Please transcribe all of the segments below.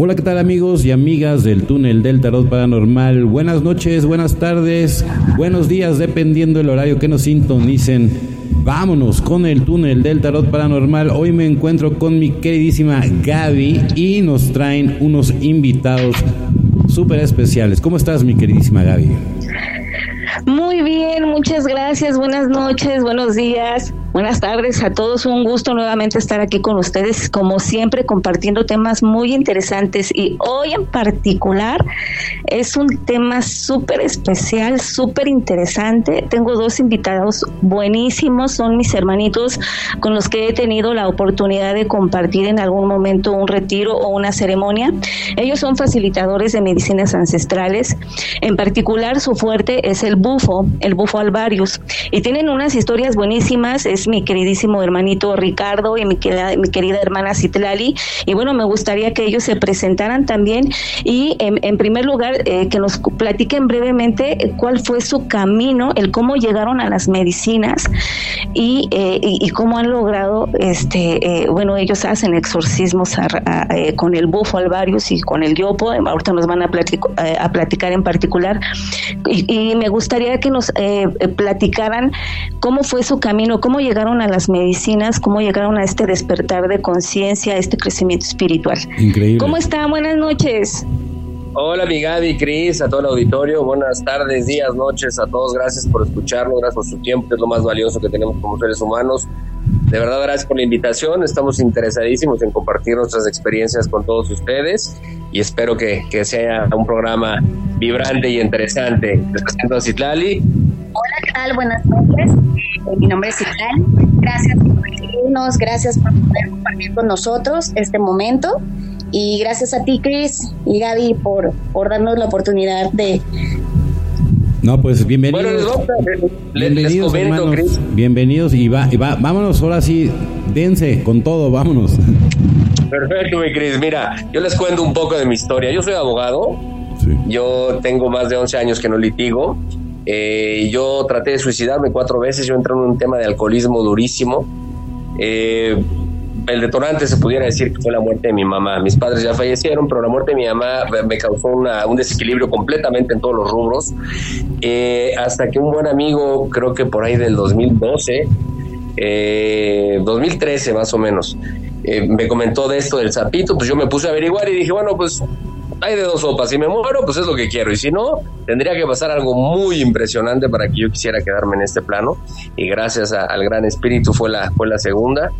Hola, ¿qué tal amigos y amigas del túnel del tarot paranormal? Buenas noches, buenas tardes, buenos días, dependiendo del horario que nos sintonicen. Vámonos con el túnel del tarot paranormal. Hoy me encuentro con mi queridísima Gaby y nos traen unos invitados súper especiales. ¿Cómo estás, mi queridísima Gaby? Muy bien, muchas gracias. Buenas noches, buenos días. Buenas tardes a todos, un gusto nuevamente estar aquí con ustedes, como siempre, compartiendo temas muy interesantes y hoy en particular es un tema súper especial, súper interesante. Tengo dos invitados buenísimos, son mis hermanitos con los que he tenido la oportunidad de compartir en algún momento un retiro o una ceremonia. Ellos son facilitadores de medicinas ancestrales, en particular su fuerte es el bufo, el bufo alvarius, y tienen unas historias buenísimas mi queridísimo hermanito Ricardo y mi querida, mi querida hermana Citlali. Y bueno, me gustaría que ellos se presentaran también y en, primer lugar eh, que nos platiquen brevemente cuál fue su camino, el cómo llegaron a las medicinas y, eh, y, cómo han logrado, este, eh, bueno, ellos hacen exorcismos con el bufo alvarius y con el diopo, ahorita nos van a, a platicar en particular. Y, y, me gustaría que nos platicaran cómo fue su camino, cómo llegaron a las medicinas, cómo llegaron a este despertar de conciencia, a este crecimiento espiritual. Increíble. ¿Cómo están? Buenas noches. Hola, mi Gaby, Cris, a todo el auditorio. Buenas tardes, días, noches a todos. Gracias por escucharnos, gracias por su tiempo, que es lo más valioso que tenemos como seres humanos. De verdad, gracias por la invitación. Estamos interesadísimos en compartir nuestras experiencias con todos ustedes y espero que, que sea un programa vibrante y interesante. Les presento a Citlali. Hola, ¿qué tal? Buenas noches. Eh, mi nombre es Citlali. Gracias por recibirnos, gracias por poder compartir con nosotros este momento. Y gracias a ti, Chris y Gaby, por, por darnos la oportunidad de, no, pues bienvenidos. bienvenidos, hermanos. Bienvenidos y va, y va, vámonos ahora sí, dense con todo, vámonos. Perfecto, mi Cris. Mira, yo les cuento un poco de mi historia. Yo soy abogado. Yo tengo más de 11 años que no litigo. Eh, yo traté de suicidarme cuatro veces. Yo entré en un tema de alcoholismo durísimo. Eh, el detonante se pudiera decir que fue la muerte de mi mamá. Mis padres ya fallecieron, pero la muerte de mi mamá me causó un desequilibrio completamente en todos los rubros. Eh, hasta que un buen amigo, creo que por ahí del 2012, 2013 más o menos, me comentó de esto del sapito, pues yo me puse a averiguar y dije, bueno, pues hay de dos sopas. Si me muero, pues es lo que quiero. Y si no, tendría que pasar algo muy impresionante para que yo quisiera quedarme en este plano. Y gracias al Gran Espíritu fue la, fue la segunda.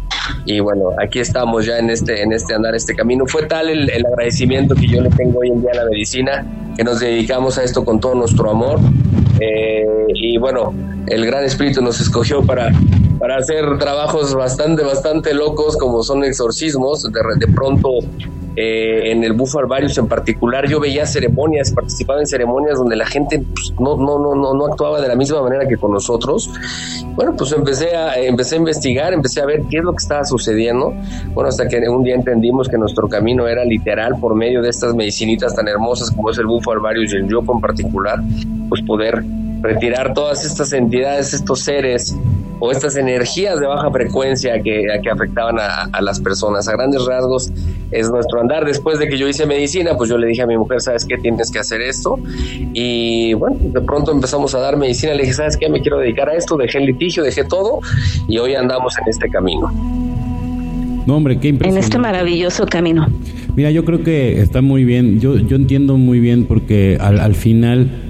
Y bueno, aquí estamos ya en este, en este andar, este camino. Fue tal el, el agradecimiento que yo le tengo hoy en día a la medicina, que nos dedicamos a esto con todo nuestro amor. Eh, y bueno, el Gran Espíritu nos escogió para, para hacer trabajos bastante, bastante locos, como son exorcismos. De, de pronto eh, en el Bufo Alvarius en particular, yo veía ceremonias, participaba en ceremonias donde la gente pues, no, no, no, no, actuaba de la misma manera que con nosotros. Bueno, pues empecé a, empecé a investigar, empecé a ver qué es lo que estaba sucediendo. Bueno, hasta que un día entendimos que nuestro camino era literal por medio de estas medicinitas tan hermosas como es el Bufo Alvarius y el Yopo en particular, pues poder retirar todas estas entidades, estos seres o estas energías de baja frecuencia que, que afectaban a, las personas. A grandes rasgos es nuestro andar. Después de que yo hice medicina, pues yo le dije a mi mujer, ¿sabes qué? Tienes que hacer esto. Y bueno, de pronto empezamos a dar medicina. Le dije, ¿sabes qué? Me quiero dedicar a esto. Dejé el litigio, dejé todo y hoy andamos en este camino. No, hombre, qué En este maravilloso camino. Mira, yo creo que está muy bien. Yo, yo entiendo muy bien porque al, al final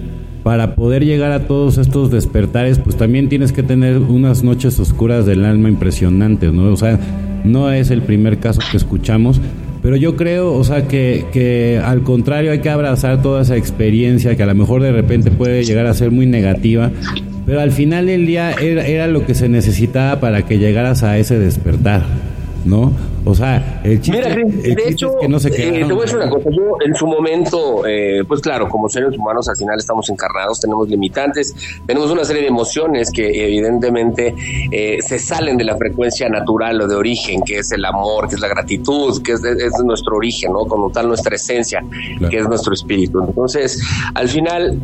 para poder llegar a todos estos despertares, pues también tienes que tener unas noches oscuras del alma impresionantes, ¿no? O sea, no es el primer caso que escuchamos, pero yo creo, o sea, que, que al contrario hay que abrazar toda esa experiencia que a lo mejor de repente puede llegar a ser muy negativa, pero al final del día era, era lo que se necesitaba para que llegaras a ese despertar, ¿no? O sea, el chiste, de hecho, es que no se eh, te voy a decir una cosa. Yo, en su momento, eh, pues claro, como seres humanos, al final estamos encarnados, tenemos limitantes, tenemos una serie de emociones que evidentemente eh, se salen de la frecuencia natural o de origen, que es el amor, que es la gratitud, que es, es nuestro origen, ¿no? Como tal, nuestra esencia, que es nuestro espíritu. Entonces, al final,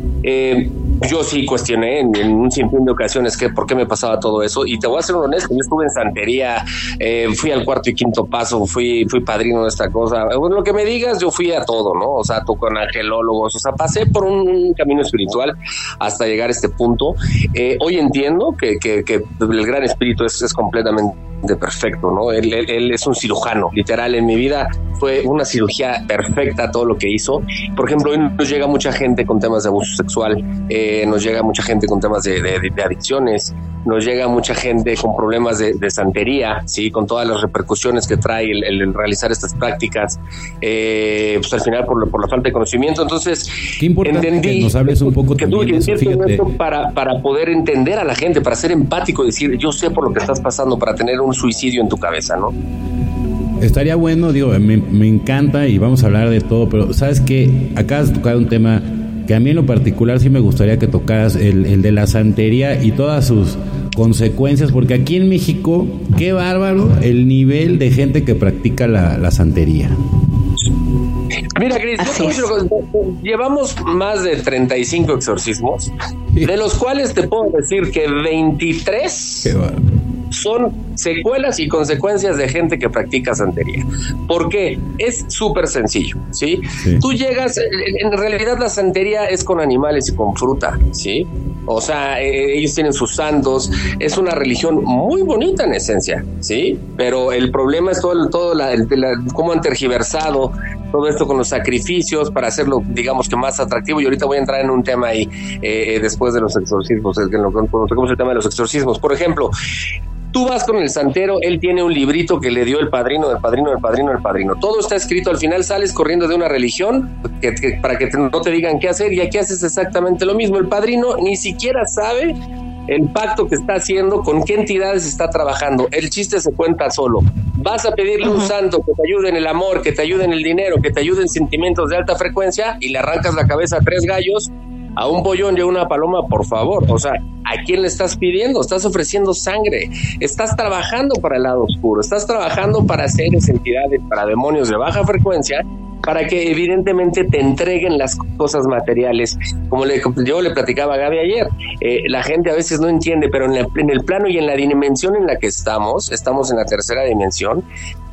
yo sí cuestioné en, un sinfín de ocasiones que por qué me pasaba todo eso. Y te voy a ser honesto, yo estuve en santería, eh, fui al cuarto y quinto paso, fui, fui padrino de esta cosa. Bueno, lo que me digas, yo fui a todo, ¿no? O sea, tú con angelólogos, o sea, pasé por un, camino espiritual hasta llegar a este punto. Eh, hoy entiendo que, que, que, el gran espíritu es, es completamente de perfecto, ¿no? Él, él, es un cirujano, literal, en mi vida fue una cirugía perfecta todo lo que hizo. Por ejemplo, hoy nos llega mucha gente con temas de abuso sexual, eh, nos llega mucha gente con temas de, de, adicciones, nos llega mucha gente con problemas de, santería, ¿sí? Con todas las repercusiones que trae el, realizar estas prácticas, eh, pues al final por, por, la falta de conocimiento. Entonces, Qué entendí que nos hables un poco que para, para poder entender a la gente, para ser empático decir, yo sé por lo que estás pasando, para tener un suicidio en tu cabeza, ¿no? Estaría bueno, digo, me, encanta y vamos a hablar de todo, pero sabes que acabas de tocar un tema que a mí en lo particular sí me gustaría que tocaras, el, de la santería y todas sus consecuencias, porque aquí en México, qué bárbaro el nivel de gente que practica la, santería. Mira, Cris, llevamos más de 35 exorcismos, de los cuales te puedo decir que 23 qué son secuelas y consecuencias de gente que practica santería. ¿Por qué? Es súper sencillo, ¿sí? Tú llegas, en realidad la santería es con animales y con fruta, ¿sí? O sea, eh, ellos tienen sus santos, es una religión muy bonita en esencia, ¿sí? Pero el problema es todo, todo la, cómo han tergiversado todo esto con los sacrificios para hacerlo, digamos que más atractivo. Y ahorita voy a entrar en un tema ahí eh, después de los exorcismos, que cuando tocamos el tema de los exorcismos. Por ejemplo, Tú vas con el santero, él tiene un librito que le dio el padrino, del padrino, del padrino, del padrino. Todo está escrito, al final sales corriendo de una religión para que no te digan qué hacer y aquí haces exactamente lo mismo. El padrino ni siquiera sabe el pacto que está haciendo, con qué entidades está trabajando. El chiste se cuenta solo. Vas a pedirle un santo que te ayude en el amor, que te ayude en el dinero, que te ayude en sentimientos de alta frecuencia y le arrancas la cabeza a tres gallos a un pollón y a una paloma, por favor. O sea, ¿a quién le estás pidiendo? Estás ofreciendo sangre. Estás trabajando para el lado oscuro. Estás trabajando para seres, entidades, para demonios de baja frecuencia para que evidentemente te entreguen las cosas materiales. Como le, yo le platicaba a Gaby ayer, eh, la gente a veces no entiende, pero en, en, el plano y en la dimensión en la que estamos, estamos en la tercera dimensión,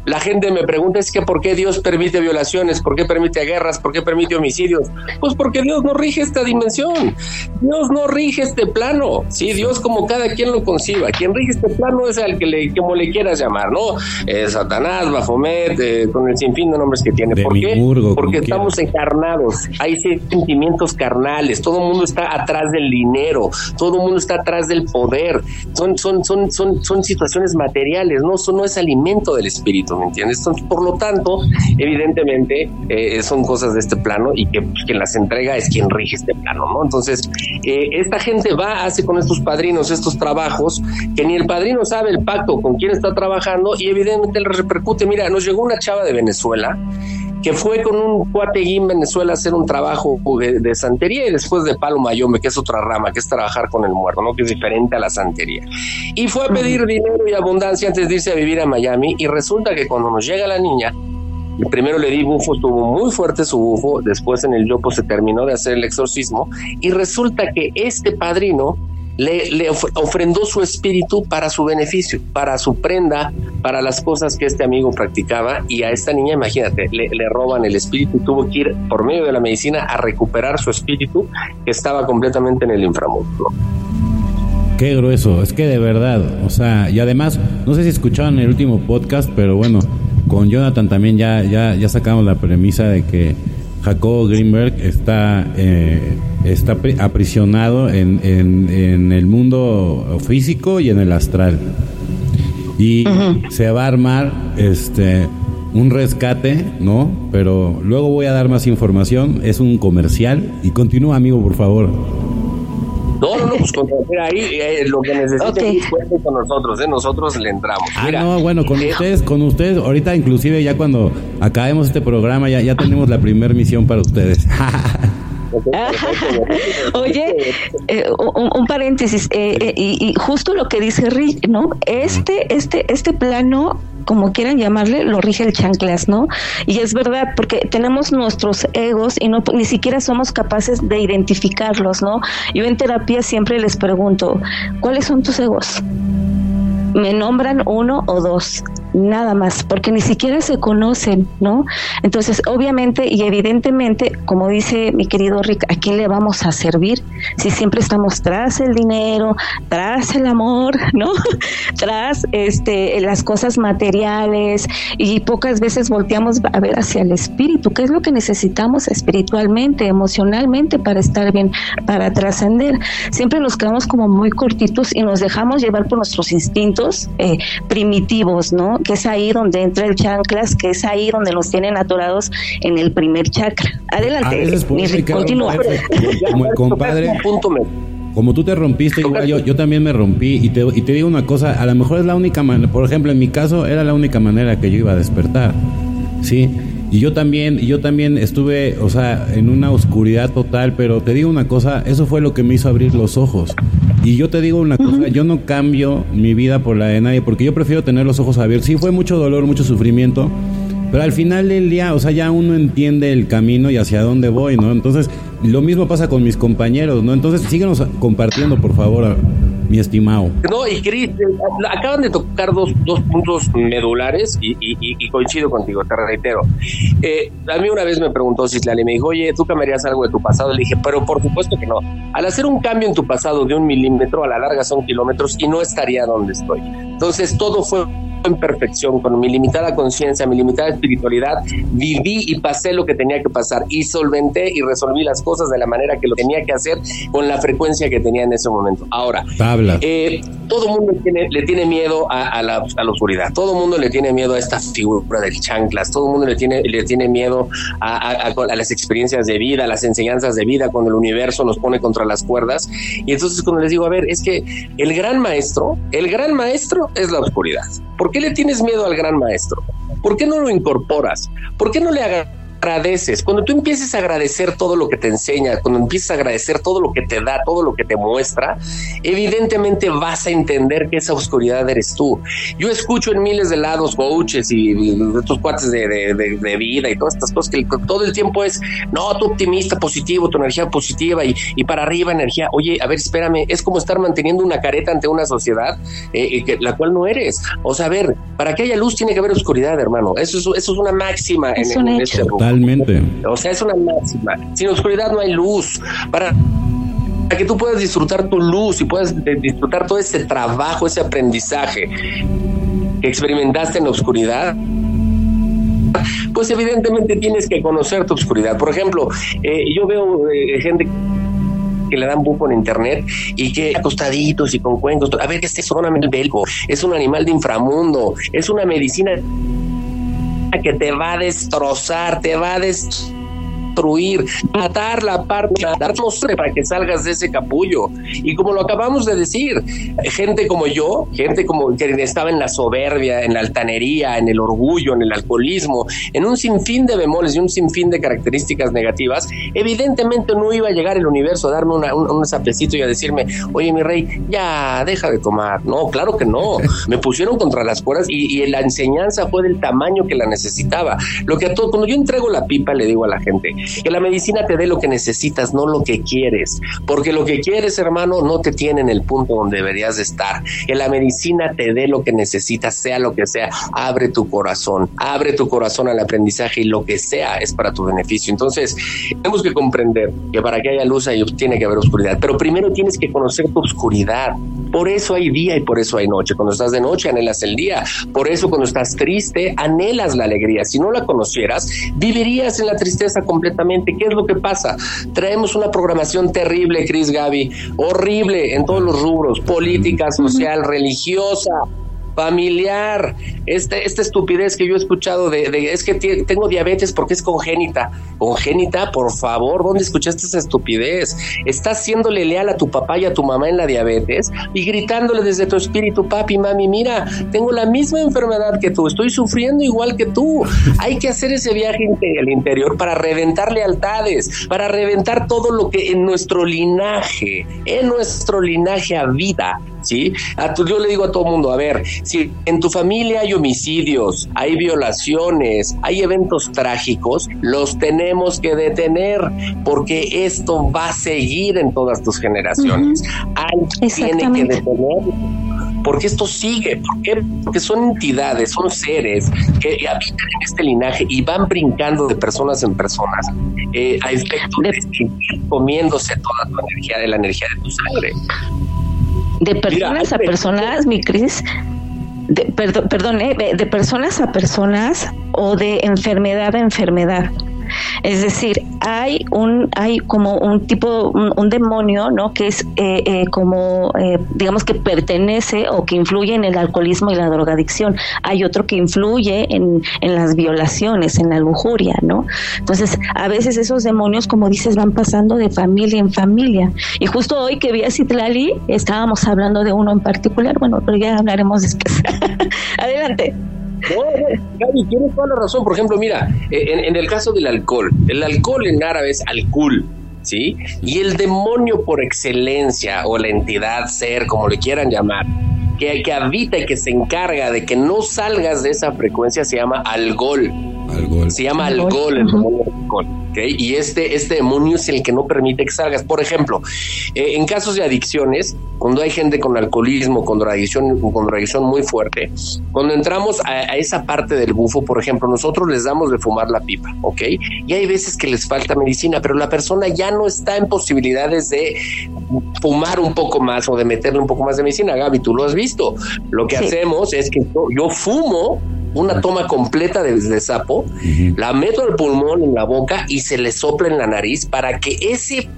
la gente me pregunta es que por qué Dios permite violaciones, por qué permite guerras, por qué permite homicidios. Pues porque Dios no rige esta dimensión. Dios no rige este plano. Sí, Dios como cada quien lo conciba. Quien rige este plano es al que le, como le quieras llamar, ¿no? Eh, Satanás, Bafomet, eh, con el sinfín de nombres que tiene. ¿Por qué? Porque estamos encarnados. Hay sentimientos carnales. Todo el mundo está atrás del dinero. Todo el mundo está atrás del poder. Son, son, son, son, son situaciones materiales. No, eso no es alimento del espíritu. ¿Me entiendes? por lo tanto, evidentemente eh, son cosas de este plano y que pues, quien las entrega es quien rige este plano, ¿no? Entonces, eh, esta gente va, hace con estos padrinos estos trabajos que ni el padrino sabe el pacto con quién está trabajando y evidentemente le repercute. Mira, nos llegó una chava de Venezuela que fue con un cuate en Venezuela a hacer un trabajo de, santería y después de palo mayombe, que es otra rama, que es trabajar con el muerto, ¿no? Que es diferente a la santería. Y fue a pedir dinero y abundancia antes de irse a vivir a Miami y resulta que cuando nos llega la niña, primero le di bufo, estuvo muy fuerte su bufo, después en el yopo se terminó de hacer el exorcismo y resulta que este padrino le, ofrendó su espíritu para su beneficio, para su prenda, para las cosas que este amigo practicaba. Y a esta niña, imagínate, le, roban el espíritu y tuvo que ir por medio de la medicina a recuperar su espíritu que estaba completamente en el inframundo. Qué grueso, es que de verdad, o sea, y además, no sé si escucharon el último podcast, pero bueno, con Jonathan también ya, ya, ya sacamos la premisa de que Jacobo Greenberg está, eh, está aprisionado en, en, el mundo físico y en el astral. Y se va a armar este un rescate, ¿no? Pero luego voy a dar más información. Es un comercial. Y continúa, amigo, por favor. No, no, no, pues ahí eh, lo que necesiten con nosotros, ¿eh? nosotros le entramos. Ah, no, bueno, con ustedes, con ustedes, ahorita inclusive ya cuando acabemos este programa ya, ya tenemos la primera misión para ustedes. Oye, eh, un, paréntesis, eh, y, justo lo que dice Rick, ¿no? Este, este, este plano como quieran llamarle, lo rige el chanclas, ¿no? Y es verdad, porque tenemos nuestros egos y no ni siquiera somos capaces de identificarlos, ¿no? Yo en terapia siempre les pregunto, ¿cuáles son tus egos? me nombran uno o dos, nada más, porque ni siquiera se conocen, ¿no? Entonces, obviamente y evidentemente, como dice mi querido Rick, ¿a quién le vamos a servir? Si siempre estamos tras el dinero, tras el amor, ¿no? tras este las cosas materiales y pocas veces volteamos a ver hacia el espíritu, qué es lo que necesitamos espiritualmente, emocionalmente para estar bien, para trascender. Siempre nos quedamos como muy cortitos y nos dejamos llevar por nuestros instintos eh, primitivos, ¿no? Que es ahí donde entra el chanclas, que es ahí donde nos tienen atorados en el primer chakra. Adelante, continúa. Como el compadre. Como tú te rompiste, igual yo, yo también me rompí y te, y te digo una cosa, a lo mejor es la única manera, por ejemplo, en mi caso era la única manera que yo iba a despertar, ¿sí? Y yo también, yo también estuve, o sea, en una oscuridad total, pero te digo una cosa, eso fue lo que me hizo abrir los ojos. Y yo te digo una cosa, yo no cambio mi vida por la de nadie, porque yo prefiero tener los ojos abiertos. Sí, fue mucho dolor, mucho sufrimiento, pero al final del día, o sea, ya uno entiende el camino y hacia dónde voy, ¿no? Entonces, lo mismo pasa con mis compañeros, ¿no? Entonces, síguenos compartiendo, por favor mi estimado. No, y Cris, eh, acaban de tocar dos, dos puntos medulares y, coincido contigo, te reitero. Eh, a mí una vez me preguntó Citlali me dijo, oye, ¿tú cambiarías algo de tu pasado? Le dije, pero por supuesto que no. Al hacer un cambio en tu pasado de un milímetro, a la larga son kilómetros y no estaría donde estoy. Entonces todo fue en perfección, con mi limitada conciencia, mi limitada espiritualidad, viví y pasé lo que tenía que pasar y solventé y resolví las cosas de la manera que lo tenía que hacer con la frecuencia que tenía en ese momento. Ahora, eh, todo mundo le tiene miedo a, la, oscuridad, todo mundo le tiene miedo a esta figura del chanclas, todo mundo le tiene, le tiene miedo a, a las experiencias de vida, a las enseñanzas de vida, cuando el universo nos pone contra las cuerdas. Y entonces cuando les digo, a ver, es que el gran maestro, el gran maestro es la oscuridad. ¿Por qué le tienes miedo al gran maestro? ¿Por qué no lo incorporas? ¿Por qué no le hagas agradeces, cuando tú empieces a agradecer todo lo que te enseña, cuando empieces a agradecer todo lo que te da, todo lo que te muestra, evidentemente vas a entender que esa oscuridad eres tú. Yo escucho en miles de lados coaches y, estos cuates de, vida y todas estas cosas que todo el tiempo es, no, tú optimista, positivo, tu energía positiva y, para arriba energía. Oye, a ver, espérame, es como estar manteniendo una careta ante una sociedad eh, la cual no eres. O sea, a ver, para que haya luz tiene que haber oscuridad, hermano. Eso es, eso es una máxima en, en este o sea, es una máxima. Sin oscuridad no hay luz. Para que tú puedas disfrutar tu luz y puedas disfrutar todo ese trabajo, ese aprendizaje que experimentaste en la oscuridad, pues evidentemente tienes que conocer tu oscuridad. Por ejemplo, eh, yo veo eh, gente que le dan buco en internet y que acostaditos y con cuencos, a ver que este es solamente el belgo, es un animal de inframundo, es una medicina que te va a destrozar, te va a destrozar destruir, matar la parte, darnos para que salgas de ese capullo. Y como lo acabamos de decir, gente como yo, gente como que estaba en la soberbia, en la altanería, en el orgullo, en el alcoholismo, en un sinfín de bemoles y un sinfín de características negativas, evidentemente no iba a llegar el universo a darme un, un sapecito y a decirme, oye mi rey, ya deja de tomar. No, claro que no. Me pusieron contra las cuerdas y, y la enseñanza fue del tamaño que la necesitaba. Lo que a todo, cuando yo entrego la pipa, le digo a la gente, que la medicina te dé lo que necesitas, no lo que quieres. Porque lo que quieres, hermano, no te tiene en el punto donde deberías de estar. Que la medicina te dé lo que necesitas, sea lo que sea. Abre tu corazón, abre tu corazón al aprendizaje y lo que sea es para tu beneficio. Entonces, tenemos que comprender que para que haya luz ahí tiene que haber oscuridad. Pero primero tienes que conocer tu oscuridad. Por eso hay día y por eso hay noche. Cuando estás de noche anhelas el día. Por eso cuando estás triste anhelas la alegría. Si no la conocieras, vivirías en la tristeza completamente ¿Qué es lo que pasa? Traemos una programación terrible, Cris Gaby, horrible en todos los rubros, política, social, religiosa, familiar, este, esta estupidez que yo he escuchado de, es que tengo diabetes porque es congénita. Congénita, por favor, ¿dónde escuchaste esa estupidez? Estás siéndole leal a tu papá y a tu mamá en la diabetes y gritándole desde tu espíritu, papi, mami, mira, tengo la misma enfermedad que tú, estoy sufriendo igual que tú. Hay que hacer ese viaje al interior para reventar lealtades, para reventar todo lo que en nuestro linaje, en nuestro linaje a vida ¿sí? A yo le digo a todo mundo, a ver, si en tu familia hay homicidios, hay violaciones, hay eventos trágicos, los tenemos que detener porque esto va a seguir en todas tus generaciones. Alguien tiene que detener porque esto sigue, porque son entidades, son seres que habitan en este linaje y van brincando de personas en personas eh, a efecto de, seguir comiéndose toda tu energía, de la energía de tu sangre. De personas a personas, mi Cris, de, perdón, eh, de personas a personas o de enfermedad a enfermedad. Es decir, hay un, hay como un tipo, un, demonio, ¿no? Que es eh, eh, como, eh, digamos que pertenece o que influye en el alcoholismo y la drogadicción. Hay otro que influye en, en las violaciones, en la lujuria, ¿no? Entonces, a veces esos demonios, como dices, van pasando de familia en familia. Y justo hoy que vi a Citlali, estábamos hablando de uno en particular, bueno, pero ya hablaremos después. Adelante. No, Gaby, tienes toda la razón. Por ejemplo, mira, eh, en, el caso del alcohol, el alcohol en árabe es alcohol, ¿sí? Y el demonio por excelencia, o la entidad, ser, como le quieran llamar, que, que habita y que se encarga de que no salgas de esa frecuencia, se llama algol. Se llama algol, el demonio alcohol. Y este, este demonio es el que no permite que salgas. Por ejemplo, eh, en casos de adicciones, cuando hay gente con alcoholismo, con drogadicción, con drogadicción muy fuerte, cuando entramos a, esa parte del bufo, por ejemplo, nosotros les damos de fumar la pipa, ¿ok? Y hay veces que les falta medicina, pero la persona ya no está en posibilidades de fumar un poco más o de meterle un poco más de medicina. Gaby, tú lo has visto. Lo que hacemos es que yo fumo una toma completa de, sapo, la meto al pulmón en la boca y se le sopla en la nariz para que ese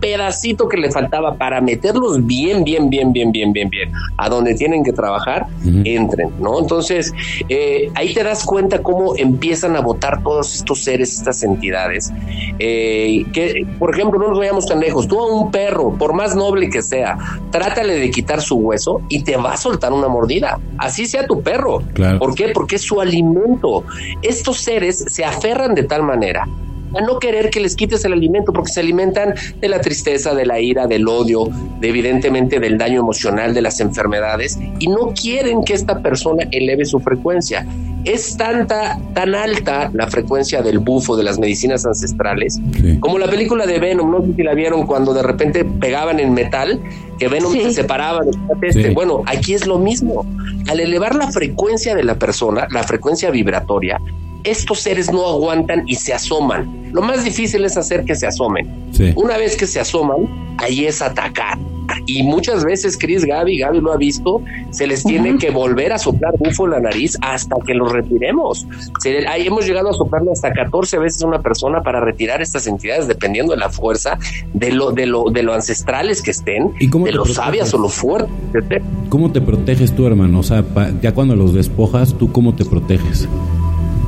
pedacito que le faltaba para meterlos bien, bien, bien, bien, bien, bien, bien, a donde tienen que trabajar, entren, ¿no? Entonces, eh, ahí te das cuenta cómo empiezan a votar todos estos seres, estas entidades, eh, que, por ejemplo, no nos vayamos tan lejos, tú a un perro, por más noble que sea, trátale de quitar su hueso y te va a soltar una mordida, así sea tu perro. ¿Por qué? Porque es su alimento. Estos seres se aferran de tal manera a no querer que les quites el alimento, porque se alimentan de la tristeza, de la ira, del odio, de evidentemente del daño emocional, de las enfermedades, y no quieren que esta persona eleve su frecuencia. Es tanta, tan alta la frecuencia del bufo de las medicinas ancestrales, como la película de Venom, no sé si la vieron cuando de repente pegaban en metal, que Venom se separaba de este. Bueno, aquí es lo mismo. Al elevar la frecuencia de la persona, la frecuencia vibratoria, estos seres no aguantan y se asoman. Lo más difícil es hacer que se asomen. Una vez que se asoman, ahí es atacar. Y muchas veces, Chris, Gaby, Gaby lo ha visto, se les tiene que volver a soplar bufo en la nariz hasta que los retiremos. ahí hemos llegado a soplarle hasta 14 veces a una persona para retirar estas entidades, dependiendo de la fuerza, de lo, de lo, de lo ancestrales que estén, de los sabias o los fuertes. ¿Cómo te proteges tú, hermano? O sea, ya cuando los despojas, ¿tú cómo te proteges?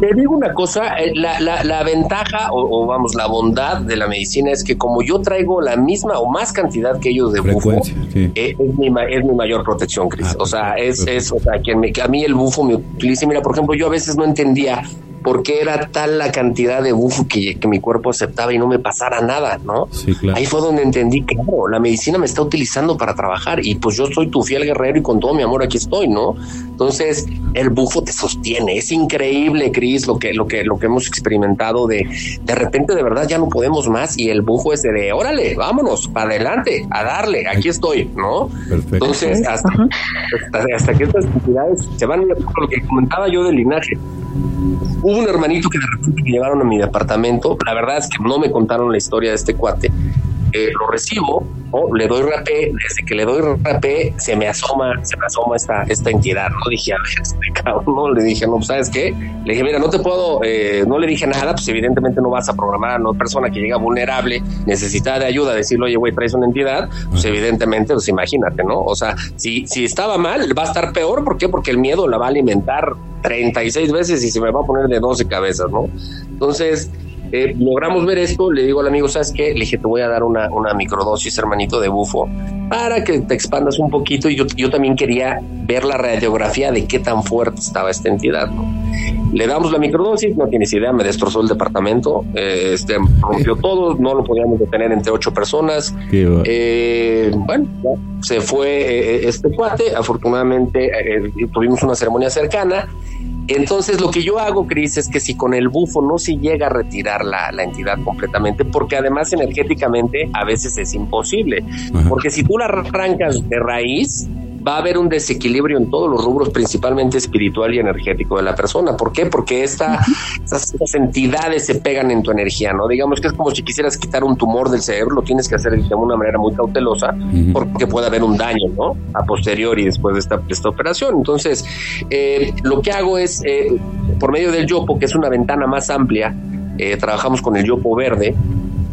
Te digo una cosa, eh, la, ventaja o, vamos, la bondad de la medicina es que como yo traigo la misma o más cantidad que ellos de bufo, eh, es, mi, es mi mayor protección, Cris. Ah, o sea, es, es, o sea, que a mí el bufo me utiliza. Mira, por ejemplo, yo a veces no entendía porque era tal la cantidad de bufo que, mi cuerpo aceptaba y no me pasara nada, ¿no? Sí, claro. Ahí fue donde entendí que la medicina me está utilizando para trabajar y pues yo soy tu fiel guerrero y con todo mi amor aquí estoy, ¿no? Entonces, el bufo te sostiene. Es increíble, Cris, lo que, lo que, lo que hemos experimentado de de repente de verdad ya no podemos más y el bufo es de órale, vámonos, para adelante, a darle, aquí estoy, ¿no? Perfecto. Entonces, hasta, hasta, que estas entidades se van, lo que comentaba yo del linaje Hubo un hermanito que de repente me llevaron a mi departamento. La verdad es que no me contaron la historia de este cuate. Eh, lo recibo, le doy rapé, desde que le doy rapé se me asoma, se me asoma esta, esta entidad, no dije, a ver, este cabrón, no, le dije, no, ¿sabes qué? Le dije, mira, no te puedo, eh, no le dije nada, pues evidentemente no vas a programar a una persona que llega vulnerable, necesita de ayuda, decirle, oye, güey, traes una entidad, pues evidentemente, pues imagínate, ¿no? O sea, si, si estaba mal, va a estar peor, ¿por qué? Porque el miedo la va a alimentar 36 veces y se me va a poner de 12 cabezas, ¿no? Entonces, eh, logramos ver esto, le digo al amigo, ¿sabes qué? Le dije, te voy a dar una, una microdosis, hermanito, de bufo, para que te expandas un poquito. Y yo, yo también quería ver la radiografía de qué tan fuerte estaba esta entidad, ¿no? Le damos la microdosis, no tienes idea, me destrozó el departamento, eh, este, rompió todo, no lo podíamos detener entre ocho personas. Eh, bueno, se fue eh, este cuate, afortunadamente tuvimos una ceremonia cercana. Entonces lo que yo hago, Cris, es que si con el bufo no se llega a retirar la, entidad completamente, porque además energéticamente a veces es imposible, porque si tú la arrancas de raíz, va a haber un desequilibrio en todos los rubros, principalmente espiritual y energético de la persona. ¿Por qué? Porque esta, estas, entidades se pegan en tu energía, ¿no? Digamos que es como si quisieras quitar un tumor del cerebro, lo tienes que hacer de una manera muy cautelosa, porque puede haber un daño, ¿no? A posteriori después de esta, esta operación. Entonces, eh, lo que hago es, eh, por medio del yopo, que es una ventana más amplia, eh, trabajamos con el yopo verde,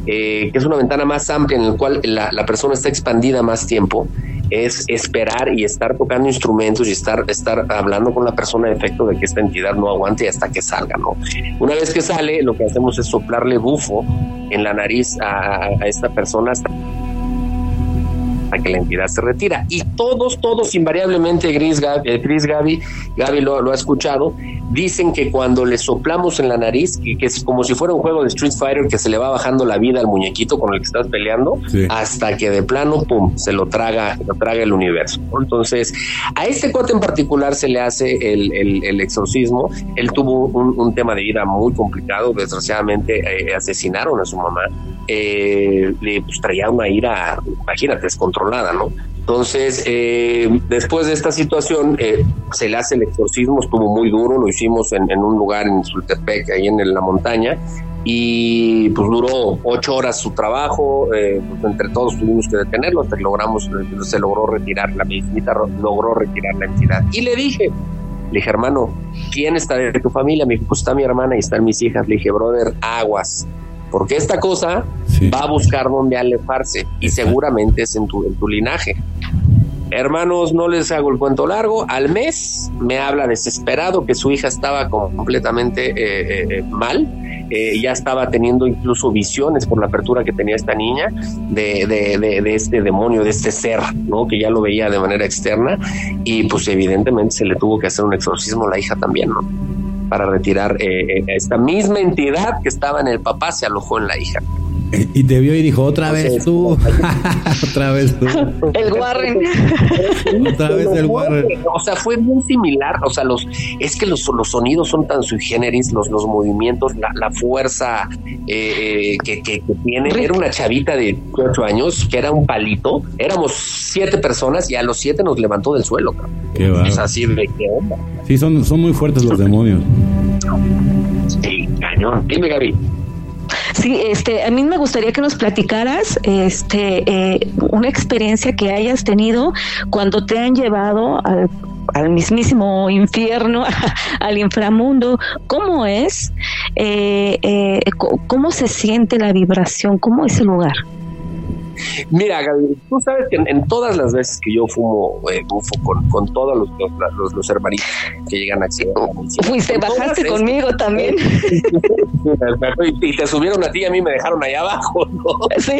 que es una ventana más amplia en la cual la, la persona está expandida más tiempo es esperar y estar tocando instrumentos y estar, estar hablando con la persona de efecto de que esta entidad no aguante hasta que salga, ¿no? Una vez que sale, lo que hacemos es soplarle bufo en la nariz a, a esta persona hasta a que la entidad se retira. Y todos, todos invariablemente, Gris, Gaby, eh, Gaby, Gaby lo, ha escuchado, dicen que cuando le soplamos en la nariz, que, es como si fuera un juego de Street Fighter que se le va bajando la vida al muñequito con el que estás peleando, hasta que de plano, pum, se lo traga, lo traga el universo. Entonces, a este cuate en particular se le hace el, el, exorcismo. Él tuvo un, tema de vida muy complicado, desgraciadamente eh, asesinaron a su mamá. Eh, le pues, traía una ira, imagínate, es Entonces, eh, después de esta situación, eh, se le hace el exorcismo, estuvo muy duro, lo hicimos en, un lugar en Sultepec, ahí en, la montaña, y pues duró ocho horas su trabajo, eh, pues, entre todos tuvimos que detenerlo, logramos, se logró retirar la visita, logró retirar la entidad. Y le dije, le dije, hermano, ¿quién está de tu familia? Me dijo, pues está mi hermana y están mis hijas. Le dije, brother, aguas porque esta cosa va a buscar dónde alejarse y seguramente es en tu, en tu linaje. Hermanos, no les hago el cuento largo. Al mes me habla desesperado que su hija estaba completamente eh, eh, mal. Eh, ya estaba teniendo incluso visiones por la apertura que tenía esta niña de, de, de, este demonio, de este ser, ¿no? Que ya lo veía de manera externa. Y pues evidentemente se le tuvo que hacer un exorcismo a la hija también, ¿no? Para retirar eh, eh, esta misma entidad que estaba en el papá, se alojó en la hija. Y te vio y dijo, otra vez tú, otra vez tú. El Warren. otra vez el Warren. O sea, fue muy similar. O sea, los, es que los, los sonidos son tan sui generis, los, los movimientos, la, la fuerza eh, que, que, tiene. Era una chavita de ocho años que era un palito. Éramos siete personas y a los siete nos levantó del suelo. Qué es así de qué onda. Sí, son, son muy fuertes los demonios. Sí, cañón. Dime, Gaby. Sí, este, a mí me gustaría que nos platicaras, este, eh, una experiencia que hayas tenido cuando te han llevado al, mismísimo infierno, al inframundo. ¿Cómo es? Eh, eh, ¿Cómo se siente la vibración? ¿Cómo es el lugar? Mira, Gaby, tú sabes que en, todas las veces que yo fumo eh, bufo con, con todos los, los, los, hermanitos que llegan a Fuiste, bajaste conmigo también. y, te subieron a ti y a mí me dejaron allá abajo, ¿no? Sí.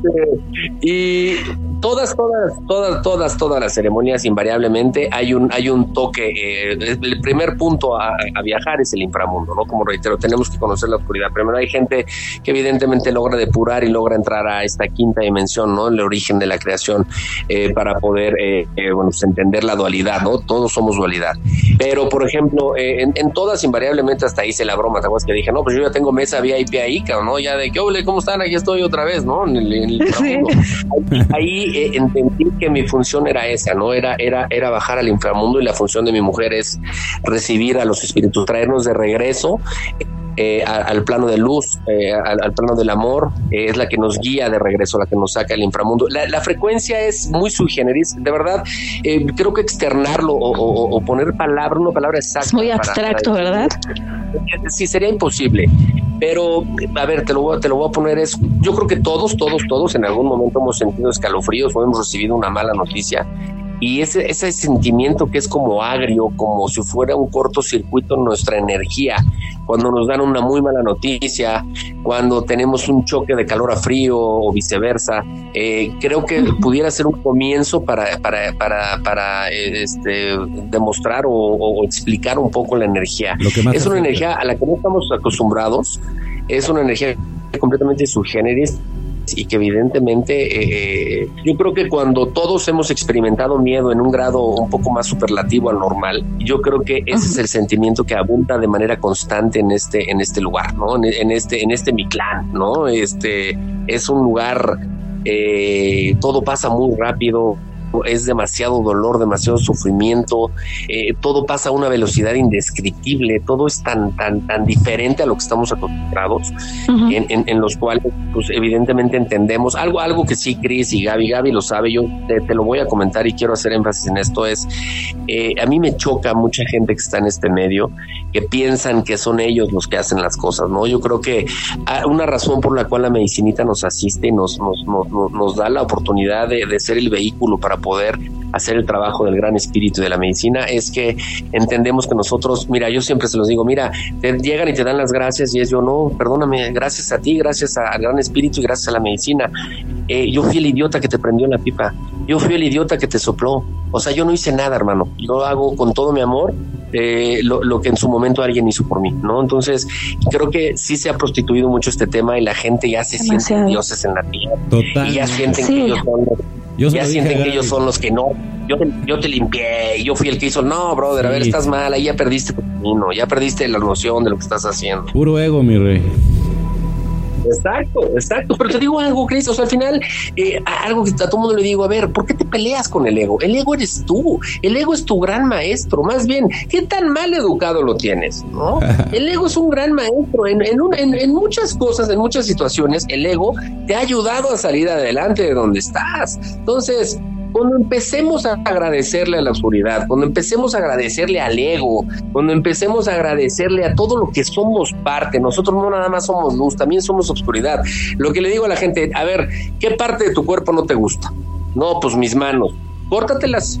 Este, y todas, todas, todas, todas, todas las ceremonias invariablemente hay un, hay un toque. Eh, el primer punto a, viajar es el inframundo, ¿no? Como reitero, tenemos que conocer la oscuridad. Primero hay gente que evidentemente logra depurar y logra entrar a esta quinta dimensión, ¿no? El origen de la creación eh, para poder, eh, bueno, pues entender la dualidad, ¿no? Todos somos dualidad. Pero, por ejemplo, en, todas invariablemente hasta hice la broma, ¿te acuerdas que dije, no, pues yo ya tengo mesa VIP ahí, ¿no? Ya de que, ¿cómo están? Aquí estoy otra vez, ¿no? En el, inframundo. ahí eh, entendí que mi función era esa, ¿no? Era, era, era bajar al inframundo y la función de mi mujer es recibir a los espíritus, traernos de regreso. Eh, al plano de luz, eh, al, plano del amor, es la que nos guía de regreso, la que nos saca al inframundo. La, frecuencia es muy sui generis, de verdad, creo que externarlo o, poner palabra, una palabra exacta. Es muy abstracto, ¿verdad? Sí, sería imposible. Pero, a ver, te lo, voy, te lo voy a poner, es, yo creo que todos, todos, todos en algún momento hemos sentido escalofríos o hemos recibido una mala noticia y ese, ese sentimiento que es como agrio, como si fuera un cortocircuito en nuestra energía, cuando nos dan una muy mala noticia, cuando tenemos un choque de calor a frío o viceversa, eh, creo que pudiera ser un comienzo para, para, para, para este, demostrar o, explicar un poco la energía. es una energía a la que no estamos acostumbrados, es una energía completamente subgéneris y que evidentemente eh, yo creo que cuando todos hemos experimentado miedo en un grado un poco más superlativo al normal, yo creo que ese es el sentimiento que abunda de manera constante en este en este lugar, ¿no? En, este en este mi clan, ¿no? Este es un lugar eh, todo pasa muy rápido, es demasiado dolor, demasiado sufrimiento, eh, todo pasa a una velocidad indescriptible, todo es tan, tan, tan diferente a lo que estamos acostumbrados, en, los cuales, pues evidentemente entendemos algo, algo que sí, Cris y Gaby, Gaby lo sabe, yo te, lo voy a comentar y quiero hacer énfasis en esto, es, eh, a mí me choca mucha gente que está en este medio, que piensan que son ellos los que hacen las cosas, ¿no? Yo creo que ah, una razón por la cual la medicinita nos asiste y nos, nos, nos, nos da la oportunidad de, de ser el vehículo para poder hacer el trabajo del gran espíritu de la medicina es que entendemos que nosotros, mira, yo siempre se los digo, mira, te llegan y te dan las gracias y es yo, no, perdóname, gracias a ti, gracias al gran espíritu y gracias a la medicina. Eh, yo fui el idiota que te prendió la pipa, yo fui el idiota que te sopló, o sea, yo no hice nada, hermano, yo hago con todo mi amor eh, lo, que en su momento alguien hizo por mí, ¿no? Entonces, creo que sí se ha prostituido mucho este tema y la gente ya se siente dioses en la tierra. Y ya sienten que ellos son ya sienten que ellos son los que no. Yo te, yo te limpié, yo fui el que hizo. No, brother, a ver, estás mal, ahí ya perdiste tu camino, ya perdiste la noción de lo que estás haciendo. Puro ego, mi rey. Exacto, exacto. Pero te digo algo, Chris, o sea, al final, eh, algo que a todo mundo le digo, a ver, ¿por qué te peleas con el ego? El ego eres tú, el ego es tu gran maestro. Más bien, ¿qué tan mal educado lo tienes? ¿no? El ego es un gran maestro. En, en, en, muchas cosas, en muchas situaciones, el ego te ha ayudado a salir adelante de donde estás. Entonces, cuando empecemos a agradecerle a la oscuridad, cuando empecemos a agradecerle al ego, cuando empecemos a agradecerle a todo lo que somos parte, nosotros no nada más somos luz, también somos oscuridad. Lo que le digo a la gente, a ver, ¿qué parte de tu cuerpo no te gusta? No, pues mis manos, córtatelas,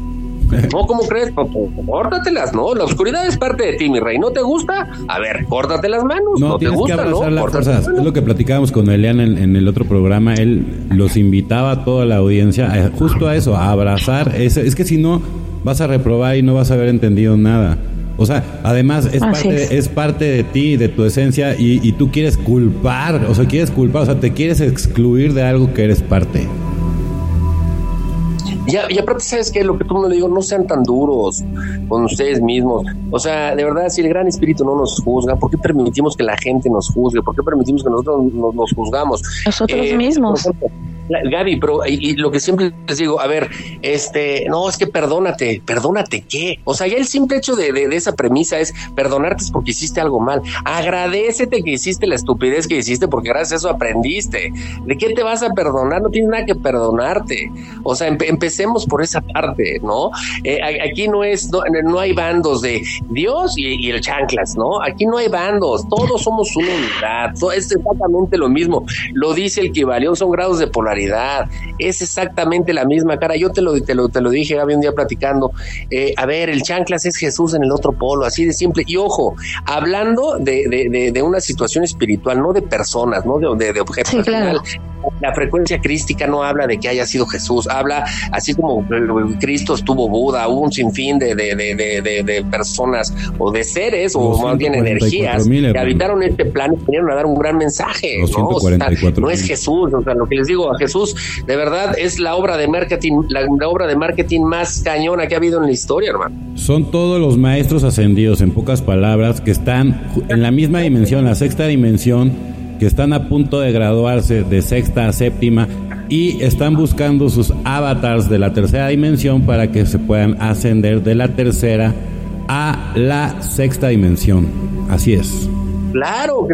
no, ¿cómo crees? Pues, córtatelas, ¿no? La oscuridad es parte de ti, mi rey. ¿No te gusta? A ver, córtate las manos. No, te gusta, ¿no? Las Es lo que platicábamos con Elian en, el otro programa. Él los invitaba a toda la audiencia justo a eso, a abrazar. Es, es que si no, vas a reprobar y no vas a haber entendido nada. O sea, además es parte, es. parte de ti, de tu esencia, y, y tú quieres culpar, o sea, quieres culpar, o sea, te quieres excluir de algo que eres parte. Y, aparte, ¿sabes qué? Lo que tú me digo, no sean tan duros con ustedes mismos. O sea, de verdad, si el gran espíritu no nos juzga, ¿por qué permitimos que la gente nos juzgue? ¿Por qué permitimos que nosotros nos, juzgamos? Nosotros eh, mismos. Gaby, pero y, lo que siempre les digo, a ver, este, no, es que perdónate, perdónate qué. O sea, ya el simple hecho de, de, esa premisa es perdonarte porque hiciste algo mal. Agradecete que hiciste la estupidez que hiciste porque gracias a eso aprendiste. ¿De qué te vas a perdonar? No tienes nada que perdonarte. O sea, empecemos por esa parte, ¿no? Eh, aquí no es, no, hay bandos de Dios y, el chanclas, ¿no? Aquí no hay bandos, todos somos una unidad, es exactamente lo mismo. Lo dice el Kibalión, son grados de polaridad es exactamente la misma cara. Yo te lo, te lo, te lo dije, Gaby, un día platicando. Eh, a ver, el chanclas es Jesús en el otro polo, así de simple. Y ojo, hablando de, de, una situación espiritual, no de personas, no de, de objetos. La frecuencia crística no habla de que haya sido Jesús, habla así como Cristo estuvo Buda, hubo un sinfín de, de, de, de personas o de seres o más bien energías que habitaron este plan y vinieron a dar un gran mensaje. ¿no? no es Jesús, o sea, lo que les digo, a Jesús de verdad es la obra de marketing, la, obra de marketing más cañona que ha habido en la historia, hermano. Son todos los maestros ascendidos, en pocas palabras, que están en la misma dimensión, la sexta dimensión, que están a punto de graduarse de sexta a séptima y están buscando sus avatars de la tercera dimensión para que se puedan ascender de la tercera a la sexta dimensión. Así es. Claro,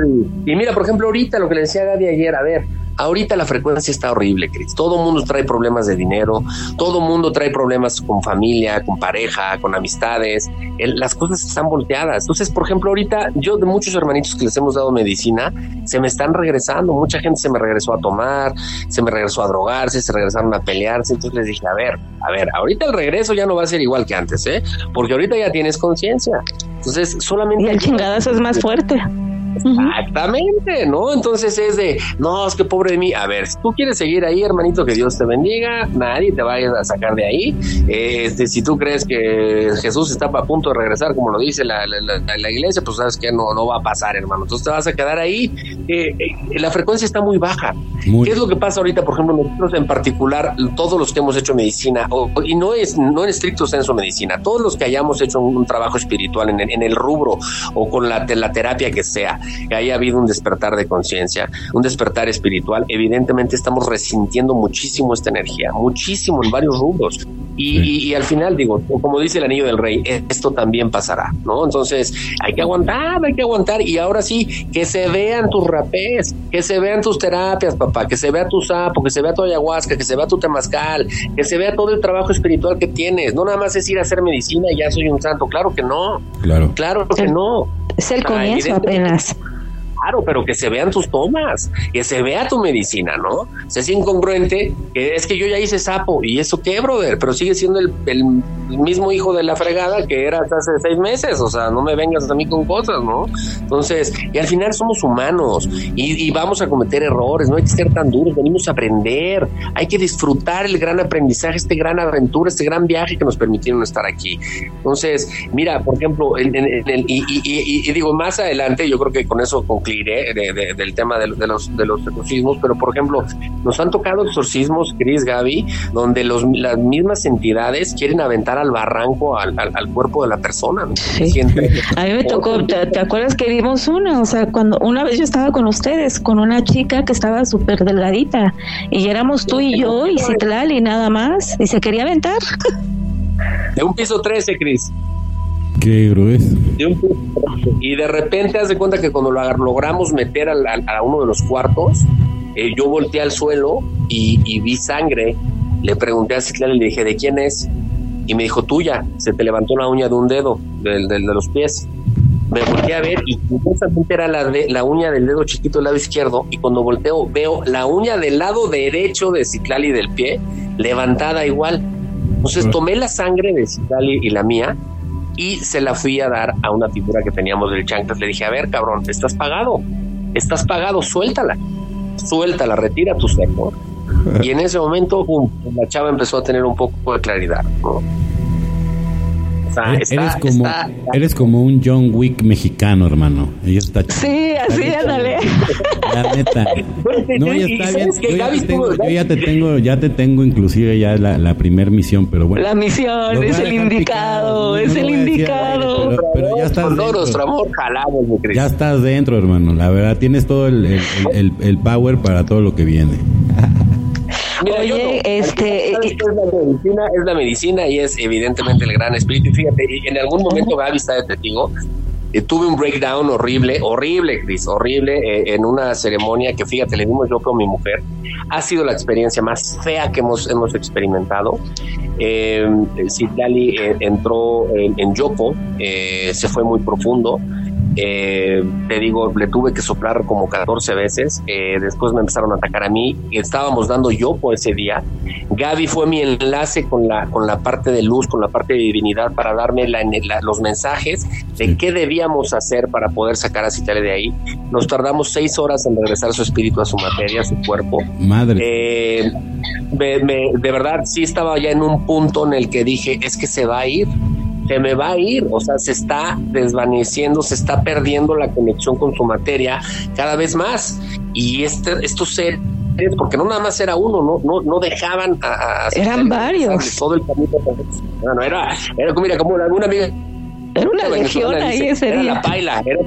y mira, por ejemplo, ahorita lo que le decía Gaby ayer, a ver, Ahorita la frecuencia está horrible, Cris. Todo mundo trae problemas de dinero, todo mundo trae problemas con familia, con pareja, con amistades. las cosas están volteadas. Entonces, por ejemplo, ahorita yo de muchos hermanitos que les hemos dado medicina, se me están regresando. Mucha gente se me regresó a tomar, se me regresó a drogarse, se regresaron a pelearse. Entonces les dije, a ver, a ver, ahorita el regreso ya no va a ser igual que antes, ¿eh? Porque ahorita ya tienes conciencia. Entonces, solamente... Y el chingadazo es más fuerte. Exactamente, ¿no? Entonces es de, no, es que pobre de mí. A ver, si tú quieres seguir ahí, hermanito, que Dios te bendiga, nadie te vaya a sacar de ahí. Este, si tú crees que Jesús está a punto de regresar, como lo dice la, la, iglesia, pues sabes que no, no va a pasar, hermano. Entonces te vas a quedar ahí. Eh, eh, la frecuencia está muy baja. ¿Qué es lo que pasa ahorita, por ejemplo, nosotros en particular, todos los que hemos hecho medicina, y no es no en estricto senso medicina, todos los que hayamos hecho un, trabajo espiritual en, en, el rubro o con la, la terapia que sea, que haya habido un despertar de conciencia, un despertar espiritual, evidentemente estamos resintiendo muchísimo esta energía, muchísimo en varios rubros. Y, al final, digo, como dice el anillo del rey, esto también pasará, ¿no? Entonces, hay que aguantar, hay que aguantar. Y ahora sí, que se vean tus rapés, que se vean tus terapias, papá, que se vea tu sapo, que se vea tu ayahuasca, que se vea tu temazcal, que se vea todo el trabajo espiritual que tienes. No nada más es ir a hacer medicina y ya soy un santo. Claro que no. Claro. Claro que no. Es el comienzo apenas. Claro, pero que se vean tus tomas, que se vea tu medicina, ¿no? Se es incongruente que es que yo ya hice sapo y eso qué, brother, pero sigue siendo el, mismo hijo de la fregada que era hace seis meses, o sea, no me vengas a mí con cosas, ¿no? Entonces, y al final somos humanos y, vamos a cometer errores, no hay que ser tan duros, venimos a aprender, hay que disfrutar el gran aprendizaje, este gran aventura, este gran viaje que nos permitieron estar aquí. Entonces, mira, por ejemplo, y, digo, más adelante, yo creo que con eso de, del tema de, los, de los exorcismos, pero por ejemplo, nos han tocado exorcismos, Cris, Gaby, donde los, las mismas entidades quieren aventar al barranco al, al, cuerpo de la persona. A mí me tocó, ¿te, acuerdas que vimos una? O sea, cuando una vez yo estaba con ustedes, con una chica que estaba súper delgadita, y éramos tú y yo y Citlal y nada más, y se quería aventar. De un piso 13, Cris. Qué grueso. Y de repente haz de cuenta que cuando lo logramos meter a, uno de los cuartos, eh, yo volteé al suelo y, vi sangre. Le pregunté a Citlán y le dije, ¿de quién es? Y me dijo, tuya. Se te levantó la uña de un dedo, del, de los pies. Me volteé a ver y justamente era la, de, la uña del dedo chiquito del lado izquierdo. Y cuando volteo, veo la uña del lado derecho de Citlali del pie levantada igual. Entonces tomé la sangre de Citlali y la mía y se la fui a dar a una figura que teníamos del chanclas. Le dije, a ver, cabrón, estás pagado, estás pagado, suéltala, suéltala, retira tu seco. Y en ese momento, la chava empezó a tener un poco de claridad. ¿no? Eres, como, eres como un John Wick mexicano, hermano. Ella está sí, así, ándale. La neta. No, ya está bien. Yo ya, te tengo, yo ya te tengo, ya te tengo inclusive ya la, la primer misión, pero bueno. La misión, es el indicado, es el indicado. pero, ya estás nuestro amor jalamos, Ya estás dentro, hermano. La verdad, tienes todo el, el, el, el power para todo lo que viene. Oye, este... Es la, medicina, es la medicina y es evidentemente el gran espíritu. Y fíjate, en algún momento Gaby está de testigo. Eh, tuve un breakdown horrible, horrible, Cris, horrible, eh, en una ceremonia que, fíjate, le dimos yo con mi mujer. Ha sido la experiencia más fea que hemos, hemos experimentado. Eh, Citlali eh, entró en, en Yoko, se fue muy profundo. Eh, te digo, le tuve que soplar como 14 veces. Eh, después me empezaron a atacar a mí. Estábamos dando yo por ese día. Gaby fue mi enlace con la, con la parte de luz, con la parte de divinidad para darme los mensajes de qué debíamos hacer para poder sacar a Citale de ahí. Nos tardamos seis horas en regresar su espíritu a su materia, a su cuerpo. Madre. Eh, de verdad, sí estaba ya en un punto en el que dije, es que se va a ir se me va a ir, o sea, se está desvaneciendo, se está perdiendo la conexión con su materia cada vez más. Y este, estos seres, porque no nada más era uno, no, no, no dejaban a, eran varios. Todo el camino. Bueno, era, era mira, como una amiga Era una legión ahí ese era día. la paila, era el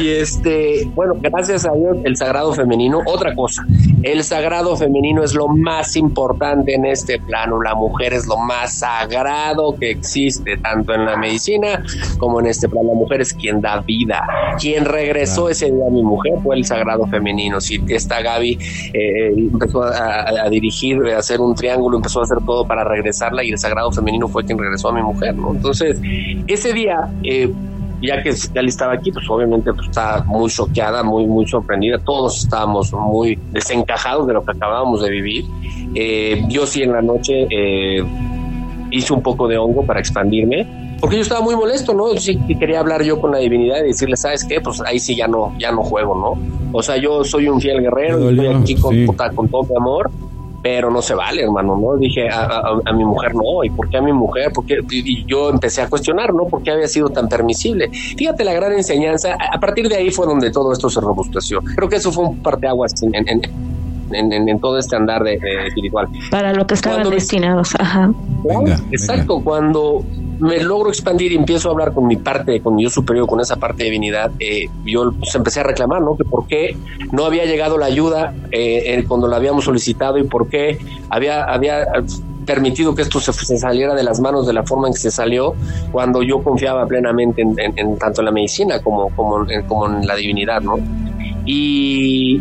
Y este, bueno, gracias a Dios, el sagrado femenino, otra cosa, el sagrado femenino es lo más importante en este plano. La mujer es lo más sagrado que existe, tanto en la medicina como en este plano. La mujer es quien da vida. Quien regresó ese día a mi mujer fue el sagrado femenino. Si esta Gaby eh, empezó a, dirigir, a hacer un triángulo, empezó a hacer todo para regresarla y el sagrado femenino fue quien regresó a mi mujer, ¿no? Entonces, ese día, eh, ya que Gali estaba aquí, pues obviamente pues, estaba muy choqueada, muy, muy sorprendida. Todos estábamos muy desencajados de lo que acabábamos de vivir. Eh, yo sí en la noche eh, hice un poco de hongo para expandirme, porque yo estaba muy molesto, ¿no? Sí quería hablar yo con la divinidad y decirle, ¿sabes qué? Pues ahí sí ya no, ya no juego, ¿no? O sea, yo soy un fiel guerrero, estoy aquí con, con todo mi amor, pero no se vale, hermano, ¿no? Dije a, mi mujer, no, ¿y por qué a mi mujer? Porque y yo empecé a cuestionar, ¿no? ¿Por qué había sido tan permisible? Fíjate la gran enseñanza, a partir de ahí fue donde todo esto se robusteció. Creo que eso fue un parteaguas en, en, en, en, todo este andar de, espiritual. Para lo que estaban destinados, ajá. exacto, cuando me logro expandir y empiezo a hablar con mi parte, con mi yo superior, con esa parte de divinidad, eh, yo pues, empecé a reclamar, ¿no? Que por qué no había llegado la ayuda eh, cuando la habíamos solicitado y por qué había, había permitido que esto se, saliera de las manos de la forma en que se salió cuando yo confiaba plenamente en, tanto en la medicina como, como, en, como en la divinidad, ¿no? Y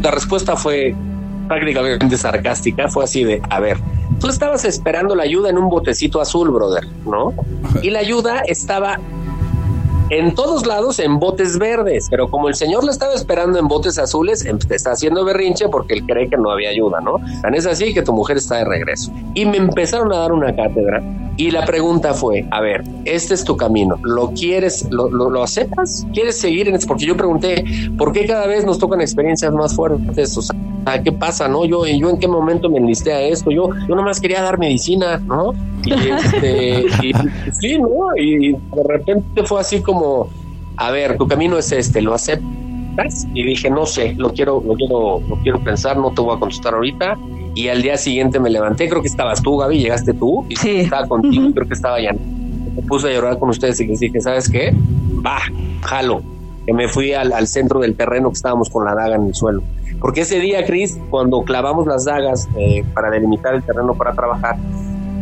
la respuesta fue prácticamente sarcástica, fue así de, a ver, tú estabas esperando la ayuda en un botecito azul, brother, ¿no? Y la ayuda estaba en todos lados en botes verdes, pero como el señor la estaba esperando en botes azules, em, te está haciendo berrinche porque él cree que no había ayuda, ¿no? Tan es así que tu mujer está de regreso. Y me empezaron a dar una cátedra y la pregunta fue, a ver, este es tu camino, ¿lo quieres, lo, lo, aceptas? ¿Quieres seguir en esto? Porque yo pregunté, ¿por qué cada vez nos tocan experiencias más fuertes? O sea, ¿qué pasa, no? Yo, yo en qué momento me enlisté a esto, yo, yo nomás quería dar medicina, ¿no? Y este, y, sí, ¿no? Y de repente fue así como, a ver, tu camino es este, ¿lo aceptas? Y dije, no sé, lo quiero, lo quiero, lo quiero pensar, no te voy a contestar ahorita. Y al día siguiente me levanté, creo que estabas tú, Gaby, llegaste tú, y sí. estaba contigo, creo que estaba ya. Me puse a llorar con ustedes y les dije, ¿sabes qué? Va, jalo. Que me fui al, al centro del terreno que estábamos con la daga en el suelo. Porque ese día, Cris, cuando clavamos las dagas eh, para delimitar el terreno para trabajar,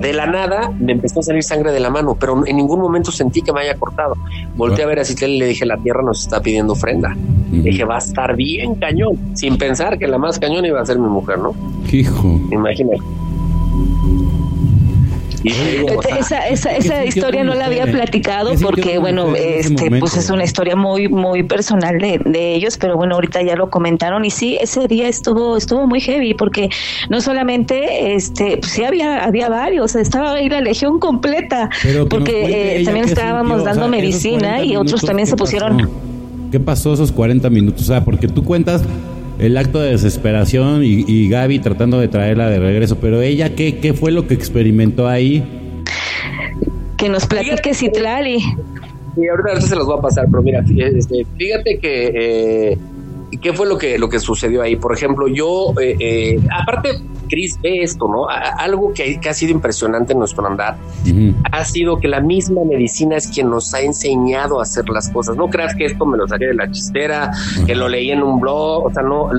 de la nada me empezó a salir sangre de la mano, pero en ningún momento sentí que me haya cortado. Volté a ver a Citlal y le dije, la tierra nos está pidiendo ofrenda. Dije, va a estar bien cañón, sin pensar que la más cañón iba a ser mi mujer, ¿no? Hijo. Imagínate. Esa, esa, esa historia no la había platicado porque, bueno, este, pues es una historia muy, muy personal de, de, ellos, pero bueno, ahorita ya lo comentaron y sí, ese día estuvo, estuvo muy heavy porque no solamente, este, pues sí había, había varios, estaba ahí la legión completa, porque eh, también estábamos dando medicina y otros también se pusieron. ¿Qué pasó esos 40 minutos? O sea, porque tú cuentas el acto de desesperación y, y, Gaby tratando de traerla de regreso, pero ella, ¿qué, qué fue lo que experimentó ahí? Que nos platique Citlali. Sí, ahorita, se los voy a pasar, pero mira, este, fíjate que... Eh, ¿Qué fue lo que, lo que sucedió ahí? Por ejemplo, yo, eh, eh, aparte, Cris, ve esto, ¿no? algo que, ha sido impresionante en nuestro andar ha sido que la misma medicina es quien nos ha enseñado a hacer las cosas. No creas que esto me lo saqué de la chistera, que lo leí en un blog, o sea, no,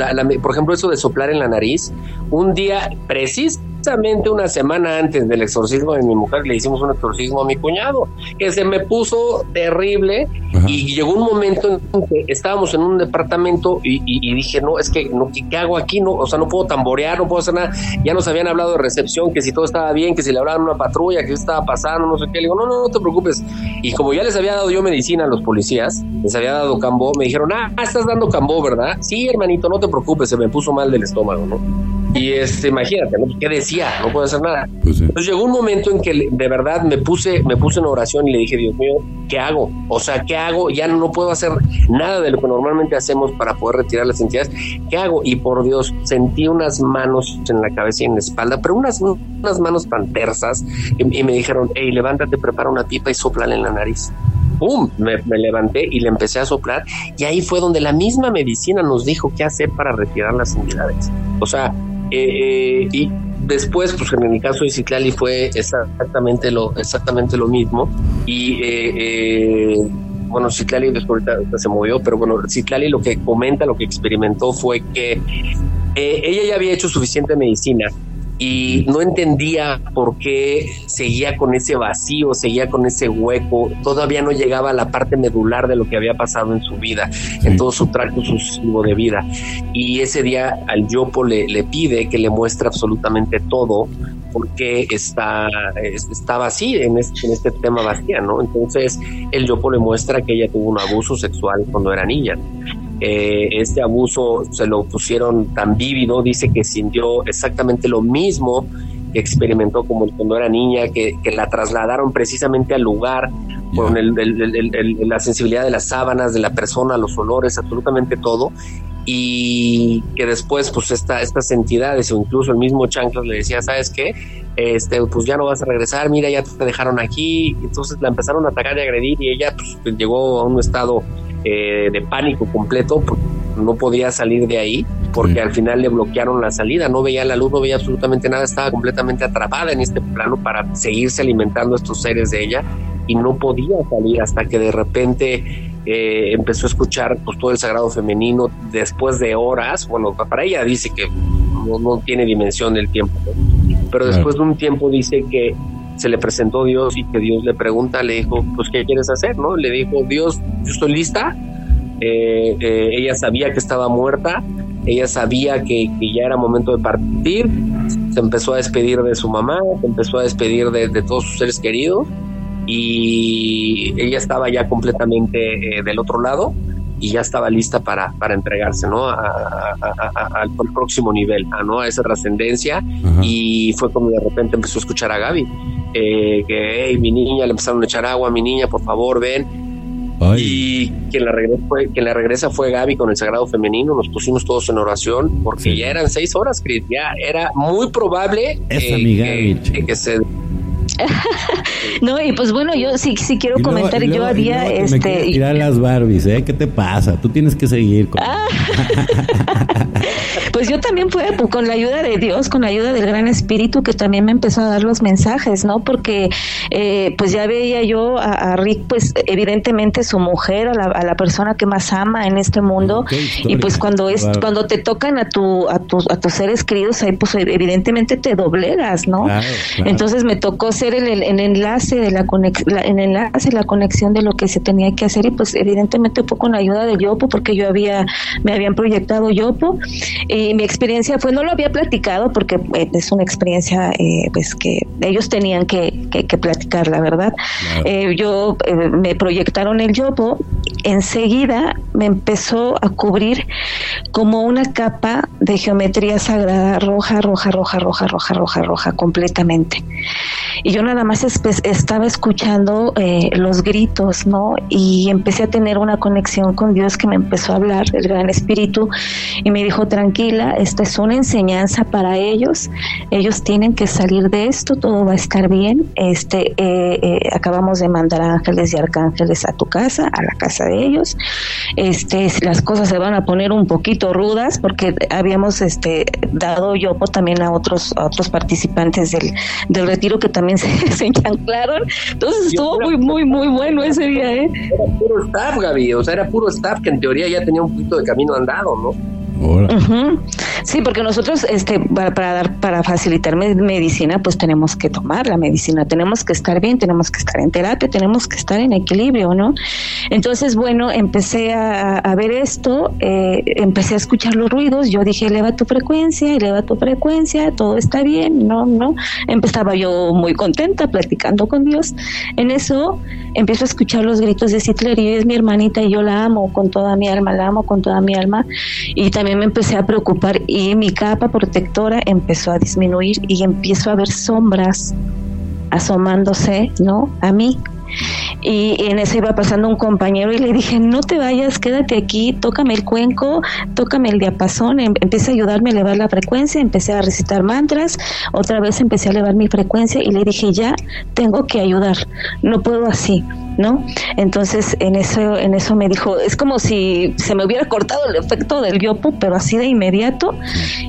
por ejemplo, eso de soplar en la nariz, un día preciso Exactamente una semana antes del exorcismo de mi mujer le hicimos un exorcismo a mi cuñado, que se me puso terrible y llegó un momento en que estábamos en un departamento y, dije, no, es que, no, ¿qué, hago aquí? No, o sea, no puedo tamborear, no puedo hacer nada. Ya nos habían hablado de recepción, que si todo estaba bien, que si le hablaban una patrulla, que estaba pasando, no sé qué. Le digo, no, no, no te preocupes. Y como ya les había dado yo medicina a los policías, les había dado cambó, me dijeron, ah, estás dando cambó, ¿verdad? Sí, hermanito, no te preocupes, se me puso mal del estómago, ¿no? Y este, imagínate, ¿no? ¿qué decía? No puedo hacer nada. Pues Entonces llegó un momento en que de verdad me puse, me puse en oración y le dije, Dios mío, ¿qué hago? O sea, ¿qué hago? Ya no puedo hacer nada de lo que normalmente hacemos para poder retirar las entidades. ¿Qué hago? Y por Dios, sentí unas manos en la cabeza y en la espalda, pero unas, unas manos tan tersas y, me dijeron, hey, levántate, prepara una pipa y soplale en la nariz. ¡Pum! Me, me, levanté y le empecé a soplar y ahí fue donde la misma medicina nos dijo qué hacer para retirar las entidades. O sea, eh, y después, pues en el caso de Citlali fue exactamente lo, exactamente lo mismo. Y eh, eh, bueno, Citlali después se movió, pero bueno, Citlali lo que comenta, lo que experimentó fue que eh, ella ya había hecho suficiente medicina y no entendía por qué seguía con ese vacío, seguía con ese hueco, todavía no llegaba a la parte medular de lo que había pasado en su vida, en todo su tracto sucesivo de vida. Y ese día al Yopo le, le pide que le muestre absolutamente todo porque está, estaba así en este, en este tema vacía, ¿no? Entonces el Yopo le muestra que ella tuvo un abuso sexual cuando era niña eh, este abuso se lo pusieron tan vívido, dice que sintió exactamente lo mismo que experimentó como cuando era niña, que, la trasladaron precisamente al lugar con la sensibilidad de las sábanas, de la persona, los olores, absolutamente todo, y que después pues esta, estas entidades o incluso el mismo Chanclas le decía, ¿sabes qué? Este, pues ya no vas a regresar, mira, ya te dejaron aquí, entonces la empezaron a atacar y agredir y ella pues llegó a un estado eh, de pánico completo, no podía salir de ahí porque al final le bloquearon la salida, no veía la luz, no veía absolutamente nada, estaba completamente atrapada en este plano para seguirse alimentando estos seres de ella y no podía salir hasta que de repente eh, empezó a escuchar pues, todo el sagrado femenino después de horas, bueno, para ella dice que no, tiene dimensión del tiempo, pero después de un tiempo dice que se le presentó Dios y que Dios le pregunta, le dijo, pues, ¿qué quieres hacer? ¿No? Le dijo, Dios, yo estoy lista. Eh, eh, ella sabía que estaba muerta, ella sabía que, ya era momento de partir, se empezó a despedir de su mamá, se empezó a despedir de, todos sus seres queridos y ella estaba ya completamente eh, del otro lado y ya estaba lista para, para entregarse ¿no? al próximo nivel, a, ¿no? a esa trascendencia y fue como de repente empezó a escuchar a Gaby eh, que hey, mi niña le empezaron a echar agua, mi niña por favor ven. Y quien la, regresa fue, quien la regresa fue Gaby con el Sagrado Femenino, nos pusimos todos en oración porque ya eran seis horas, Chris, ya era muy probable eh, que se no, y pues bueno, yo sí, sí quiero comentar, yo había este... tirar las Barbies, ¿eh? ¿Qué te pasa? Tú tienes que seguir con... Ah. pues yo también pude, con la ayuda de Dios, con la ayuda del Gran Espíritu, que también me empezó a dar los mensajes, ¿no? Porque eh, pues ya veía yo a, Rick, pues evidentemente su mujer, a la, persona que más ama en este mundo, y pues cuando es cuando te tocan a tu, a tus a tus seres queridos, ahí pues evidentemente te doblegas, ¿no? Entonces me tocó ser el, el, enlace de la, el enlace, la conexión de lo que se tenía que hacer y pues evidentemente fue con la ayuda de Yopo porque yo había, me habían proyectado Yopo. Y mi experiencia fue, no lo había platicado porque eh, es una experiencia eh, pues que ellos tenían que, que, platicar, la verdad. Eh, yo me proyectaron el Yopo, enseguida me empezó a cubrir como una capa de geometría sagrada roja, roja, roja, roja, roja, roja, roja, completamente. Y yo nada más estaba escuchando eh, los gritos, ¿no? Y empecé a tener una conexión con Dios que me empezó a hablar, el Gran Espíritu, y me dijo, tranquila, esta es una enseñanza para ellos, ellos tienen que salir de esto, todo va a estar bien, este, eh, eh, acabamos de mandar ángeles y arcángeles a tu casa, a la casa de ellos, este, las cosas se van a poner un poquito rudas porque habíamos este, dado yo también a otros, otros participantes del, del retiro que también se, enclaron. Entonces estuvo muy, muy, muy bueno ese día, ¿eh? Era puro staff, Gaby, o sea, era puro staff que en teoría ya tenía un poquito de camino andado, ¿no? Sí, porque nosotros, este, para, dar, para facilitar medicina, pues tenemos que tomar la medicina, tenemos que estar bien, tenemos que estar en terapia, tenemos que estar en equilibrio, ¿no? Entonces, bueno, empecé a, ver esto, eh, empecé a escuchar los ruidos, yo dije, eleva tu frecuencia, eleva tu frecuencia, todo está bien, no, no. Empezaba yo muy contenta platicando con Dios. En eso empiezo a escuchar los gritos de Hitler y es mi hermanita y yo la amo con toda mi alma, la amo con toda mi alma. Y también me empecé a preocupar y mi capa protectora empezó a disminuir y empiezo a ver sombras asomándose, ¿no? A mí. Y en eso iba pasando un compañero y le dije, no te vayas, quédate aquí, tócame el cuenco, tócame el diapasón, em, empecé a ayudarme a elevar la frecuencia, empecé a recitar mantras, otra vez empecé a elevar mi frecuencia y le dije, ya tengo que ayudar, no puedo así ¿no? Entonces en eso, en eso me dijo, es como si se me hubiera cortado el efecto del yopo, pero así de inmediato,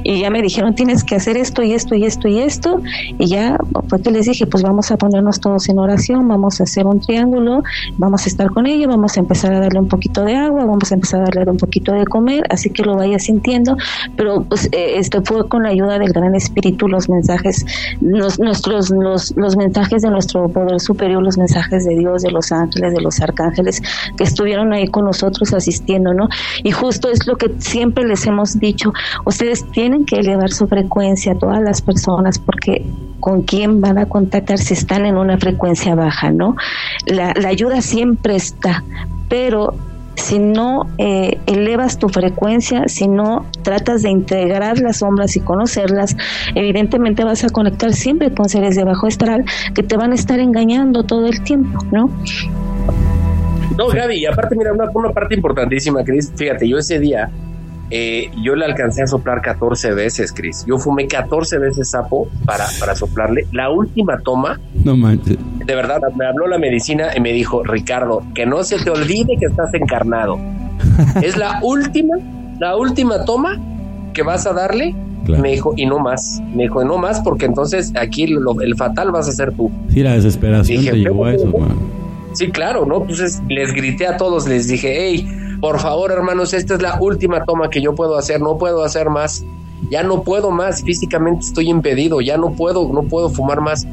y ya me dijeron tienes que hacer esto y esto y esto y esto, y ya pues que les dije, pues vamos a ponernos todos en oración, vamos a hacer un triángulo, vamos a estar con ella, vamos a empezar a darle un poquito de agua, vamos a empezar a darle un poquito de comer, así que lo vaya sintiendo, pero pues eh, esto fue con la ayuda del gran espíritu, los mensajes, nuestros, los, los mensajes de nuestro poder superior, los mensajes de Dios, de los ángeles, de los arcángeles que estuvieron ahí con nosotros asistiendo, ¿no? Y justo es lo que siempre les hemos dicho, ustedes tienen que elevar su frecuencia a todas las personas porque con quién van a contactar si están en una frecuencia baja, ¿no? La, la ayuda siempre está, pero si no eh, elevas tu frecuencia, si no tratas de integrar las sombras y conocerlas, evidentemente vas a conectar siempre con seres de bajo astral que te van a estar engañando todo el tiempo, ¿no? No, Gaby, aparte, mira, una, una parte importantísima, Cris, fíjate, yo ese día, eh, yo le alcancé a soplar 14 veces, Cris. Yo fumé 14 veces sapo para, para soplarle. La última toma, No manches. de verdad, me habló la medicina y me dijo, Ricardo, que no se te olvide que estás encarnado. es la última, la última toma que vas a darle. Claro. Me dijo, y no más. Me dijo, no más, porque entonces aquí lo- el fatal vas a ser tú. Sí, la desesperación Dije, te llevó a ¿cómo, eso, man. Sí, claro, ¿no? Entonces les grité a todos, les dije, hey, por favor, hermanos, esta es la última toma que yo puedo hacer, no puedo hacer más, ya no puedo más, físicamente estoy impedido, ya no puedo, no puedo fumar más.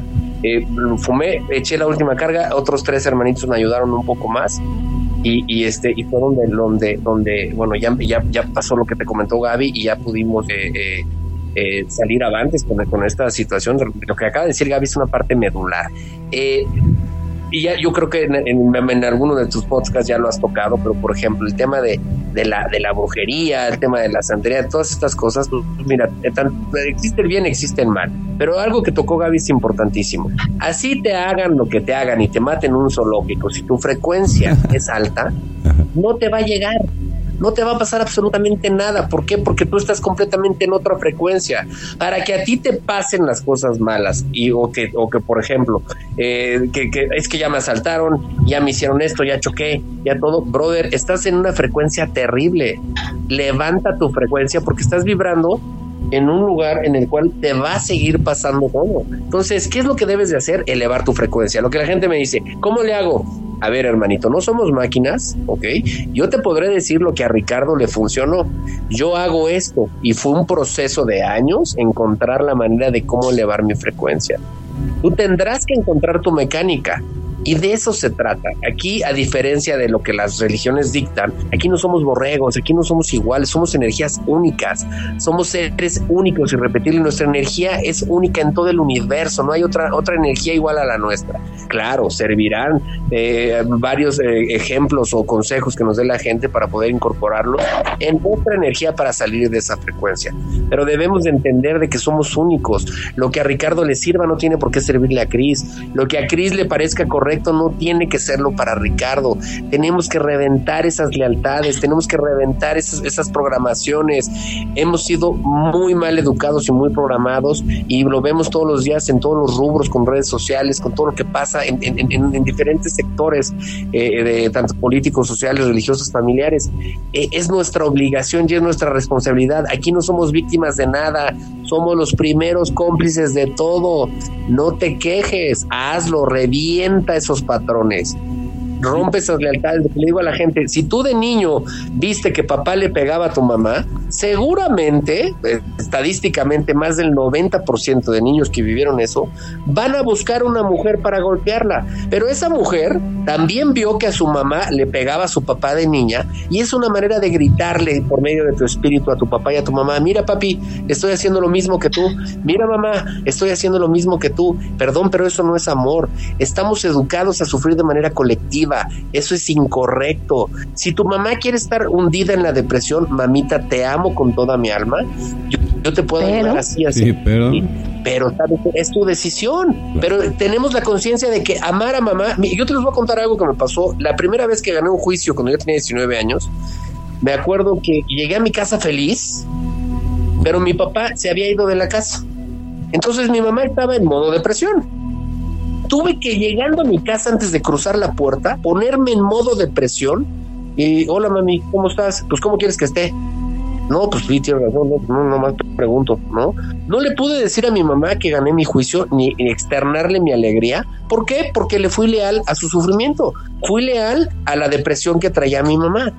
Eh, fumé, eché la última carga, otros tres hermanitos me ayudaron un poco más. Y, este y fue donde donde donde bueno ya ya ya pasó lo que te comentó Gaby y ya pudimos eh, eh, eh, salir avantes con, con esta situación lo que acaba de decir Gaby es una parte medular y ya yo creo que en, en, en alguno de tus podcasts ya lo has tocado, pero por ejemplo, el tema de, de, la, de la brujería, el tema de la santería, todas estas cosas, pues, mira, tan, existe el bien, existe el mal. Pero algo que tocó Gaby es importantísimo. Así te hagan lo que te hagan y te maten en un zoológico, si tu frecuencia es alta, no te va a llegar no te va a pasar absolutamente nada. ¿Por qué? Porque tú estás completamente en otra frecuencia. Para que a ti te pasen las cosas malas y o que, o que por ejemplo, eh, que, que, es que ya me asaltaron, ya me hicieron esto, ya choqué, ya todo, brother, estás en una frecuencia terrible. Levanta tu frecuencia porque estás vibrando en un lugar en el cual te va a seguir pasando todo. Entonces, ¿qué es lo que debes de hacer? Elevar tu frecuencia. Lo que la gente me dice, ¿cómo le hago? A ver, hermanito, no somos máquinas, ¿ok? Yo te podré decir lo que a Ricardo le funcionó. Yo hago esto y fue un proceso de años encontrar la manera de cómo elevar mi frecuencia. Tú tendrás que encontrar tu mecánica. Y de eso se trata. Aquí, a diferencia de lo que las religiones dictan, aquí no somos borregos, aquí no somos iguales, somos energías únicas, somos seres únicos y repetirle, nuestra energía es única en todo el universo, no hay otra, otra energía igual a la nuestra. Claro, servirán eh, varios eh, ejemplos o consejos que nos dé la gente para poder incorporarlo en otra energía para salir de esa frecuencia. Pero debemos de entender de que somos únicos. Lo que a Ricardo le sirva no tiene por qué servirle a Cris. Lo que a Cris le parezca correcto no tiene que serlo para Ricardo. Tenemos que reventar esas lealtades, tenemos que reventar esas, programaciones. Hemos sido muy mal educados y muy programados y lo vemos todos los días en todos los rubros, con redes sociales, con todo lo que pasa en diferentes sectores, eh, de tanto políticos, sociales, religiosos, familiares. Eh, es nuestra obligación y es nuestra responsabilidad. Aquí no somos víctimas de nada, somos los primeros cómplices de todo. No te quejes, hazlo, revienta esos patrones. Rompe esas lealtades. Le digo a la gente, si tú de niño viste que papá le pegaba a tu mamá, seguramente, eh, estadísticamente, más del 90% de niños que vivieron eso, van a buscar una mujer para golpearla. Pero esa mujer también vio que a su mamá le pegaba a su papá de niña y es una manera de gritarle por medio de tu espíritu a tu papá y a tu mamá, mira papi, estoy haciendo lo mismo que tú, mira mamá, estoy haciendo lo mismo que tú, perdón, pero eso no es amor, estamos educados a sufrir de manera colectiva, eso es incorrecto. Si tu mamá quiere estar hundida en la depresión, mamita, te amo con toda mi alma, yo, yo te puedo Pero- ayudar así, así. Sí, pero- pero es tu decisión. Pero tenemos la conciencia de que amar a mamá. Yo te les voy a contar algo que me pasó. La primera vez que gané un juicio cuando yo tenía 19 años, me acuerdo que llegué a mi casa feliz, pero mi papá se había ido de la casa. Entonces mi mamá estaba en modo depresión. Tuve que llegando a mi casa antes de cruzar la puerta, ponerme en modo depresión y hola mami, ¿cómo estás? Pues ¿cómo quieres que esté? No, pues sí, tiene razón, no, no, te pregunto, ¿no? No le pude decir a mi mamá que gané mi juicio ni externarle mi alegría. ¿Por qué? Porque le fui leal a su sufrimiento. Fui leal a la depresión que traía mi mamá.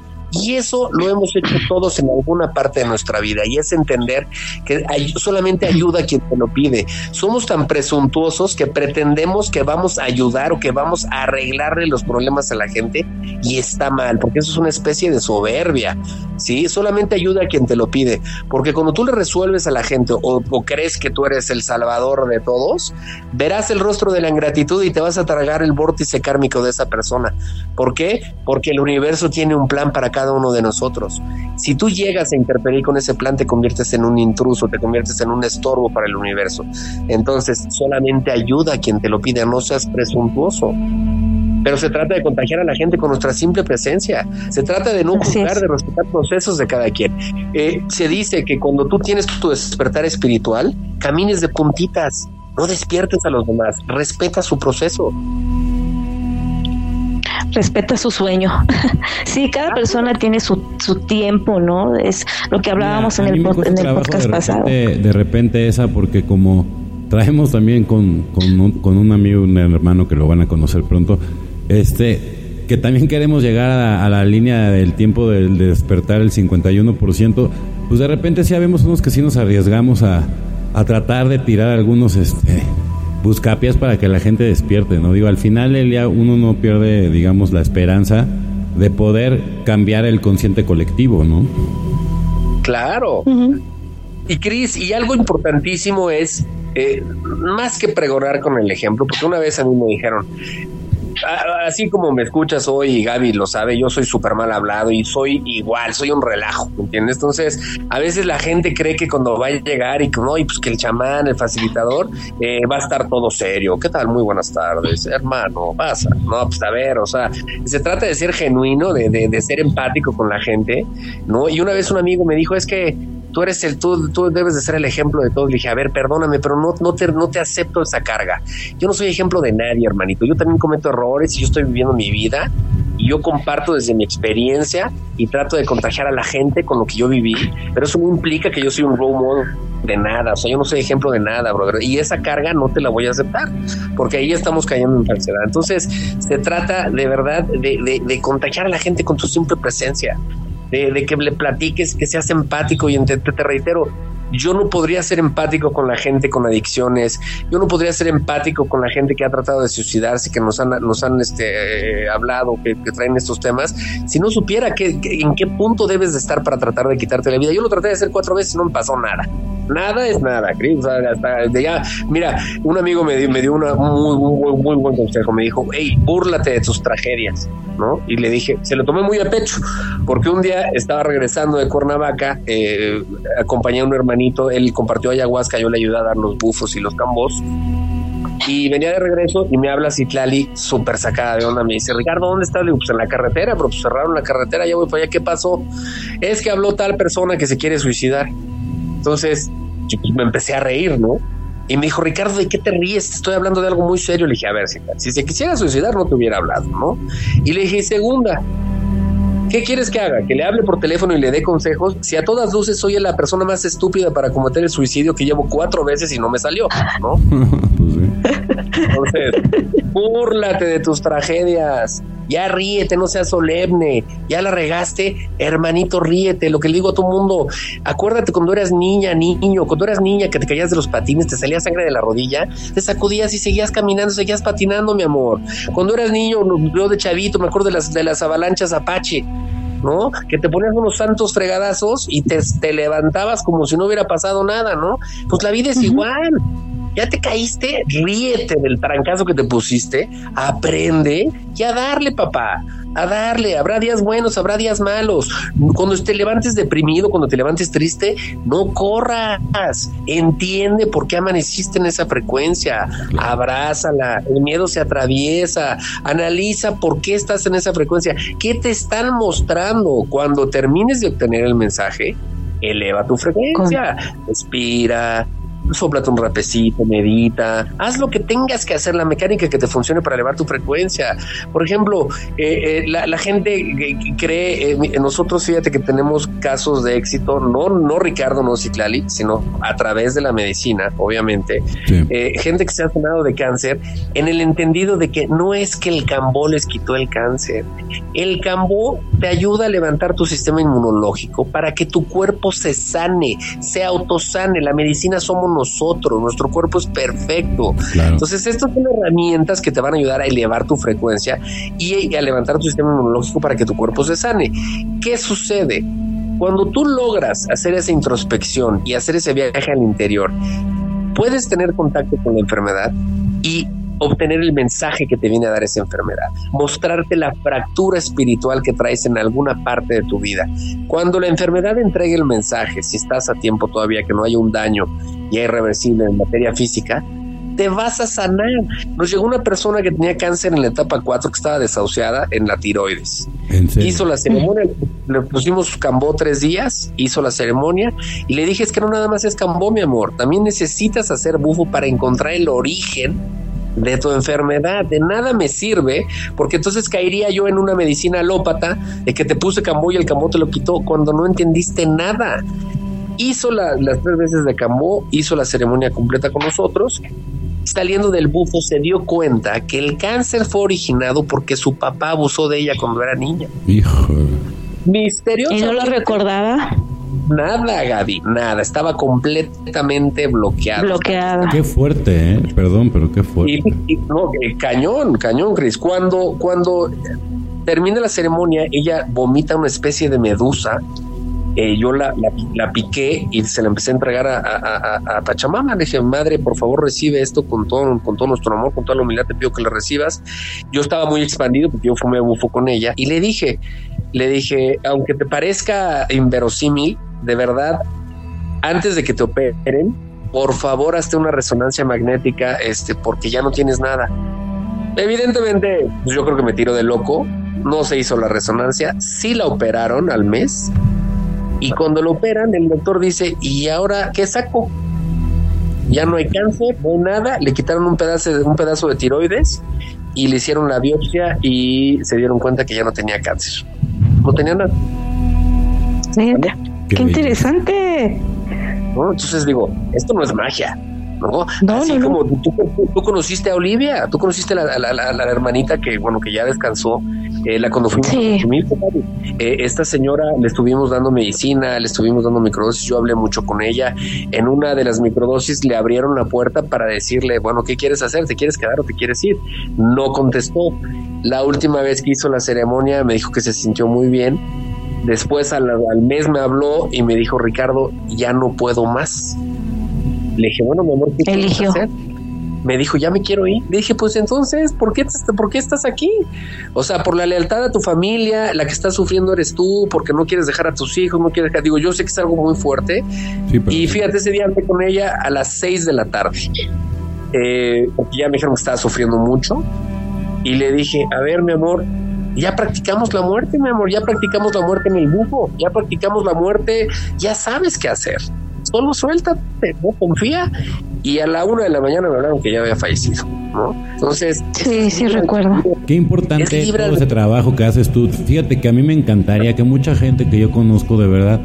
Y eso lo hemos hecho todos en alguna parte de nuestra vida y es entender que solamente ayuda a quien te lo pide. Somos tan presuntuosos que pretendemos que vamos a ayudar o que vamos a arreglarle los problemas a la gente y está mal, porque eso es una especie de soberbia. ¿sí? Solamente ayuda a quien te lo pide, porque cuando tú le resuelves a la gente o, crees que tú eres el salvador de todos, verás el rostro de la ingratitud y te vas a tragar el vórtice kármico de esa persona. ¿Por qué? Porque el universo tiene un plan para cada uno de nosotros. Si tú llegas a interferir con ese plan, te conviertes en un intruso, te conviertes en un estorbo para el universo. Entonces, solamente ayuda a quien te lo pide, no seas presuntuoso pero se trata de contagiar a la gente con nuestra simple presencia. Se trata de no juzgar, de respetar procesos de cada quien. Eh, se dice que cuando tú tienes tu despertar espiritual, camines de puntitas, no despiertes a los demás, respeta su proceso respeta su sueño. sí, cada persona tiene su, su tiempo, ¿no? Es lo que hablábamos en, el, en el podcast pasado. De repente esa, porque como traemos también con, con, un, con un amigo, un hermano que lo van a conocer pronto, este, que también queremos llegar a, la línea del tiempo de, despertar el 51%, pues de repente sí vemos unos que sí nos arriesgamos a, a tratar de tirar algunos este, buscapias para que la gente despierte, ¿no? Digo, al final el día uno no pierde, digamos, la esperanza de poder cambiar el consciente colectivo, ¿no? Claro. Y Cris, y algo importantísimo es, eh, más que pregonar con el ejemplo, porque una vez a mí me dijeron, así como me escuchas hoy y Gaby lo sabe, yo soy súper mal hablado y soy igual, soy un relajo, ¿me entiendes? Entonces, a veces la gente cree que cuando va a llegar y que no, y pues que el chamán, el facilitador, eh, va a estar todo serio. ¿Qué tal? Muy buenas tardes, hermano, pasa. No, pues a ver, o sea, se trata de ser genuino, de, de, de ser empático con la gente, ¿no? Y una vez un amigo me dijo, es que tú eres el, tú, tú debes de ser el ejemplo de todos. Le dije, a ver, perdóname, pero no, no, te, no te acepto esa carga. Yo no soy ejemplo de nadie, hermanito. Yo también cometo errores y yo estoy viviendo mi vida y yo comparto desde mi experiencia y trato de contagiar a la gente con lo que yo viví, pero eso no implica que yo soy un role model de nada, o sea, yo no soy ejemplo de nada, brother, y esa carga no te la voy a aceptar, porque ahí estamos cayendo en falsedad. Entonces, se trata de verdad de, de, de contagiar a la gente con tu simple presencia de, que le platiques, que seas empático y te, te, reitero, yo no podría ser empático con la gente con adicciones, yo no podría ser empático con la gente que ha tratado de suicidarse, que nos han, nos han este, hablado, que, traen estos temas, si no supiera que, en qué punto debes de estar para tratar de quitarte la vida. Yo lo traté de hacer cuatro veces y no me pasó nada. Nada es nada, Chris. ya, mira, un amigo me dio, me dio una muy, muy, muy, buen consejo. Me dijo, hey, búrlate de tus tragedias, ¿no? Y le dije, se lo tomé muy a pecho, porque un día estaba regresando de Cuernavaca, eh, acompañé a un hermanito, él compartió ayahuasca, yo le ayudé a dar los bufos y los cambos. Y venía de regreso y me habla Citlali súper sacada de onda. Me dice, Ricardo, ¿dónde estás? Le digo, pues en la carretera, pero pues cerraron la carretera, ya voy para allá. ¿Qué pasó? Es que habló tal persona que se quiere suicidar. Entonces, pues, me empecé a reír, ¿no? Y me dijo, Ricardo, ¿de qué te ríes? Estoy hablando de algo muy serio. Le dije, a ver, si, si se quisiera suicidar, no te hubiera hablado, ¿no? Y le dije, segunda, ¿Qué quieres que haga? ¿Que le hable por teléfono y le dé consejos? Si a todas luces soy la persona más estúpida para cometer el suicidio que llevo cuatro veces y no me salió, ¿no? Pues Entonces, búrlate de tus tragedias. Ya ríete, no seas solemne. Ya la regaste, hermanito, ríete. Lo que le digo a todo mundo, acuérdate cuando eras niña, niño, cuando eras niña que te caías de los patines, te salía sangre de la rodilla, te sacudías y seguías caminando, seguías patinando, mi amor. Cuando eras niño, yo de chavito, me acuerdo de las, de las avalanchas Apache. ¿no? Que te ponías unos santos fregadazos y te, te, levantabas como si no hubiera pasado nada, ¿no? Pues la vida es igual ya te caíste, ríete del trancazo que te pusiste, aprende y a darle, papá, a darle. Habrá días buenos, habrá días malos. Cuando te levantes deprimido, cuando te levantes triste, no corras. Entiende por qué amaneciste en esa frecuencia. Abrázala. El miedo se atraviesa. Analiza por qué estás en esa frecuencia. ¿Qué te están mostrando? Cuando termines de obtener el mensaje, eleva tu frecuencia. Respira Sóplate un rapecito, medita, haz lo que tengas que hacer, la mecánica que te funcione para elevar tu frecuencia. Por ejemplo, eh, eh, la, gente cree, eh, nosotros fíjate que tenemos casos de éxito, no, no Ricardo, no Ciclali, sino a través de la medicina, obviamente. gente que se ha sanado de cáncer en el entendido de que no es que el cambó les quitó el cáncer. El cambó te ayuda a levantar tu sistema inmunológico para que tu cuerpo se sane, se autosane. La medicina somos nosotros, nuestro cuerpo es perfecto. Entonces, estas son herramientas que te van a ayudar a elevar tu frecuencia y a levantar tu sistema inmunológico para que tu cuerpo se sane. ¿Qué sucede? Cuando tú logras hacer esa introspección y hacer ese viaje al interior, puedes tener contacto con la enfermedad y obtener el mensaje que te viene a dar esa enfermedad, mostrarte la fractura espiritual que traes en alguna parte de tu vida. Cuando la enfermedad entregue el mensaje, si estás a tiempo todavía que no haya un daño ya irreversible en materia física, te vas a sanar. Nos llegó una persona que tenía cáncer en la etapa 4 que estaba desahuciada en la tiroides. Hizo la ceremonia, le pusimos cambó tres días, hizo la ceremonia y le dije es que no nada más es cambó mi amor, también necesitas hacer bufo para encontrar el origen de tu enfermedad. De nada me sirve, porque entonces caería yo en una medicina alópata de que te puse cambó y el cambó te lo quitó cuando no entendiste nada. Hizo las tres veces de cambó, hizo la ceremonia completa con nosotros. Saliendo del bufo se dio cuenta que el cáncer fue originado porque su papá abusó de ella cuando era niña. Hijo. Misterioso. ¿Y no lo recordaba? Nada, Gaby, nada. Estaba completamente bloqueado. Bloqueada. Qué fuerte, ¿eh? Perdón, pero qué fuerte. no, cañón, cañón, Cris. Cuando, cuando termina la ceremonia, ella vomita una especie de medusa. Eh, yo la, la, piqué y se la empecé a entregar a, a, a, Pachamama. Le dije, madre, por favor, recibe esto con todo, con todo nuestro amor, con toda la humildad, te pido que la recibas. Yo estaba muy expandido porque yo fumé bufo con ella y le dije, le dije, aunque te parezca inverosímil, de verdad, antes de que te operen, por favor hazte una resonancia magnética, este, porque ya no tienes nada. Evidentemente, yo creo que me tiro de loco. No se hizo la resonancia, sí la operaron al mes. Y cuando lo operan, el doctor dice, ¿y ahora qué saco? Ya no hay cáncer, no hay nada. Le quitaron un pedazo, de, un pedazo de tiroides y le hicieron la biopsia y se dieron cuenta que ya no tenía cáncer. No tenía nada. Qué, interesante. Entonces digo, esto no es magia. ¿no? Así como Tú, conociste a Olivia, tú conociste a la, hermanita que, bueno, que ya descansó, eh, la cuando fuimos eh, esta señora le estuvimos dando medicina, le estuvimos dando microdosis, yo hablé mucho con ella. En una de las microdosis le abrieron la puerta para decirle, bueno, ¿qué quieres hacer? ¿Te quieres quedar o te quieres ir? No contestó. La última vez que hizo la ceremonia me dijo que se sintió muy bien Después al, mes me habló y me dijo, Ricardo, ya no puedo más. Le dije, bueno, mi amor, ¿qué quieres hacer? Me dijo, ya me quiero ir. Le dije, pues entonces, ¿por qué, ¿por qué estás aquí? O sea, por la lealtad a tu familia, la que está sufriendo eres tú, porque no quieres dejar a tus hijos, no quieres dejar. Digo, yo sé que es algo muy fuerte. y fíjate, ese día hablé con ella a las seis de la tarde. Eh, porque ya me dijeron que estaba sufriendo mucho. Y le dije, a ver, mi amor, ya practicamos la muerte, mi amor, ya practicamos la muerte en el bufo, ya practicamos la muerte, ya sabes qué hacer. Solo suéltate, no confía. Y a la una de la mañana me hablaron que ya había fallecido, ¿no? Entonces. Sí, sí, recuerdo. Qué importante es todo ese trabajo que haces tú. Fíjate que a mí me encantaría que mucha gente que yo conozco de verdad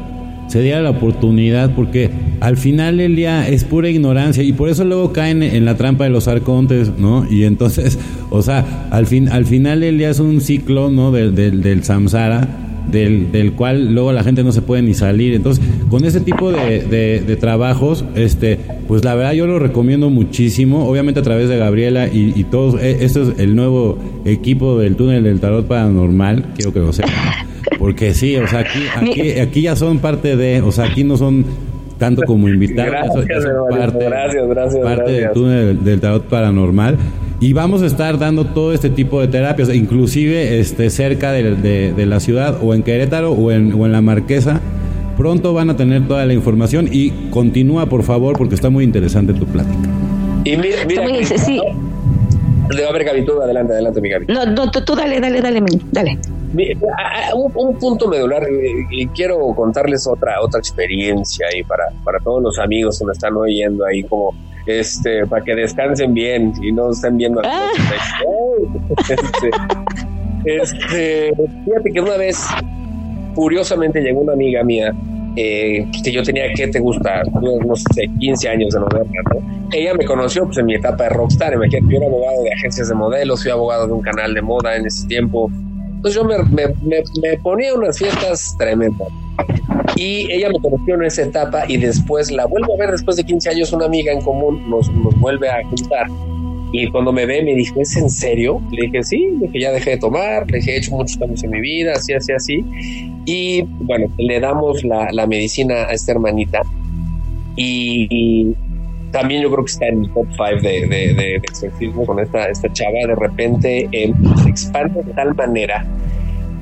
se diera la oportunidad porque al final el día es pura ignorancia y por eso luego caen en la trampa de los arcontes, ¿no? Y entonces, o sea, al fin al final el día es un ciclo, ¿no? Del, del, samsara, del, del, cual luego la gente no se puede ni salir. Entonces, con ese tipo de, de, trabajos, este, pues la verdad yo lo recomiendo muchísimo, obviamente a través de Gabriela y, y todos, e, esto es el nuevo equipo del túnel del tarot paranormal, quiero que lo sepan. Porque sí, o sea, aquí, aquí, aquí ya son parte de, o sea, aquí no son tanto como invitados. Gracias, parte, gracias, gracias, parte del túnel del, tarot paranormal. Y vamos a estar dando todo este tipo de terapias, inclusive este, cerca de, de, la ciudad, o en Querétaro, o en, o en La Marquesa. Pronto van a tener toda la información y continúa, por favor, porque está muy interesante tu plática. Y mira, mira que, sí. No, a ver, Gaby, tú adelante, adelante, mi Gaby. No, no, tú, dale, dale, dale, dale. Un, punto medular, eh, y quiero contarles otra otra experiencia ahí para, para todos los amigos que me están oyendo ahí, como este, para que descansen bien y no estén viendo. Ah. Este, este, fíjate que una vez, curiosamente, llegó una amiga mía eh, que yo tenía, que te gusta? No, sé, 15 años de novela, ¿no? Ella me conoció pues, en mi etapa de rockstar, imagínate, yo era abogado de agencias de modelos, fui abogado de un canal de moda en ese tiempo, entonces yo me, me, ponía unas fiestas tremendas. Y ella me conoció en esa etapa y después la vuelvo a ver después de 15 años, una amiga en común nos, nos vuelve a juntar. Y cuando me ve me dijo, ¿es en serio? Le dije, sí, le dije, ya dejé de tomar, le dije, he hecho muchos cambios en mi vida, así, así, así. Y bueno, le damos la, la medicina a esta hermanita. Y, también yo creo que está en el top 5 de, de, de, exorcismo con esta, esta chava. De repente eh, se expande de tal manera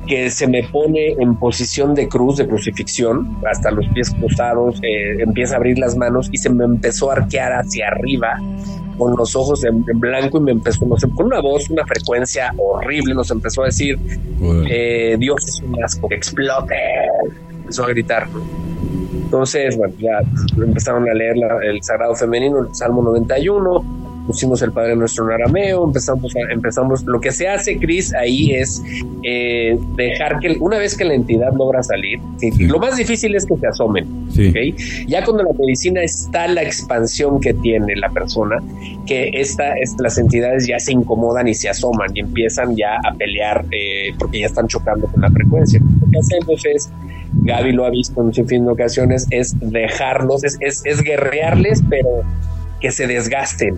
que se me pone en posición de cruz, de crucifixión, hasta los pies cruzados, eh, empieza a abrir las manos y se me empezó a arquear hacia arriba con los ojos en, blanco y me empezó, no sé, con una voz, una frecuencia horrible, nos empezó a decir, eh, Dios es un asco, que explote, empezó a gritar. Entonces, bueno, ya empezaron a leer el Sagrado Femenino, el Salmo 91, pusimos el Padre Nuestro en arameo, empezamos, empezamos, lo que se hace, Cris, ahí es eh, dejar que una vez que la entidad logra salir, lo más difícil es que se asomen, ya cuando la medicina está la expansión que tiene la persona, que esta, las entidades ya se incomodan y se asoman y empiezan ya a pelear eh, porque ya están chocando con la frecuencia. Lo que hacemos es Gaby lo ha visto en un sinfín de ocasiones, es dejarlos, es, es, es guerrearles, pero que se desgasten.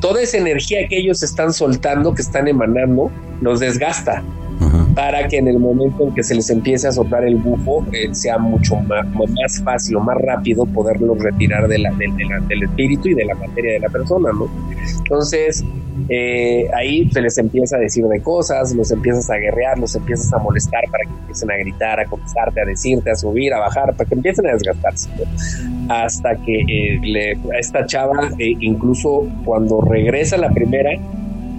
Toda esa energía que ellos están soltando, que están emanando, los desgasta para que en el momento en que se les empiece a soplar el bufo eh, sea mucho más, más fácil o más rápido poderlo retirar de la, del espíritu y de la materia de la persona, ¿no? Entonces, eh, ahí se les empieza a decir de cosas, los empiezas a guerrear, los empiezas a molestar para que empiecen a gritar, a contestarte, a decirte, a subir, a bajar, para que empiecen a desgastarse. Hasta que eh, le, a esta chava, incluso cuando regresa la primera,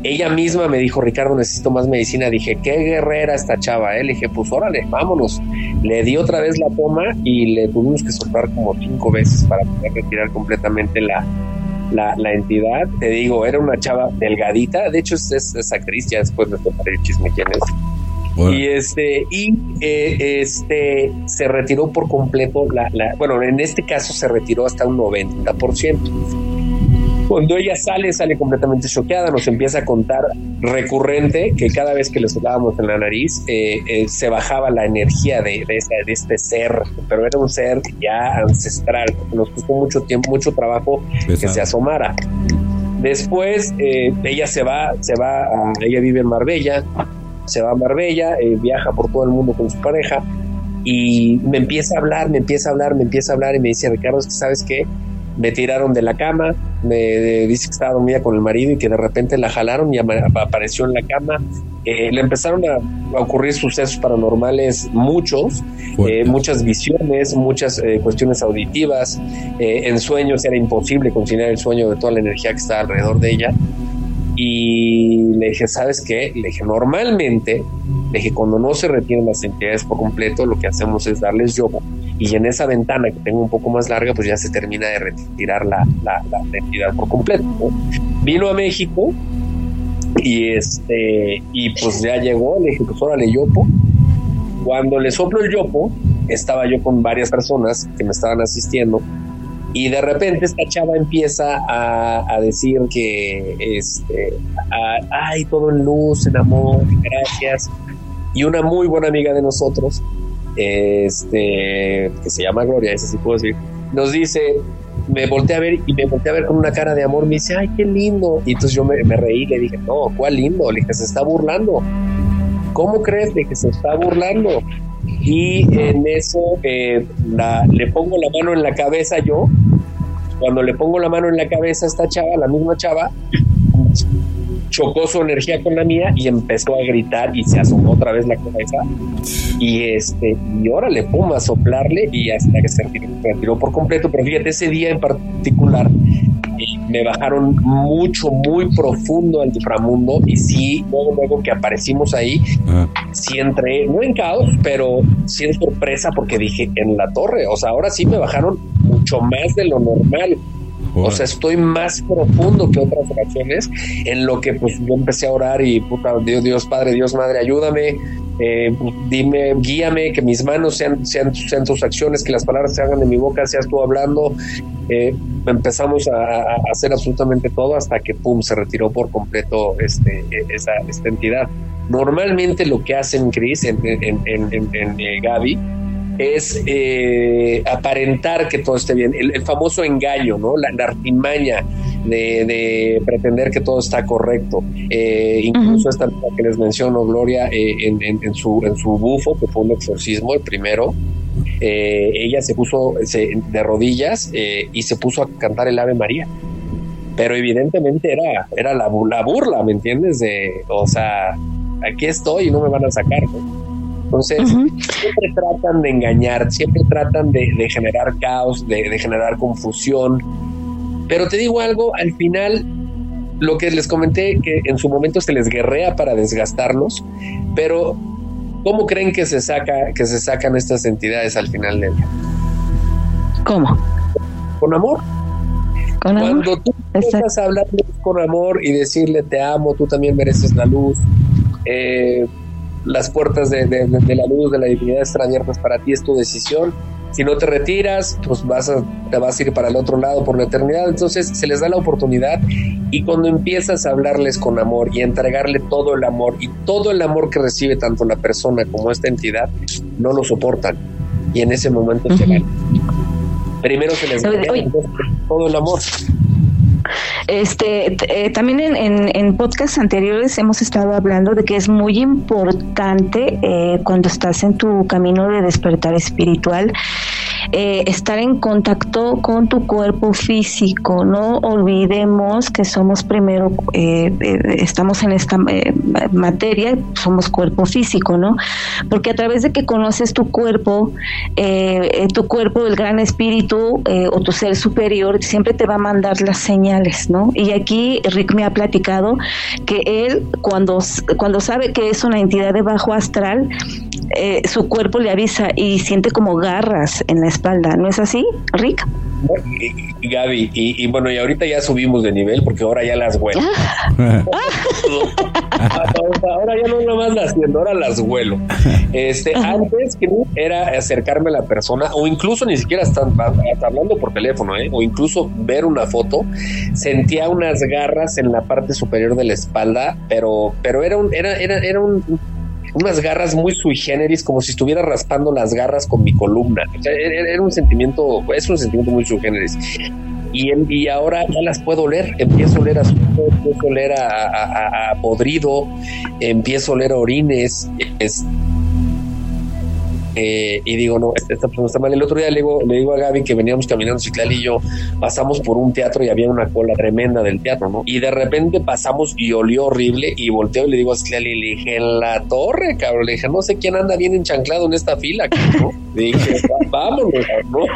ella misma me dijo, Ricardo, necesito más medicina. Dije, qué guerrera esta chava, ¿eh? Le dije, pues órale, vámonos. Le di otra vez la toma y le tuvimos que soplar como cinco veces para poder retirar completamente la, la, entidad. Te digo, era una chava delgadita. De hecho, es, actriz, ya después me tocaré el chisme quién es. Y este, y eh, este se retiró por completo la, la, bueno, en este caso se retiró hasta un 90%. Cuando ella sale, sale completamente choqueada, nos empieza a contar recurrente que cada vez que le soplábamos en la nariz eh, eh, se bajaba la energía de, de, este ser, pero era un ser ya ancestral, nos costó mucho tiempo, mucho trabajo que se asomara. Después eh, ella se va, se va, a, ella vive en Marbella, se va a Marbella, viaja por todo el mundo con su pareja y me empieza a hablar, me empieza a hablar, me empieza a hablar y me dice, Ricardo, es que sabes qué, me tiraron de la cama, me dice que estaba dormida con el marido y que de repente la jalaron y apareció en la cama. Eh, le empezaron a, ocurrir sucesos paranormales, muchos, eh, muchas visiones, muchas eh, cuestiones auditivas. en sueños era imposible conciliar el sueño de toda la energía que estaba alrededor de ella. Y le dije, ¿sabes qué? Le dije, normalmente, le dije, cuando no se retienen las entidades por completo, lo que hacemos es darles yoga y en esa ventana que tengo un poco más larga, pues ya se termina de retirar la, la, entidad por completo. Vino a México y este y pues ya llegó, le dije, pues órale, yopo. Cuando le soplo el yopo, estaba yo con varias personas que me estaban asistiendo y de repente esta chava empieza a, decir que este ay todo en luz en amor gracias y una muy buena amiga de nosotros este, que se llama Gloria, ese sí puedo decir, nos dice, me volteé a ver y me volteé a ver con una cara de amor, me dice, ay, qué lindo. Y entonces yo me, reí, le dije, no, ¿cuál lindo? Le dije, se está burlando. ¿Cómo crees? Le que se está burlando. Y en eso eh, le pongo la mano en la cabeza yo. Cuando le pongo la mano en la cabeza a esta chava, la misma chava, chocó su energía con la mía y empezó a gritar y se asomó otra vez la cabeza. Y este, y órale, pum, a soplarle y hasta que se retiró, por completo. Pero fíjate, ese día en particular me bajaron mucho, muy profundo al inframundo y sí, luego, luego que aparecimos ahí, ah. sí entré, no en caos, pero sí en sorpresa porque dije, en la torre, o sea, ahora sí me bajaron mucho más de lo normal. O sea, estoy más profundo que otras ocasiones en lo que pues yo empecé a orar y puta, Dios, Dios Padre, Dios Madre, ayúdame, eh, dime, guíame, que mis manos sean, sean, sean, tus acciones, que las palabras se hagan de mi boca, seas tú hablando. Eh, empezamos a, hacer absolutamente todo hasta que, pum, se retiró por completo este, esa, esta entidad. Normalmente lo que hacen, Chris, en, en, en, en eh, Gaby, es eh, aparentar que todo esté bien, el, famoso engaño, ¿no? La, artimaña de, pretender que todo está correcto. Eh, incluso esta que les menciono, Gloria, eh, en, su, en su bufo, que fue un exorcismo, el primero, ella se puso de rodillas y se puso a cantar el Ave María. Pero evidentemente era, era la, la burla, ¿me entiendes? De, o sea, aquí estoy y no me van a sacar, ¿no? Entonces, siempre tratan de engañar, siempre tratan de, generar caos, de, generar confusión. Pero te digo algo, al final, lo que les comenté, que en su momento se les guerrea para desgastarlos, pero ¿cómo creen que se, saca, que se sacan estas entidades al final del día? ¿Cómo? Con amor. Cuando tú empiezas a hablarles con amor y decirle te amo, tú también mereces la luz, eh, las puertas de, la luz, de la divinidad están abiertas para ti, es tu decisión. Si no te retiras, pues vas a, te vas a ir para el otro lado por la eternidad. Entonces se les da la oportunidad y cuando empiezas a hablarles con amor y entregarle todo el amor y todo el amor que recibe tanto la persona como esta entidad, no lo soportan. Y en ese momento se van. Primero se les da todo el amor. Este, eh, también en, en, podcasts anteriores hemos estado hablando de que es muy importante eh, cuando estás en tu camino de despertar espiritual eh, estar en contacto con tu cuerpo físico. No olvidemos que somos primero, estamos en esta materia, somos cuerpo físico, ¿no? Porque a través de que conoces tu cuerpo, tu cuerpo, el gran espíritu o tu ser superior, siempre te va a mandar las señales, ¿no? Y aquí Rick me ha platicado que él cuando, cuando sabe que es una entidad de bajo astral, eh, su cuerpo le avisa y siente como garras en la espalda, ¿no es así, Rick? Gaby, y, bueno, y ahorita ya subimos de nivel porque ahora ya las huelo. ahora ya no nomás las siento, ahora las huelo. Este, antes que era acercarme a la persona, o incluso ni siquiera estar hablando por teléfono, ¿eh? o incluso ver una foto, sentía unas garras en la parte superior de la espalda, pero, pero era un, era, era, era un unas garras muy sui generis, como si estuviera raspando las garras con mi columna. era, un sentimiento, es un sentimiento muy sui generis. Y, y ahora ya las puedo oler, empiezo a oler a empiezo a oler a, podrido, empiezo a oler a orines, es, eh, y digo, no, esta persona está mal. El otro día le digo, le digo a Gaby que veníamos caminando Ciclal y yo pasamos por un teatro y había una cola tremenda del teatro, ¿no? Y de repente pasamos y olió horrible y volteo y le digo a Ciclal le dije, en la torre, cabrón. Le dije, no sé quién anda bien enchanclado en esta fila, ¿no? Le dije, vámonos, ¿no?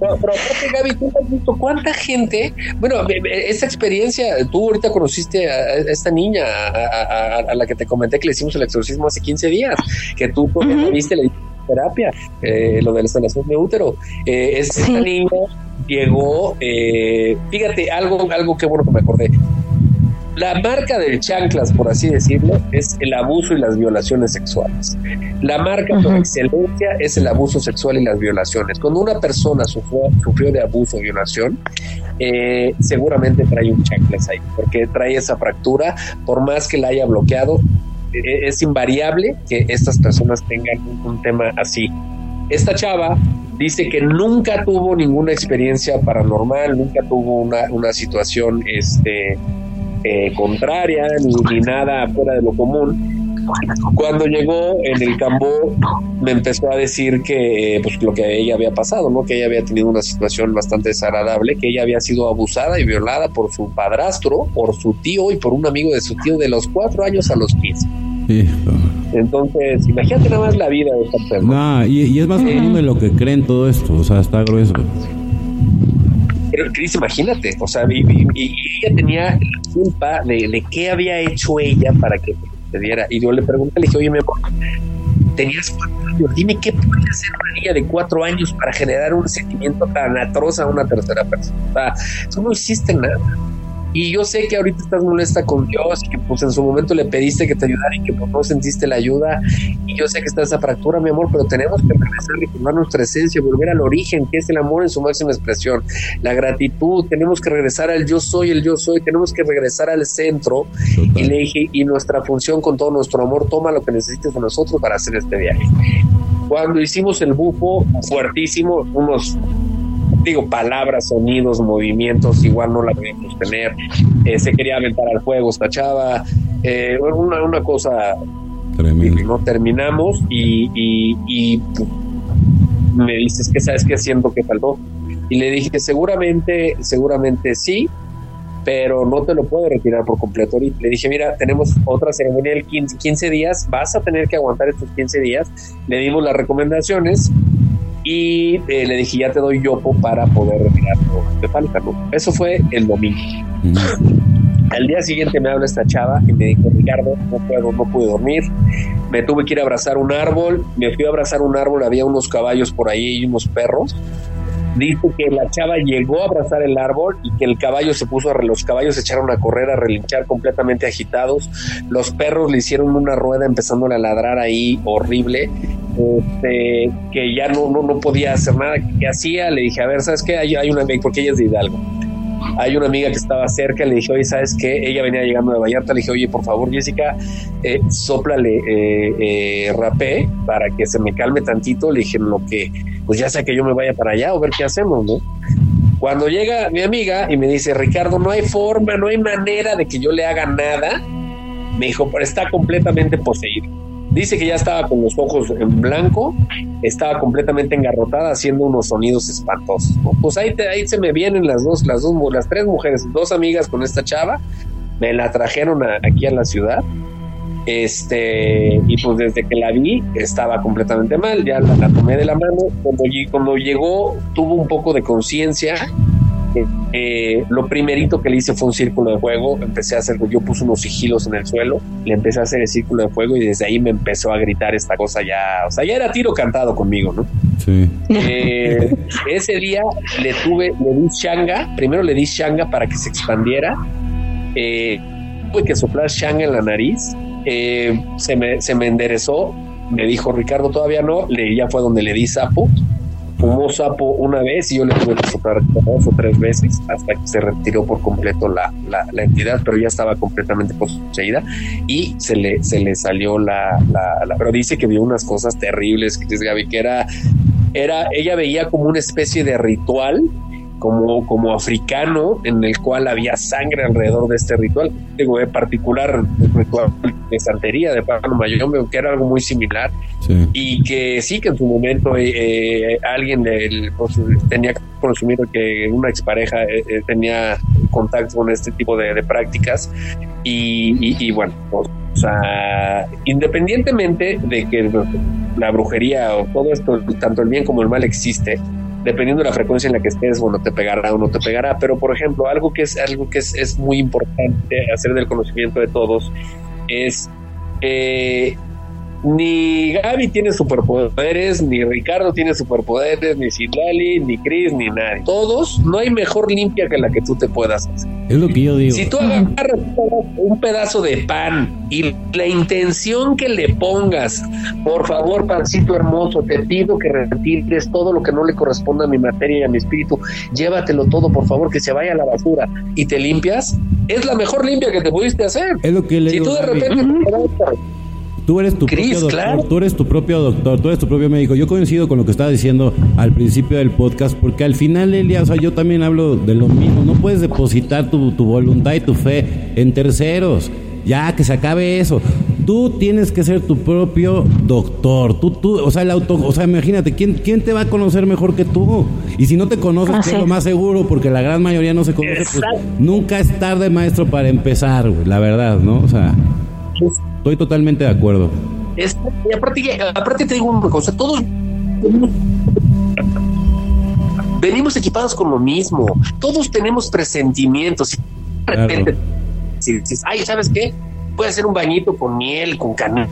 pero, pero Gaby, ¿tú has visto cuánta gente? Bueno, esta experiencia, tú ahorita conociste a esta niña, a, a la que te comenté que le hicimos el exorcismo hace 15 días, que tú viste la terapia, eh, lo de la instalación de útero. Eh, esta niña llegó, eh, fíjate, algo, algo que bueno que me acordé. La marca del chanclas, por así decirlo, es el abuso y las violaciones sexuales. La marca por excelencia es el abuso sexual y las violaciones. Cuando una persona sufrió, sufrió de abuso o violación, eh, seguramente trae un chanclas ahí, porque trae esa fractura, por más que la haya bloqueado, es invariable que estas personas tengan un, tema así. Esta chava dice que nunca tuvo ninguna experiencia paranormal, nunca tuvo una, una situación este, eh, contraria ni, nada fuera de lo común. Cuando llegó en el campo me empezó a decir que pues lo que a ella había pasado, ¿no? Que ella había tenido una situación bastante desagradable, que ella había sido abusada y violada por su padrastro, por su tío y por un amigo de su tío de los cuatro años a los 15. Entonces, imagínate nada más la vida de esta persona. y, es más común de lo que creen todo esto, o sea, está grueso. pero Cris, imagínate, o sea, y, ella tenía la culpa de, de, qué había hecho ella para que diera. Y yo le pregunté, le dije, oye, mi amor, tenías cuatro años, dime qué puede hacer una niña de cuatro años para generar un sentimiento tan atroz a una tercera persona. O tú no hiciste nada. Y yo sé que ahorita estás molesta con Dios y que pues en su momento le pediste que te ayudara y que pues no sentiste la ayuda. Y yo sé que está esa fractura, mi amor, pero tenemos que regresar, recordar nuestra esencia, volver al origen, que es el amor en su máxima expresión. La gratitud, tenemos que regresar al yo soy, el yo soy, tenemos que regresar al centro. Y le dije, y nuestra función con todo nuestro amor, toma lo que necesites de nosotros para hacer este viaje. Cuando hicimos el bufo, fuertísimo, unos digo, palabras, sonidos, movimientos, igual no la podíamos tener. Eh, se quería aventar al fuego esta chava. Eh, una, una cosa tremenda. No terminamos y, y, me dices que sabes qué siento que faltó. Y le dije, seguramente, seguramente sí, pero no te lo puedo retirar por completo. Y le dije, mira, tenemos otra ceremonia el 15, 15 días, vas a tener que aguantar estos 15 días. Le dimos las recomendaciones y eh, le dije, ya te doy yopo para poder retirar falta, ¿no? Eso fue el domingo. Al día siguiente me habla esta chava y me dijo, Ricardo, no puedo, no pude dormir. Me tuve que ir a abrazar un árbol. Me fui a abrazar un árbol, había unos caballos por ahí y unos perros dice que la chava llegó a abrazar el árbol y que el caballo se puso a los caballos se echaron a correr a relinchar completamente agitados los perros le hicieron una rueda empezándole a ladrar ahí horrible este, que ya no, no, no podía hacer nada que hacía le dije a ver sabes qué hay, hay una porque ella es de Hidalgo hay una amiga que estaba cerca, le dije, oye, ¿sabes qué? Ella venía llegando de Vallarta, le dije, oye, por favor, Jessica, eh, soplale eh, eh, rapé para que se me calme tantito. Le dije, lo que, pues ya sea que yo me vaya para allá o ver qué hacemos, ¿no? Cuando llega mi amiga y me dice, Ricardo, no hay forma, no hay manera de que yo le haga nada, me dijo, pero está completamente poseído. Dice que ya estaba con los ojos en blanco, estaba completamente engarrotada haciendo unos sonidos espantosos. Pues ahí, ahí se me vienen las dos, las dos, las tres mujeres, dos amigas con esta chava, me la trajeron aquí a la ciudad. Este, y pues desde que la vi estaba completamente mal, ya la, tomé de la mano. Cuando, cuando llegó, tuvo un poco de conciencia, eh, lo primerito que le hice fue un círculo de fuego. Empecé a hacer, yo puse unos sigilos en el suelo, le empecé a hacer el círculo de fuego y desde ahí me empezó a gritar esta cosa ya, o sea, ya era tiro cantado conmigo, ¿no? Sí. Eh, ese día le tuve, le di shanga, primero le di shanga para que se expandiera. Eh, tuve que soplar shanga en la nariz. se, me, se me enderezó, me dijo Ricardo, todavía no, le, ya fue donde le di sapo fumó sapo una vez y yo le tuve que soplar dos o tres veces hasta que se retiró por completo la, la, entidad, pero ya estaba completamente poseída y se le, se le salió la, la, Pero dice que vio unas cosas terribles, que dice Gaby, que era, era, ella veía como una especie de ritual como, como africano en el cual había sangre alrededor de este ritual. Digo, en particular el ritual de santería de Pablo Mayor, que era algo muy similar. Y que sí que en su momento eh, eh, alguien pues, tenía consumido que una expareja eh, tenía contacto con este tipo de, prácticas. Y, y, bueno, o sea, independientemente de que la brujería o todo esto, tanto el bien como el mal existe, dependiendo de la frecuencia en la que estés, bueno, te pegará o no te pegará. Pero, por ejemplo, algo que es algo que es, es muy importante hacer del conocimiento de todos es eh, ni Gaby tiene superpoderes, ni Ricardo tiene superpoderes, ni Citlali, ni Chris, ni nadie. Todos, no hay mejor limpia que la que tú te puedas hacer. Es lo que yo digo. Si tú agarras un pedazo de pan y la intención que le pongas, por favor, pancito hermoso, te pido que retires todo lo que no le corresponda a mi materia y a mi espíritu, llévatelo todo, por favor, que se vaya a la basura y te limpias, es la mejor limpia que te pudiste hacer. Es lo que le Si tú de repente Tú eres tu propio doctor, tú eres tu propio doctor, tú eres tu propio médico. Yo coincido con lo que estaba diciendo al principio del podcast, porque al final, Elia, o sea, yo también hablo de lo mismo. No puedes depositar tu, voluntad y tu fe en terceros. Ya, que se acabe eso. Tú tienes que ser tu propio doctor. Tú, tú, o sea, el auto, o sea, imagínate, ¿quién, quién te va a conocer mejor que tú? Y si no te conoces, que es lo más seguro, porque la gran mayoría no se conoce, pues nunca es tarde, maestro, para empezar, la verdad, ¿no? O sea. Estoy totalmente de acuerdo. y aparte, aparte te digo una cosa, todos venimos equipados con lo mismo. Todos tenemos presentimientos. De repente, si dices, ay, ¿sabes qué? Puede hacer un bañito con miel, con canela.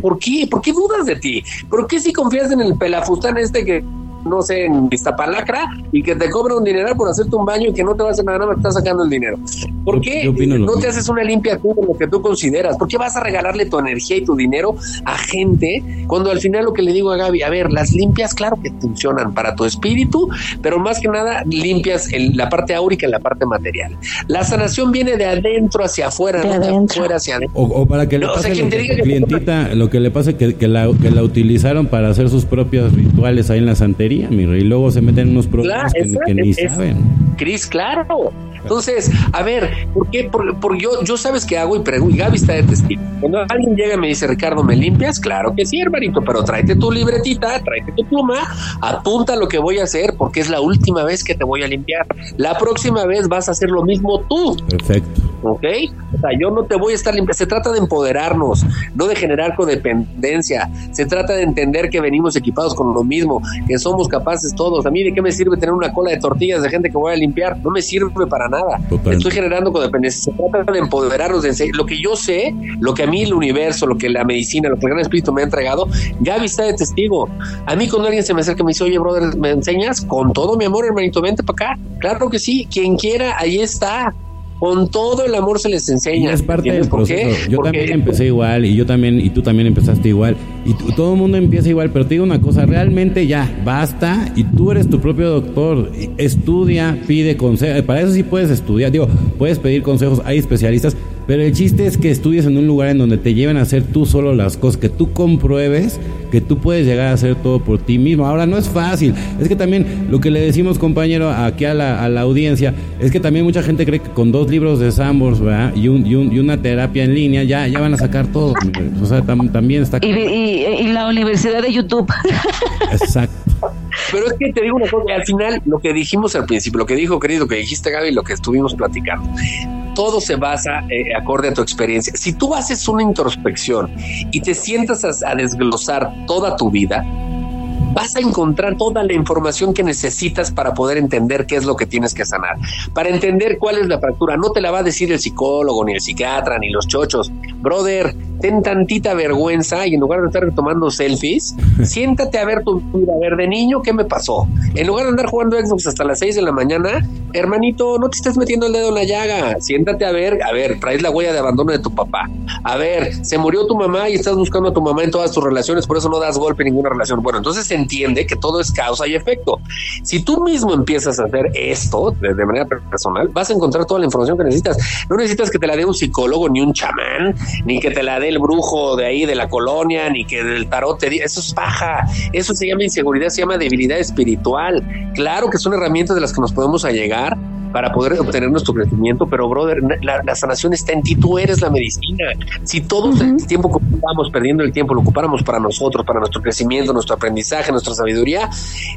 ¿Por qué? ¿Por qué dudas de ti? ¿Por qué si confías en el pelafustán este que no sé, en Iztapalacra y que te cobra un dineral por hacerte un baño y que no te va a hacer nada, nada más te está sacando el dinero. ¿Por qué no te haces una limpia tú lo que tú consideras? ¿Por qué vas a regalarle tu energía y tu dinero a gente cuando al final lo que le digo a Gaby, a ver, las limpias, claro que funcionan para tu espíritu, pero más que nada limpias la parte áurica y la parte material. La sanación viene de adentro hacia afuera, no de afuera hacia adentro. O, para que le pase lo, que, clientita, lo que le pasa que, que, la, que la utilizaron para hacer sus propios rituales ahí en la santería mi rey. Luego se meten en unos problemas que, ni saben. Cris, claro. Entonces, a ver, ¿por qué? Porque, yo, yo sabes qué hago y pregunto, y Gaby está de testigo. Cuando alguien llega y me dice, Ricardo, ¿me limpias? Claro que sí, hermanito, pero tráete tu libretita, tráete tu pluma, apunta lo que voy a hacer porque es la última vez que te voy a limpiar. La próxima vez vas a hacer lo mismo tú. Perfecto. ¿Ok? O sea, yo no te voy a estar limpiando. Se trata de empoderarnos, no de generar codependencia. Se trata de entender que venimos equipados con lo mismo, que somos capaces todos. A mí, ¿de qué me sirve tener una cola de tortillas de gente que voy a limpiar? No me sirve para nada. Estoy generando codependencia. Se trata de empoderarnos, de lo que yo sé, lo que a mí el universo, lo que la medicina, lo que el gran espíritu me ha entregado. Gaby está de testigo. A mí, cuando alguien se me acerca y me dice, oye, brother, ¿me enseñas? Con todo mi amor, hermanito, vente para acá. Claro que sí. Quien quiera, ahí está con todo el amor se les enseña. es parte del proceso. Yo también empecé igual y yo también y tú también empezaste igual y todo el mundo empieza igual, pero te digo una cosa, realmente ya basta y tú eres tu propio doctor. Estudia, pide consejos, para eso sí puedes estudiar, digo, puedes pedir consejos, hay especialistas, pero el chiste es que estudies en un lugar en donde te lleven a hacer tú solo las cosas, que tú compruebes que tú puedes llegar a hacer todo por ti mismo. Ahora no es fácil, es que también lo que le decimos compañero aquí a la, a la audiencia, es que también mucha gente cree que con dos libros de Sambors Y, un, y, y, una terapia en línea ya, ya van a sacar todo. O sea, también está... Y, y, la universidad de YouTube. Exacto. Pero es que te digo una cosa, al final lo que dijimos al principio, lo que dijo querido, que dijiste Gaby, lo que estuvimos platicando, todo se basa eh, acorde a tu experiencia. Si tú haces una introspección y te sientas a desglosar toda tu vida, vas a encontrar toda la información que necesitas para poder entender qué es lo que tienes que sanar, para entender cuál es la fractura. No te la va a decir el psicólogo, ni el psiquiatra, ni los chochos. Brother, ten tantita vergüenza y en lugar de estar tomando selfies, siéntate a ver tu vida. A ver, de niño, ¿qué me pasó? En lugar de andar jugando Xbox hasta las 6 de la mañana, hermanito, no te estés metiendo el dedo en la llaga. Siéntate a ver, a ver, traes la huella de abandono de tu papá. A ver, se murió tu mamá y estás buscando a tu mamá en todas tus relaciones, por eso no das golpe en ninguna relación. Bueno, entonces entiende que todo es causa y efecto. Si tú mismo empiezas a hacer esto de, manera personal, vas a encontrar toda la información que necesitas. No necesitas que te la dé un psicólogo, ni un chamán, ni que te la dé el brujo de ahí de la colonia, ni que del tarot te diga. Eso es paja. Eso se llama inseguridad, se llama debilidad espiritual. Claro que son herramientas de las que nos podemos allegar para poder obtener nuestro crecimiento, pero brother, la, sanación está en ti, tú eres la medicina. Si todo el tiempo que ocupamos perdiendo el tiempo lo ocupáramos para nosotros, para nuestro crecimiento, nuestro aprendizaje, nuestra sabiduría,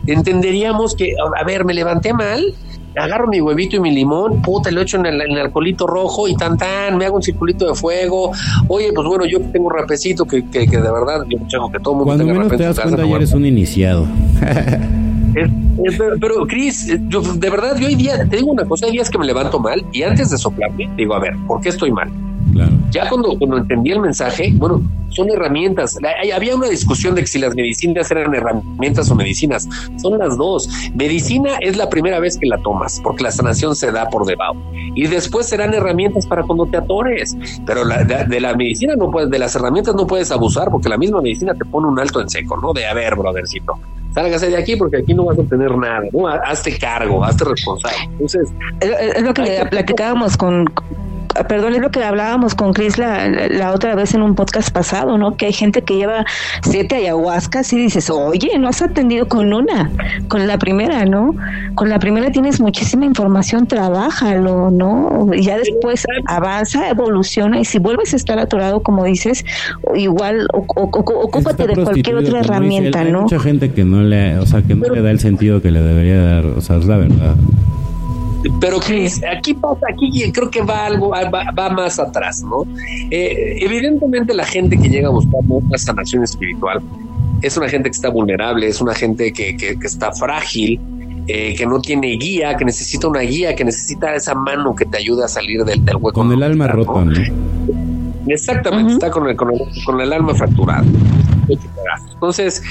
entenderíamos que, a ver, me levanté mal, agarro mi huevito y mi limón, puta, lo echo en el, alcoholito rojo y tan tan, me hago un circulito de fuego. Oye, pues bueno, yo tengo un rapecito que, que, de verdad, yo que todo mundo Cuando menos te das cuenta, ya eres un iniciado. pero, Cris, yo, de verdad, yo hoy día, te digo una cosa, hay días que me levanto mal y antes de soplarme, digo, a ver, ¿por qué estoy mal? Ya cuando, cuando entendí el mensaje, bueno, son herramientas. había una discusión de si las medicinas eran herramientas o medicinas. Son las dos. Medicina es la primera vez que la tomas, porque la sanación se da por debajo. Y después serán herramientas para cuando te atores. Pero de, la medicina no puedes, de las herramientas no puedes abusar, porque la misma medicina te pone un alto en seco, ¿no? De a ver, brothercito sálgase de aquí porque aquí no vas a obtener nada, ¿no? Hazte cargo, hazte responsable. Entonces, es, lo que platicábamos con, perdón, es lo que hablábamos con Chris la, la, otra vez en un podcast pasado, ¿no? Que hay gente que lleva siete ayahuascas y dices, oye, no has atendido con una, con la primera, ¿no? Con la primera tienes muchísima información, trabájalo, ¿no? Y ya después avanza, evoluciona y si vuelves a estar atorado, como dices, igual ocúpate de cualquier otra herramienta, ¿no? Hay mucha gente que no le, o sea, que no le da el sentido que le debería dar, o sea, es la verdad. Pero Chris, aquí pasa, aquí creo que va algo, va, más atrás, ¿no? Eh, evidentemente la gente que llega a buscar una sanación espiritual es una gente que está vulnerable, es una gente que, que, está frágil, eh, que no tiene guía, que necesita una guía, que necesita esa mano que te ayude a salir del, hueco. Con el alma rota, ¿no? Exactamente, está con el, con, el, con el alma fracturada. Entonces,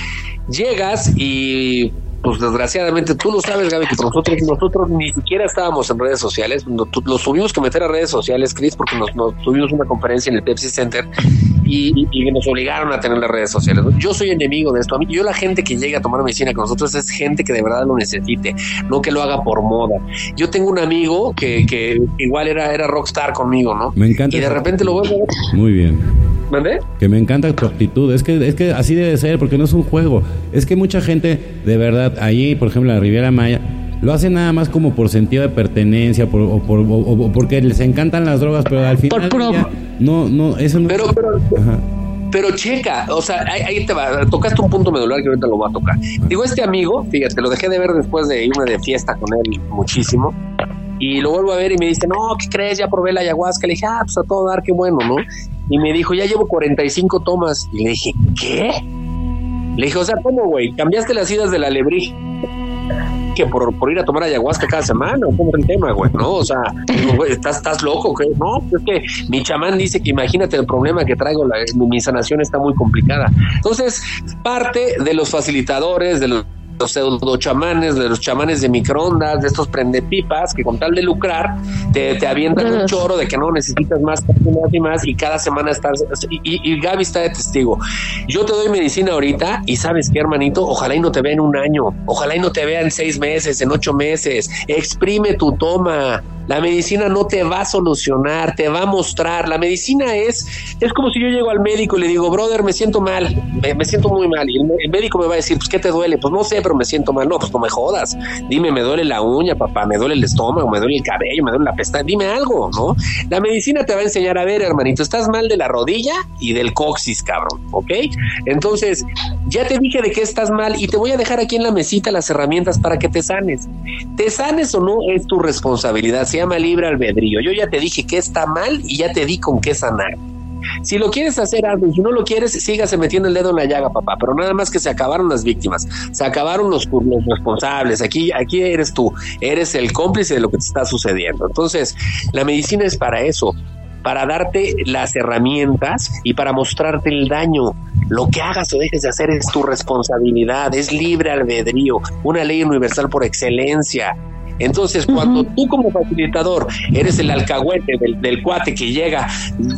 llegas y pues desgraciadamente tú lo sabes, Gaby, que nosotros, nosotros ni siquiera estábamos en redes sociales, nos, tuvimos que meter a redes sociales, Chris, porque nos, tuvimos una conferencia en el Pepsi Center y, nos obligaron a tener las redes sociales. Yo soy enemigo de esto. A mí, yo la gente que llega a tomar medicina con nosotros es gente que de verdad lo necesite, no que lo haga por moda. Yo tengo un amigo que, que igual era, era rockstar conmigo, ¿no? Me encanta. Y de repente lo veo. Muy bien. ¿Mandé? Que me encanta tu actitud. Es que, es que así debe ser, porque no es un juego. Es que mucha gente, de verdad, ahí, por ejemplo, en la Riviera Maya, lo hace nada más como por sentido de pertenencia por, o, por, o, porque les encantan las drogas, pero al final. no, no, eso no. Pero, pero, pero checa, o sea, ahí, te va. Tocaste un punto medular que ahorita lo voy a tocar. Digo, este amigo, fíjate, lo dejé de ver después de irme de fiesta con él muchísimo. Y lo vuelvo a ver y me dice, no, ¿qué crees? Ya probé la ayahuasca. Le dije, ah, pues a todo dar, qué bueno, ¿no? Y me dijo, ya llevo 45 tomas. Y le dije, ¿qué? Le dije, o sea, ¿cómo, güey? ¿Cambiaste las idas de la lebrí? Que por, por, ir a tomar ayahuasca cada semana, ¿cómo es el tema, güey? ¿No? O sea, ¿estás, estás loco, ¿qué? No, es que mi chamán dice que imagínate el problema que traigo, mi sanación está muy complicada. Entonces, parte de los facilitadores, de los los pseudo chamanes, de los chamanes de microondas, de estos prendepipas que con tal de lucrar te, te avientan un choro de que no necesitas más, más y más y cada semana estás y, y, Gaby está de testigo. Yo te doy medicina ahorita y sabes qué hermanito, ojalá y no te vea en un año, ojalá y no te vea en seis meses, en ocho meses, exprime tu toma, la medicina no te va a solucionar, te va a mostrar. La medicina es, es como si yo llego al médico y le digo, brother, me siento mal, me, siento muy mal. Y el, médico me va a decir, pues, ¿qué te duele? Pues no sé, pero me siento mal. No, pues no me jodas. Dime, me duele la uña, papá, me duele el estómago, me duele el cabello, me duele la pestaña. Dime algo, ¿no? La medicina te va a enseñar a ver, hermanito, estás mal de la rodilla y del coxis, cabrón, ¿ok? Entonces, ya te dije de qué estás mal y te voy a dejar aquí en la mesita las herramientas para que te sanes. Te sanes o no es tu responsabilidad se llama libre albedrío. Yo ya te dije que está mal y ya te di con qué sanar. Si lo quieres hacer, algo Si no lo quieres, sígase metiendo el dedo en la llaga, papá. Pero nada más que se acabaron las víctimas, se acabaron los, los responsables. Aquí, aquí eres tú, eres el cómplice de lo que te está sucediendo. Entonces, la medicina es para eso, para darte las herramientas y para mostrarte el daño. Lo que hagas o dejes de hacer es tu responsabilidad, es libre albedrío, una ley universal por excelencia. Entonces, cuando tú como facilitador eres el alcahuete del, cuate que llega,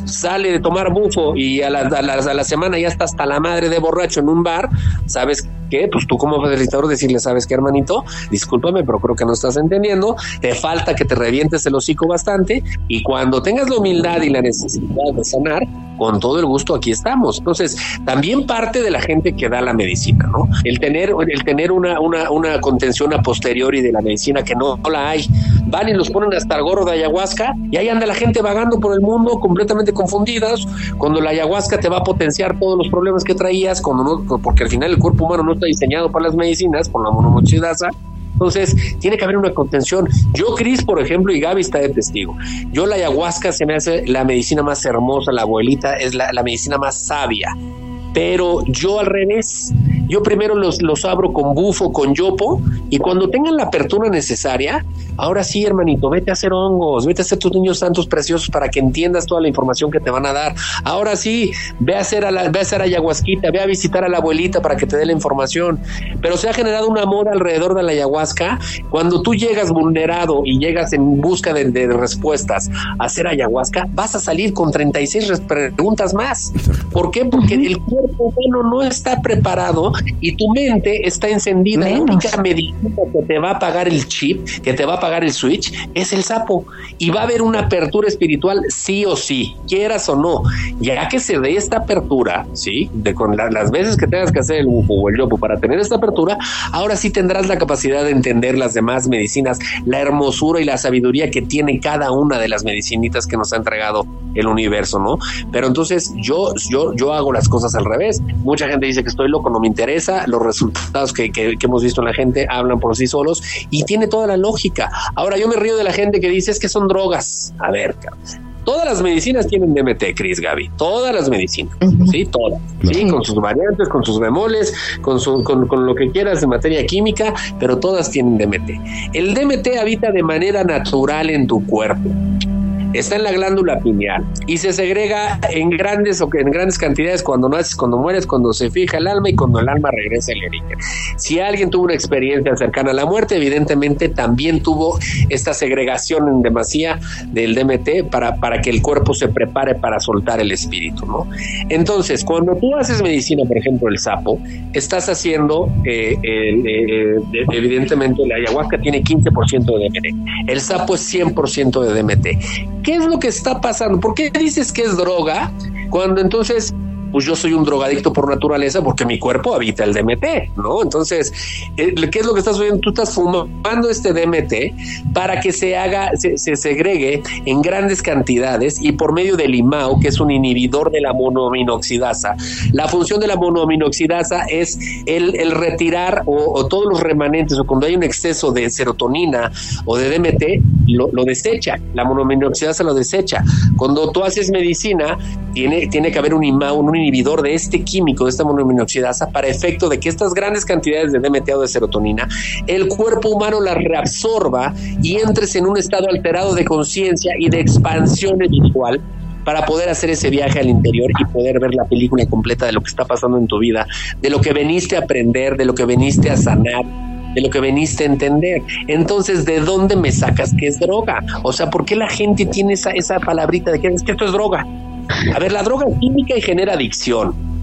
sale de tomar bufo y a la, a, la, semana ya está hasta la madre de borracho en un bar, ¿sabes qué? Pues tú como facilitador decirle, ¿sabes qué, hermanito? Discúlpame, pero creo que no estás entendiendo, te falta que te revientes el hocico bastante y cuando tengas la humildad y la necesidad de sanar, con todo el gusto aquí estamos. Entonces, también parte de la gente que da la medicina, ¿no? El tener, el tener una, una, una contención a posteriori de la medicina que no, la hay. Van y los ponen hasta el gorro de ayahuasca y ahí anda la gente vagando por el mundo completamente confundidas, cuando la ayahuasca te va a potenciar todos los problemas que traías, cuando no, porque al final el cuerpo humano no está diseñado para las medicinas, por la monomochidasa, entonces, tiene que haber una contención. Yo, Cris, por ejemplo, y Gaby está de testigo. Yo la ayahuasca se me hace la medicina más hermosa, la abuelita es la, la medicina más sabia. Pero yo al revés, yo primero los, los abro con bufo, con yopo, y cuando tengan la apertura necesaria, ahora sí, hermanito, vete a hacer hongos, vete a hacer tus niños santos preciosos para que entiendas toda la información que te van a dar. Ahora sí, ve a hacer, a la, ve a hacer ayahuasquita, ve a visitar a la abuelita para que te dé la información. Pero se ha generado un amor alrededor de la ayahuasca. Cuando tú llegas vulnerado y llegas en busca de, de respuestas a hacer ayahuasca, vas a salir con 36 preguntas más. ¿Por qué? Porque el cuerpo humano no está preparado y tu mente está encendida. La única medicina que te va a apagar el chip, que te va a apagar el switch, es el sapo. Y va a haber una apertura espiritual sí o sí, quieras o no. Ya que se dé esta apertura, ¿sí? De con las veces que tengas que hacer el bufo o el yopo para tener esta apertura, ahora sí tendrás la capacidad de entender las demás medicinas, la hermosura y la sabiduría que tiene cada una de las medicinitas que nos ha entregado el universo, ¿no? Pero entonces yo, yo, yo hago las cosas al revés. Mucha gente dice que estoy loco, no me interesa los resultados que, hemos visto en la gente hablan por sí solos y tiene toda la lógica. Ahora yo me río de la gente que dice es que son drogas. A ver, Todas las medicinas tienen DMT, Cris Gaby. Todas las medicinas. Sí, todas. Sí, con sus variantes, con sus bemoles, con, su, con, con, lo que quieras de materia química, pero todas tienen DMT. El DMT habita de manera natural en tu cuerpo está en la glándula pineal y se segrega en grandes o en grandes cantidades cuando naces, cuando mueres, cuando se fija el alma y cuando el alma regresa al origen. Si alguien tuvo una experiencia cercana a la muerte, evidentemente también tuvo esta segregación en demasía del DMT para, para que el cuerpo se prepare para soltar el espíritu, ¿no? Entonces, cuando tú haces medicina, por ejemplo, el sapo, estás haciendo, eh, eh, evidentemente, la ayahuasca tiene 15% de DMT, el sapo es 100% de DMT. ¿Qué es lo que está pasando? ¿Por qué dices que es droga cuando entonces pues yo soy un drogadicto por naturaleza porque mi cuerpo habita el DMT, ¿no? Entonces, eh, ¿qué es lo que estás haciendo? Tú estás fumando este DMT para que se haga, se, segregue en grandes cantidades y por medio del IMAO, que es un inhibidor de la monoaminoxidasa. La función de la monoaminoxidasa es el, retirar o, todos los remanentes o cuando hay un exceso de serotonina o de DMT, lo, lo desecha. La monoaminoxidasa lo desecha. Cuando tú haces medicina, tiene, tiene que haber un IMAO, un inhibidor de este químico, de esta monoaminoxidasa, para efecto de que estas grandes cantidades de DMT de serotonina, el cuerpo humano las reabsorba y entres en un estado alterado de conciencia y de expansión espiritual para poder hacer ese viaje al interior y poder ver la película completa de lo que está pasando en tu vida, de lo que veniste a aprender, de lo que veniste a sanar, de lo que veniste a entender. Entonces, ¿de dónde me sacas que es droga? O sea, ¿por qué la gente tiene esa, esa palabrita de que, es que esto es droga? A ver, la droga es química y genera adicción.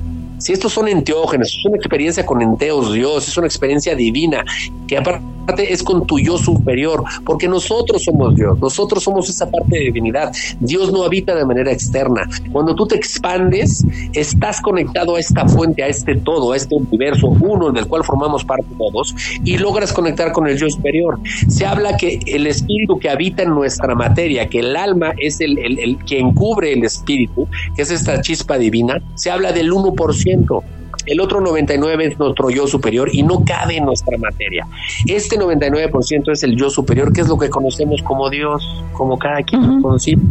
Si estos son enteógenos, es una experiencia con enteos Dios, es una experiencia divina, que aparte es con tu yo superior, porque nosotros somos Dios, nosotros somos esa parte de divinidad. Dios no habita de manera externa. Cuando tú te expandes, estás conectado a esta fuente, a este todo, a este universo, uno en el cual formamos parte todos, y logras conectar con el yo superior. Se habla que el espíritu que habita en nuestra materia, que el alma es el, el, el cubre el espíritu, que es esta chispa divina, se habla del 1%. El otro 99% es nuestro yo superior y no cabe en nuestra materia. Este 99% es el yo superior, que es lo que conocemos como Dios, como cada quien lo conocimos.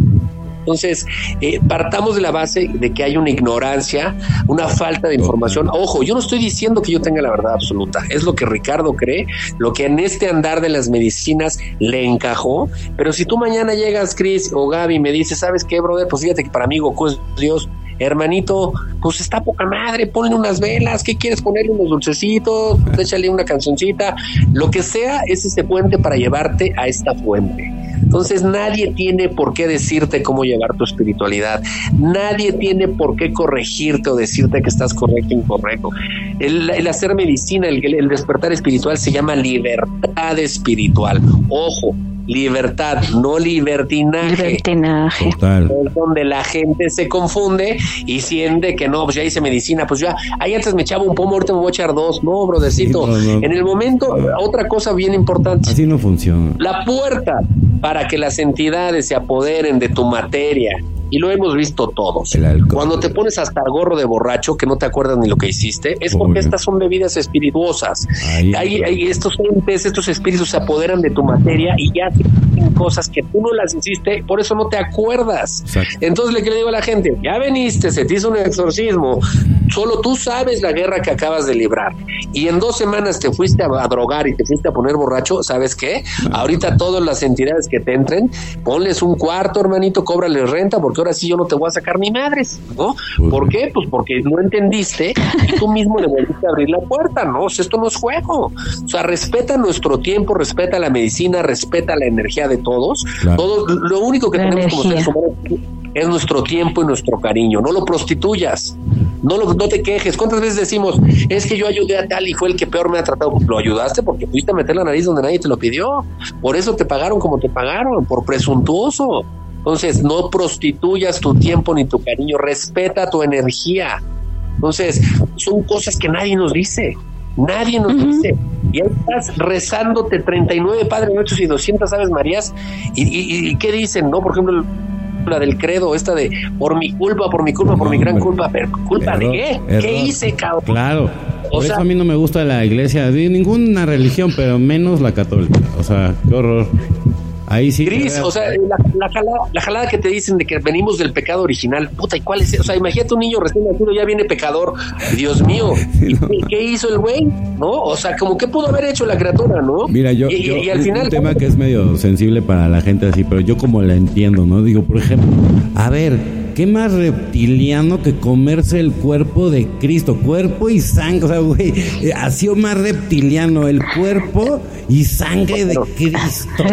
Entonces, eh, partamos de la base de que hay una ignorancia, una falta de información. Ojo, yo no estoy diciendo que yo tenga la verdad absoluta, es lo que Ricardo cree, lo que en este andar de las medicinas le encajó, pero si tú mañana llegas, Chris o Gaby, y me dices, ¿sabes qué, brother? Pues fíjate que para mí Goku es Dios, hermanito, pues está poca madre, ponle unas velas, ¿qué quieres ponerle unos dulcecitos? Échale una cancioncita, lo que sea es ese puente para llevarte a esta fuente. Entonces nadie tiene por qué decirte cómo llevar tu espiritualidad, nadie tiene por qué corregirte o decirte que estás correcto o incorrecto. El, hacer medicina, el despertar espiritual se llama libertad espiritual. Ojo, libertad, no libertinaje. Libertinaje. Total. Es donde la gente se confunde y siente que no, pues ya hice medicina, pues ya, ahí antes me echaba un pomo, ahorita me voy a echar dos. No, brothercito. En el momento, otra cosa bien importante. Así no funciona. La puerta para que las entidades se apoderen de tu materia y lo hemos visto todos. Cuando te pones hasta el gorro de borracho que no te acuerdas ni lo que hiciste, es porque estas son bebidas espirituosas. hay, estos entes, estos espíritus se apoderan de tu materia y ya hacen cosas que tú no las hiciste, por eso no te acuerdas. Entonces le, le digo a la gente, ya veniste, se te hizo un exorcismo, solo tú sabes la guerra que acabas de librar y en dos semanas te fuiste a, drogar y te fuiste a poner borracho, ¿sabes qué? Ahorita todas las entidades que te entren, ponles un cuarto, hermanito, cóbrales renta porque ahora sí yo no te voy a sacar ni madres, ¿no? ¿Por qué? Pues porque no entendiste y tú mismo le volviste a abrir la puerta, ¿no? O sea, esto no es juego. O sea, respeta nuestro tiempo, respeta la medicina, respeta la energía de todos. Todo, lo único que tenemos como seres humanos es nuestro tiempo y nuestro cariño. No lo prostituyas. No, lo, no te quejes. ¿Cuántas veces decimos, es que yo ayudé a tal y fue el que peor me ha tratado? Lo ayudaste porque fuiste a meter la nariz donde nadie te lo pidió. Por eso te pagaron como te pagaron, por presuntuoso. Entonces, no prostituyas tu tiempo ni tu cariño, respeta tu energía. Entonces, son cosas que nadie nos dice. Nadie nos dice. Y ahí estás rezándote 39 Padres Nuestros y 200 Aves Marías. ¿Y, y, qué dicen? no Por ejemplo, la del credo, esta de por mi culpa, por mi culpa, por mi gran culpa. ¿Pero culpa de qué? ¿Qué hice, cabrón? Claro. Por eso a mí no me gusta la iglesia de ninguna religión, pero menos la católica. O sea, qué horror. Ahí sí. Cris, o sea, la, la, jalada, la, jalada, que te dicen de que venimos del pecado original, puta, ¿y cuál es? O sea, imagínate un niño recién nacido, ya viene pecador. Dios mío, no. ¿qué hizo el güey? ¿No? O sea, como que pudo haber hecho la criatura, ¿no? Mira, yo, y, yo y al es final. un tema que es medio sensible para la gente así, pero yo como la entiendo, ¿no? Digo, por ejemplo, a ver, ¿qué más reptiliano que comerse el cuerpo de Cristo? Cuerpo y sangre, o sea, güey, ha sido más reptiliano el cuerpo y sangre de Cristo.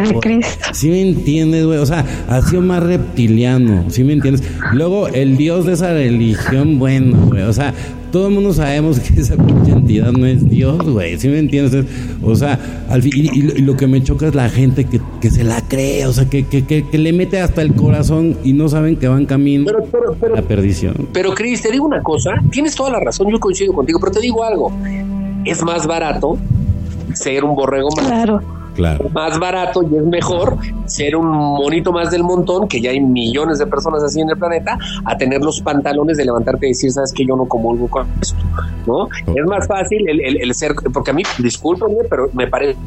¿Sí me entiendes, güey? O sea, ha sido más reptiliano, ¿sí me entiendes? Luego, el Dios de esa religión, bueno, güey, o sea, todo el mundo sabemos que esa pinche entidad no es Dios, güey, ¿sí me entiendes? O sea, al fin, y, y, y, lo que me choca es la gente que, que se la cree, o sea, que, que, que, que, le mete hasta el corazón y no saben que van camino pero, pero, pero, a la perdición. Pero, Cris, te digo una cosa, tienes toda la razón, yo coincido contigo, pero te digo algo, es más barato ser un borrego más. Claro. Claro. Más barato y es mejor ser un monito más del montón, que ya hay millones de personas así en el planeta, a tener los pantalones de levantarte y decir, sabes que yo no comulgo con esto, ¿no? Es más fácil el, el, el ser, porque a mí, discúlpenme, pero me parece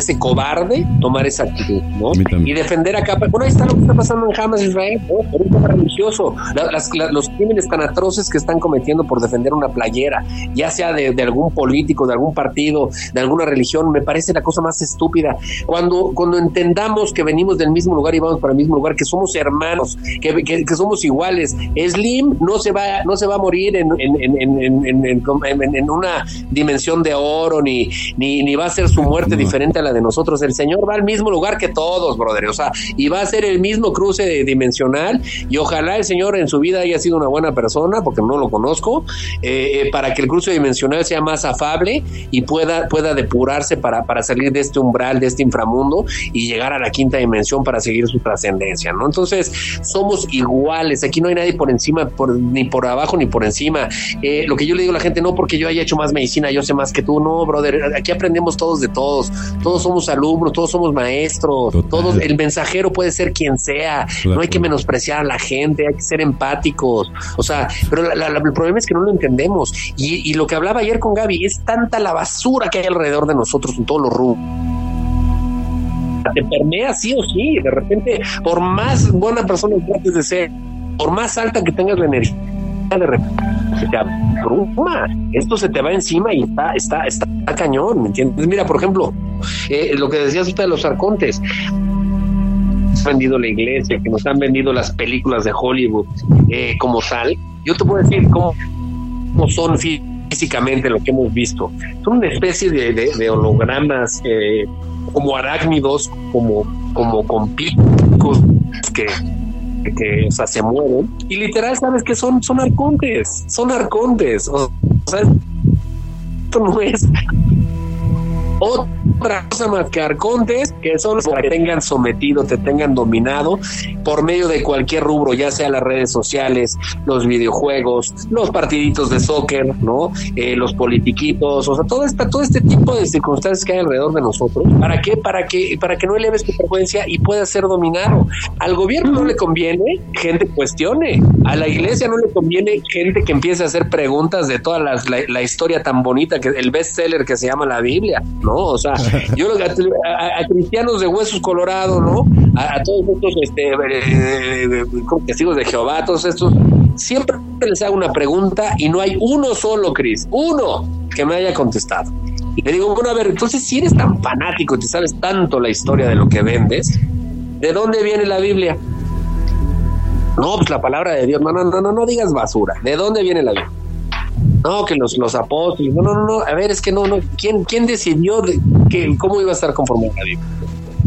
ese cobarde tomar esa actitud, ¿no? Y defender acá, bueno, ahí está lo que está pasando en Hamas, Israel, ¿no? por un tema religioso, la, las, la, los crímenes tan atroces que están cometiendo por defender una playera, ya sea de, de, algún político, de algún partido, de alguna religión, me parece la cosa más estúpida. Cuando, cuando entendamos que venimos del mismo lugar y vamos para el mismo lugar, que somos hermanos, que, que, que somos iguales, Slim no se va, no se va a morir en, en, en una dimensión de oro, ni, ni, ni va a ser su muerte no. diferente a la de nosotros. El Señor va al mismo lugar que todos, brother. O sea, y va a ser el mismo cruce dimensional. Y ojalá el Señor en su vida haya sido una buena persona, porque no lo conozco, eh, para que el cruce dimensional sea más afable y pueda, pueda depurarse para, para salir de este umbral, de este inframundo y llegar a la quinta dimensión para seguir su trascendencia, ¿no? Entonces, somos iguales. Aquí no hay nadie por encima, por, ni por abajo, ni por encima. Eh, lo que yo le digo a la gente, no porque yo haya hecho más medicina, yo sé más que tú. No, brother. Aquí aprendemos todos de todos. Todos somos alumnos, todos somos maestros, Total. todos, el mensajero puede ser quien sea, no hay que menospreciar a la gente, hay que ser empáticos, o sea, pero la, la, el problema es que no lo entendemos y, y, lo que hablaba ayer con Gaby, es tanta la basura que hay alrededor de nosotros en todos los rubros te permea sí o sí, de repente, por más buena persona que trates de ser, por más alta que tengas la energía, de repente se te abruma, esto se te va encima y está, está, está, está cañón, ¿me entiendes? Mira, por ejemplo, eh, lo que decías usted de los arcontes, vendido la iglesia, que nos han vendido las películas de Hollywood eh, como tal, yo te puedo decir cómo, cómo son físicamente lo que hemos visto. Son una especie de, de, de hologramas eh, como arácnidos, como, como con picos que que o sea, se mueven. Y literal sabes que son son arcontes son arcontes. O sea esto no es otra cosa más que arcontes que son los que tengan sometido, te tengan dominado por medio de cualquier rubro, ya sea las redes sociales, los videojuegos, los partiditos de soccer, ¿no? Eh, los politiquitos, o sea, todo este, todo este tipo de circunstancias que hay alrededor de nosotros. ¿Para qué? Para que, para que no eleves tu frecuencia y puedas ser dominado. Al gobierno no le conviene gente cuestione, a la iglesia no le conviene gente que empiece a hacer preguntas de toda la, la, la historia tan bonita, que el bestseller que se llama la Biblia, ¿no? O sea, yo a, a, a cristianos de huesos colorados, ¿no? A, todos estos este, eh, testigos de Jehová, todos estos, siempre les hago una pregunta y no hay uno solo, Cris, uno que me haya contestado. Y le digo, bueno, a ver, entonces si eres tan fanático y te sabes tanto la historia de lo que vendes, ¿de dónde viene la Biblia? No, pues la palabra de Dios, no, no, no, no, no digas basura. ¿De dónde viene la Biblia? No, que los, los apóstoles, no, no, no, no, a ver, es que no, no, ¿quién, quién decidió de, que, cómo iba a estar conformada la?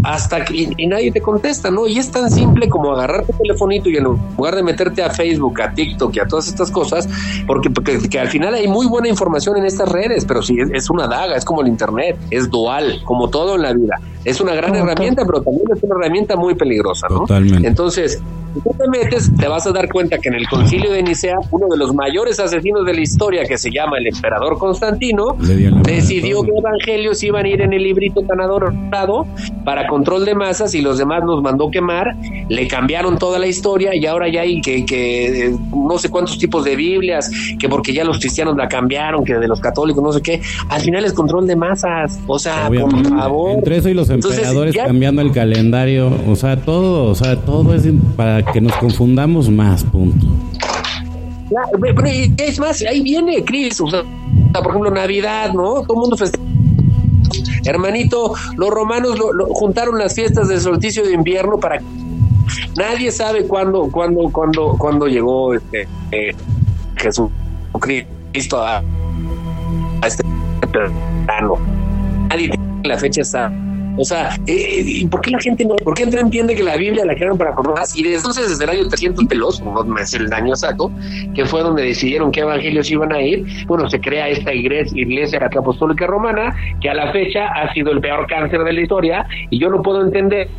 Hasta que, y, y, nadie te contesta, ¿no? Y es tan simple como agarrar tu telefonito y en lugar de meterte a Facebook, a TikTok y a todas estas cosas, porque, porque que al final hay muy buena información en estas redes, pero sí, es, es una daga, es como el Internet, es dual, como todo en la vida. Es una gran herramienta, pero también es una herramienta muy peligrosa, ¿no? Totalmente. Entonces, Si tú te metes, te vas a dar cuenta que en el concilio de Nicea, uno de los mayores asesinos de la historia, que se llama el emperador Constantino, decidió que evangelios iban a ir en el librito tan adorado para control de masas y los demás nos mandó quemar, le cambiaron toda la historia y ahora ya hay que, que no sé cuántos tipos de Biblias, que porque ya los cristianos la cambiaron, que de los católicos, no sé qué, al final es control de masas, o sea, por favor. Entre eso y los emperadores cambiando el calendario, o sea, todo, o sea, todo es para que nos confundamos más, punto. Es más, ahí viene Cris, o sea, por ejemplo, Navidad, ¿no? Todo el mundo festeja Hermanito, los romanos lo, juntaron las fiestas del solsticio de invierno para nadie sabe cuándo, cuándo, cuándo, cuándo llegó este eh, Jesucristo a, a este plano. Nadie tiene la fecha exacta o sea, eh, ¿por qué la gente no, por qué no entiende que la Biblia la crearon para más? Y desde entonces, desde el año 300 pelos, no me sé el año exacto, que fue donde decidieron qué evangelios iban a ir, bueno, se crea esta iglesia, iglesia apostólica romana, que a la fecha ha sido el peor cáncer de la historia, y yo no puedo entender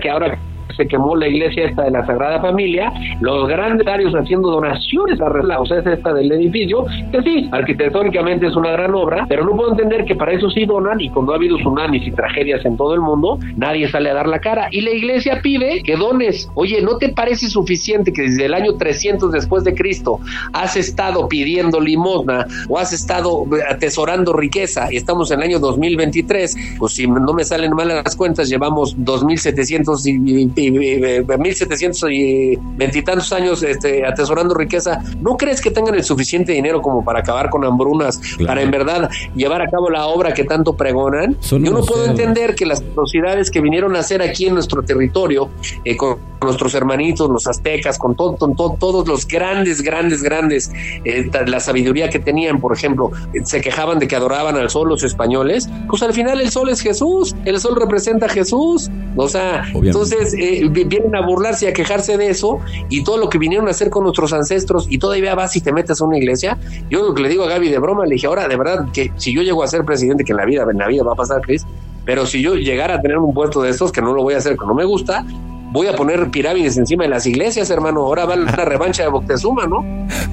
que ahora se quemó la iglesia esta de la Sagrada Familia, los grandes haciendo donaciones a la es esta del edificio, que sí, arquitectónicamente es una gran obra, pero no puedo entender que para eso sí donan y cuando ha habido tsunamis y tragedias en todo el mundo, nadie sale a dar la cara. Y la iglesia pide que dones. Oye, ¿no te parece suficiente que desde el año 300 después de Cristo has estado pidiendo limosna o has estado atesorando riqueza y estamos en el año 2023? Pues si no me salen mal las cuentas, llevamos 2.700 y, y, mil setecientos y veintitantos años este, atesorando riqueza, ¿no crees que tengan el suficiente dinero como para acabar con hambrunas, para en verdad llevar a cabo la obra que tanto pregonan? Yo no puedo entender que las atrocidades que vinieron a hacer aquí en nuestro territorio, eh, con nuestros hermanitos, los aztecas, con, todo, todos los grandes, grandes, grandes, eh, la sabiduría que tenían, por ejemplo, se quejaban de que adoraban al sol los españoles, pues al final el sol es Jesús, el sol representa a Jesús, o sea, entonces vienen a burlarse y a quejarse de eso y todo lo que vinieron a hacer con nuestros ancestros y todavía vas y te metes a una iglesia. Yo lo que le digo a Gaby de broma, le dije, ahora de verdad que si yo llego a ser presidente, que en la vida, en la vida va a pasar, Chris, pero si yo llegara a tener un puesto de estos, que no lo voy a hacer, que no me gusta, voy a poner pirámides encima de las iglesias, hermano. Ahora va la revancha de Boctezuma, ¿no?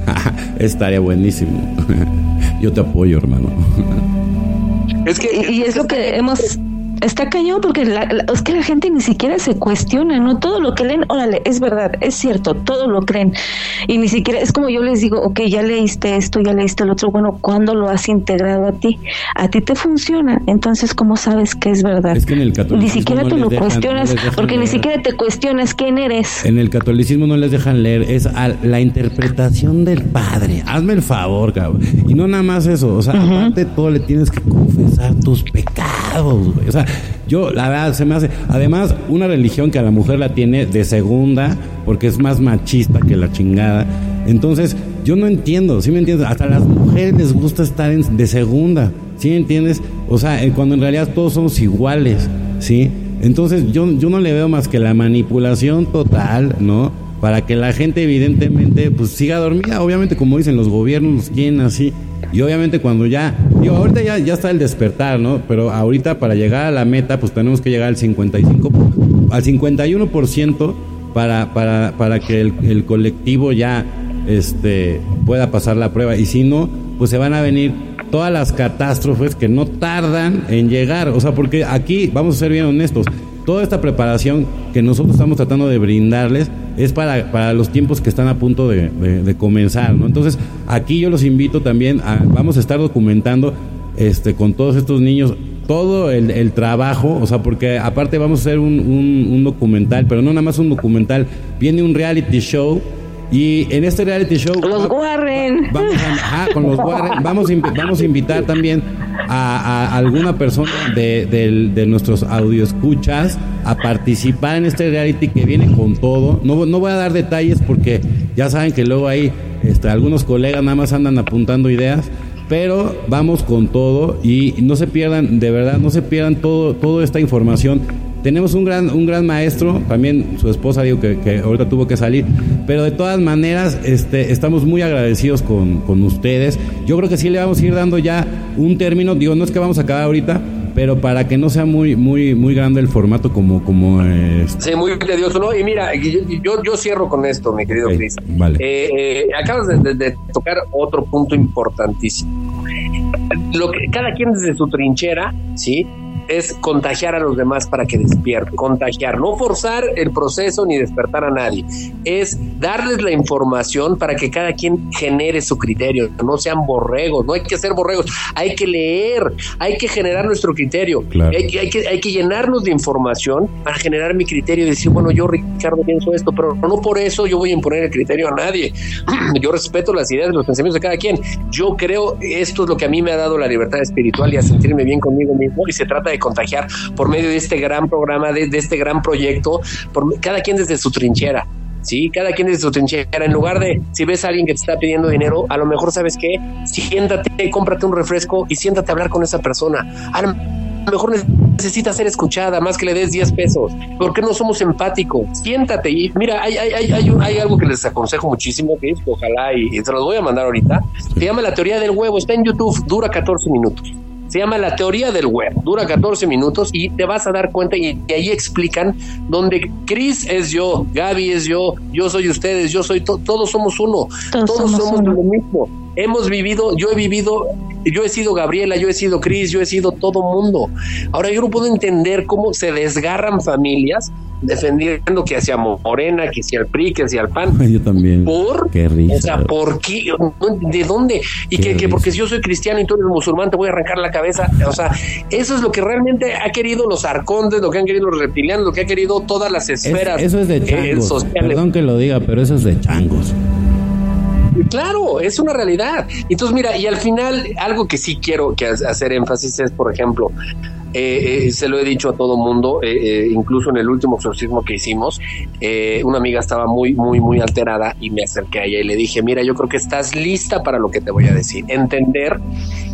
Estaría buenísimo. Yo te apoyo, hermano. Es que y es lo que hemos está cañón porque es que la gente ni siquiera se cuestiona, ¿no? Todo lo que leen, órale, es verdad, es cierto, todo lo creen. Y ni siquiera, es como yo les digo, ok, ya leíste esto, ya leíste el otro, bueno, ¿cuándo lo has integrado a ti? A ti te funciona, entonces, ¿cómo sabes que es verdad? Es que en el catolicismo Ni siquiera tú lo cuestionas, porque ni siquiera te cuestionas quién eres. En el catolicismo no les dejan leer, es la interpretación del Padre. Hazme el favor, cabrón. Y no nada más eso, o sea, aparte todo le tienes que confesar tus pecados, O sea, yo, la verdad, se me hace. Además, una religión que a la mujer la tiene de segunda, porque es más machista que la chingada. Entonces, yo no entiendo, ¿sí me entiendes? Hasta las mujeres les gusta estar de segunda, ¿sí me entiendes? O sea, eh, cuando en realidad todos somos iguales, ¿sí? Entonces, yo, yo no le veo más que la manipulación total, ¿no? Para que la gente, evidentemente, pues siga dormida. Obviamente, como dicen los gobiernos, los quieren así. Y obviamente cuando ya, digo, ahorita ya, ya está el despertar, ¿no? Pero ahorita para llegar a la meta, pues tenemos que llegar al 55, al 51% para, para, para que el, el colectivo ya este, pueda pasar la prueba. Y si no, pues se van a venir todas las catástrofes que no tardan en llegar. O sea, porque aquí, vamos a ser bien honestos, toda esta preparación que nosotros estamos tratando de brindarles es para, para los tiempos que están a punto de, comenzar, ¿no? Entonces, aquí yo los invito también a, vamos a estar documentando este, con todos estos niños todo el, el trabajo, o sea, porque aparte vamos a hacer un, un, un documental, pero no nada más un documental, viene un reality show y en este reality show. Los Warren. Vamos a, con los Warren. Vamos, vamos a invitar también a, alguna persona de, de, nuestros escuchas a participar en este reality que viene con todo. No, no voy a dar detalles porque ya saben que luego ahí este, algunos colegas nada más andan apuntando ideas. Pero vamos con todo y no se pierdan, de verdad, no se pierdan todo, toda esta información tenemos un gran, un gran maestro, también su esposa digo que, ahorita tuvo que salir, pero de todas maneras este, estamos muy agradecidos con, con, ustedes. Yo creo que sí le vamos a ir dando ya un término, digo, no es que vamos a acabar ahorita, pero para que no sea muy muy muy grande el formato como como es. Sí, muy tedioso, ¿no? Y mira, yo, yo cierro con esto, mi querido Cris. Vale. Eh, eh, acabas de, de, tocar otro punto importantísimo. Lo que cada quien desde su trinchera, ¿sí? Es contagiar a los demás para que despierten, contagiar, no forzar el proceso ni despertar a nadie, es darles la información para que cada quien genere su criterio, no sean borregos, no hay que ser borregos, hay que leer, hay que generar nuestro criterio, hay, que, hay que llenarnos de información para generar mi criterio y decir, bueno, yo Ricardo pienso esto, pero no por eso yo voy a imponer el criterio a nadie, yo respeto las ideas los pensamientos de cada quien, yo creo esto es lo que a mí me ha dado la libertad espiritual y a sentirme bien conmigo mismo y se trata de contagiar por medio de este gran programa, de, este gran proyecto, por cada quien desde su trinchera. Sí, cada quien desde su trinchera. En lugar de si ves a alguien que te está pidiendo dinero, a lo mejor sabes qué, siéntate, cómprate un refresco y siéntate a hablar con esa persona. A lo mejor necesita ser escuchada más que le des 10 pesos. ¿Por qué no somos empáticos? Siéntate y mira, hay, hay, hay, hay, algo que les aconsejo muchísimo, que es ojalá y, y se los voy a mandar ahorita. Se llama la teoría del huevo, está en YouTube, dura 14 minutos. Se llama La teoría del web. Dura 14 minutos y te vas a dar cuenta y, ahí explican donde Chris es yo, Gaby es yo, yo soy ustedes, yo soy todos somos uno. Todos, somos, lo mismo. Hemos vivido, yo he vivido, yo he sido Gabriela, yo he sido Chris, yo he sido todo mundo. Ahora yo no puedo entender cómo se desgarran familias defendiendo que hacia Morena, que hacia el PRI, que hacia el PAN. Yo también. ¿Por? Qué risa. O sea, ¿por qué? ¿De dónde? Y que, que, porque si yo soy cristiano y tú eres musulmán te voy a arrancar la cabeza. O sea, eso es lo que realmente ha querido los arcontes, lo que han querido los reptilianos, lo que ha querido todas las esferas. eso es de eh, changos. Perdón que lo diga, pero eso es de changos. Claro, es una realidad. Entonces, mira, y al final, algo que sí quiero que hacer énfasis es, por ejemplo, eh, eh, se lo he dicho a todo mundo, eh, incluso en el último exorcismo que hicimos, una amiga estaba muy, muy, muy alterada y me acerqué a ella y le dije, mira, yo creo que estás lista para lo que te voy a decir. Entender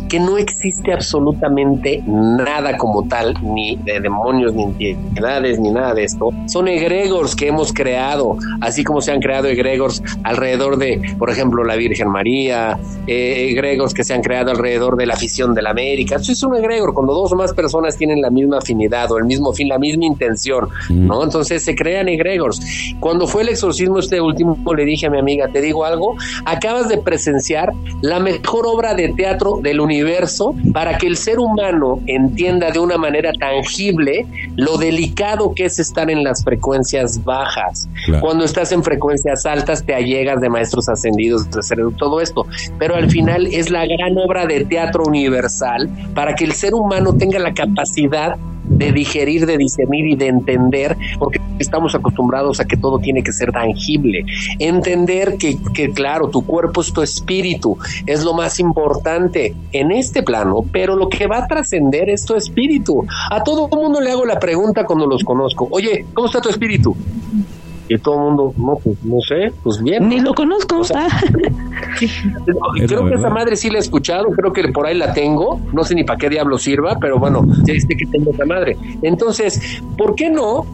que no existe absolutamente nada como tal, ni de demonios, ni entidades, ni nada de esto. Son egregores que hemos creado, así como se han creado egregores alrededor de, por ejemplo, la Virgen María, egregores que se han creado alrededor de la afición de la América. Eso es un egregor, cuando dos o más personas tienen la misma afinidad o el mismo fin, la misma intención, ¿no? Entonces se crean egregores. Cuando fue el exorcismo este último, le dije a mi amiga, te digo algo, acabas de presenciar la mejor obra de teatro del universo para que el ser humano entienda de una manera tangible lo delicado que es estar en las frecuencias bajas. Cuando estás en frecuencias altas te allegas de maestros ascendidos, de hacer todo esto, pero al final es la gran obra de teatro universal para que el ser humano tenga la capacidad de digerir, de discernir y de entender, porque estamos acostumbrados a que todo tiene que ser tangible. Entender que, que, claro, tu cuerpo es tu espíritu, es lo más importante en este plano, pero lo que va a trascender es tu espíritu. A todo mundo le hago la pregunta cuando los conozco, oye, ¿cómo está tu espíritu? Y todo el mundo, no, pues no sé, pues bien. Ni lo conozco. Ah. creo que esa madre sí la he escuchado, creo que por ahí la tengo, no sé ni para qué diablo sirva, pero bueno, sé que tengo esa madre. Entonces, ¿por qué no?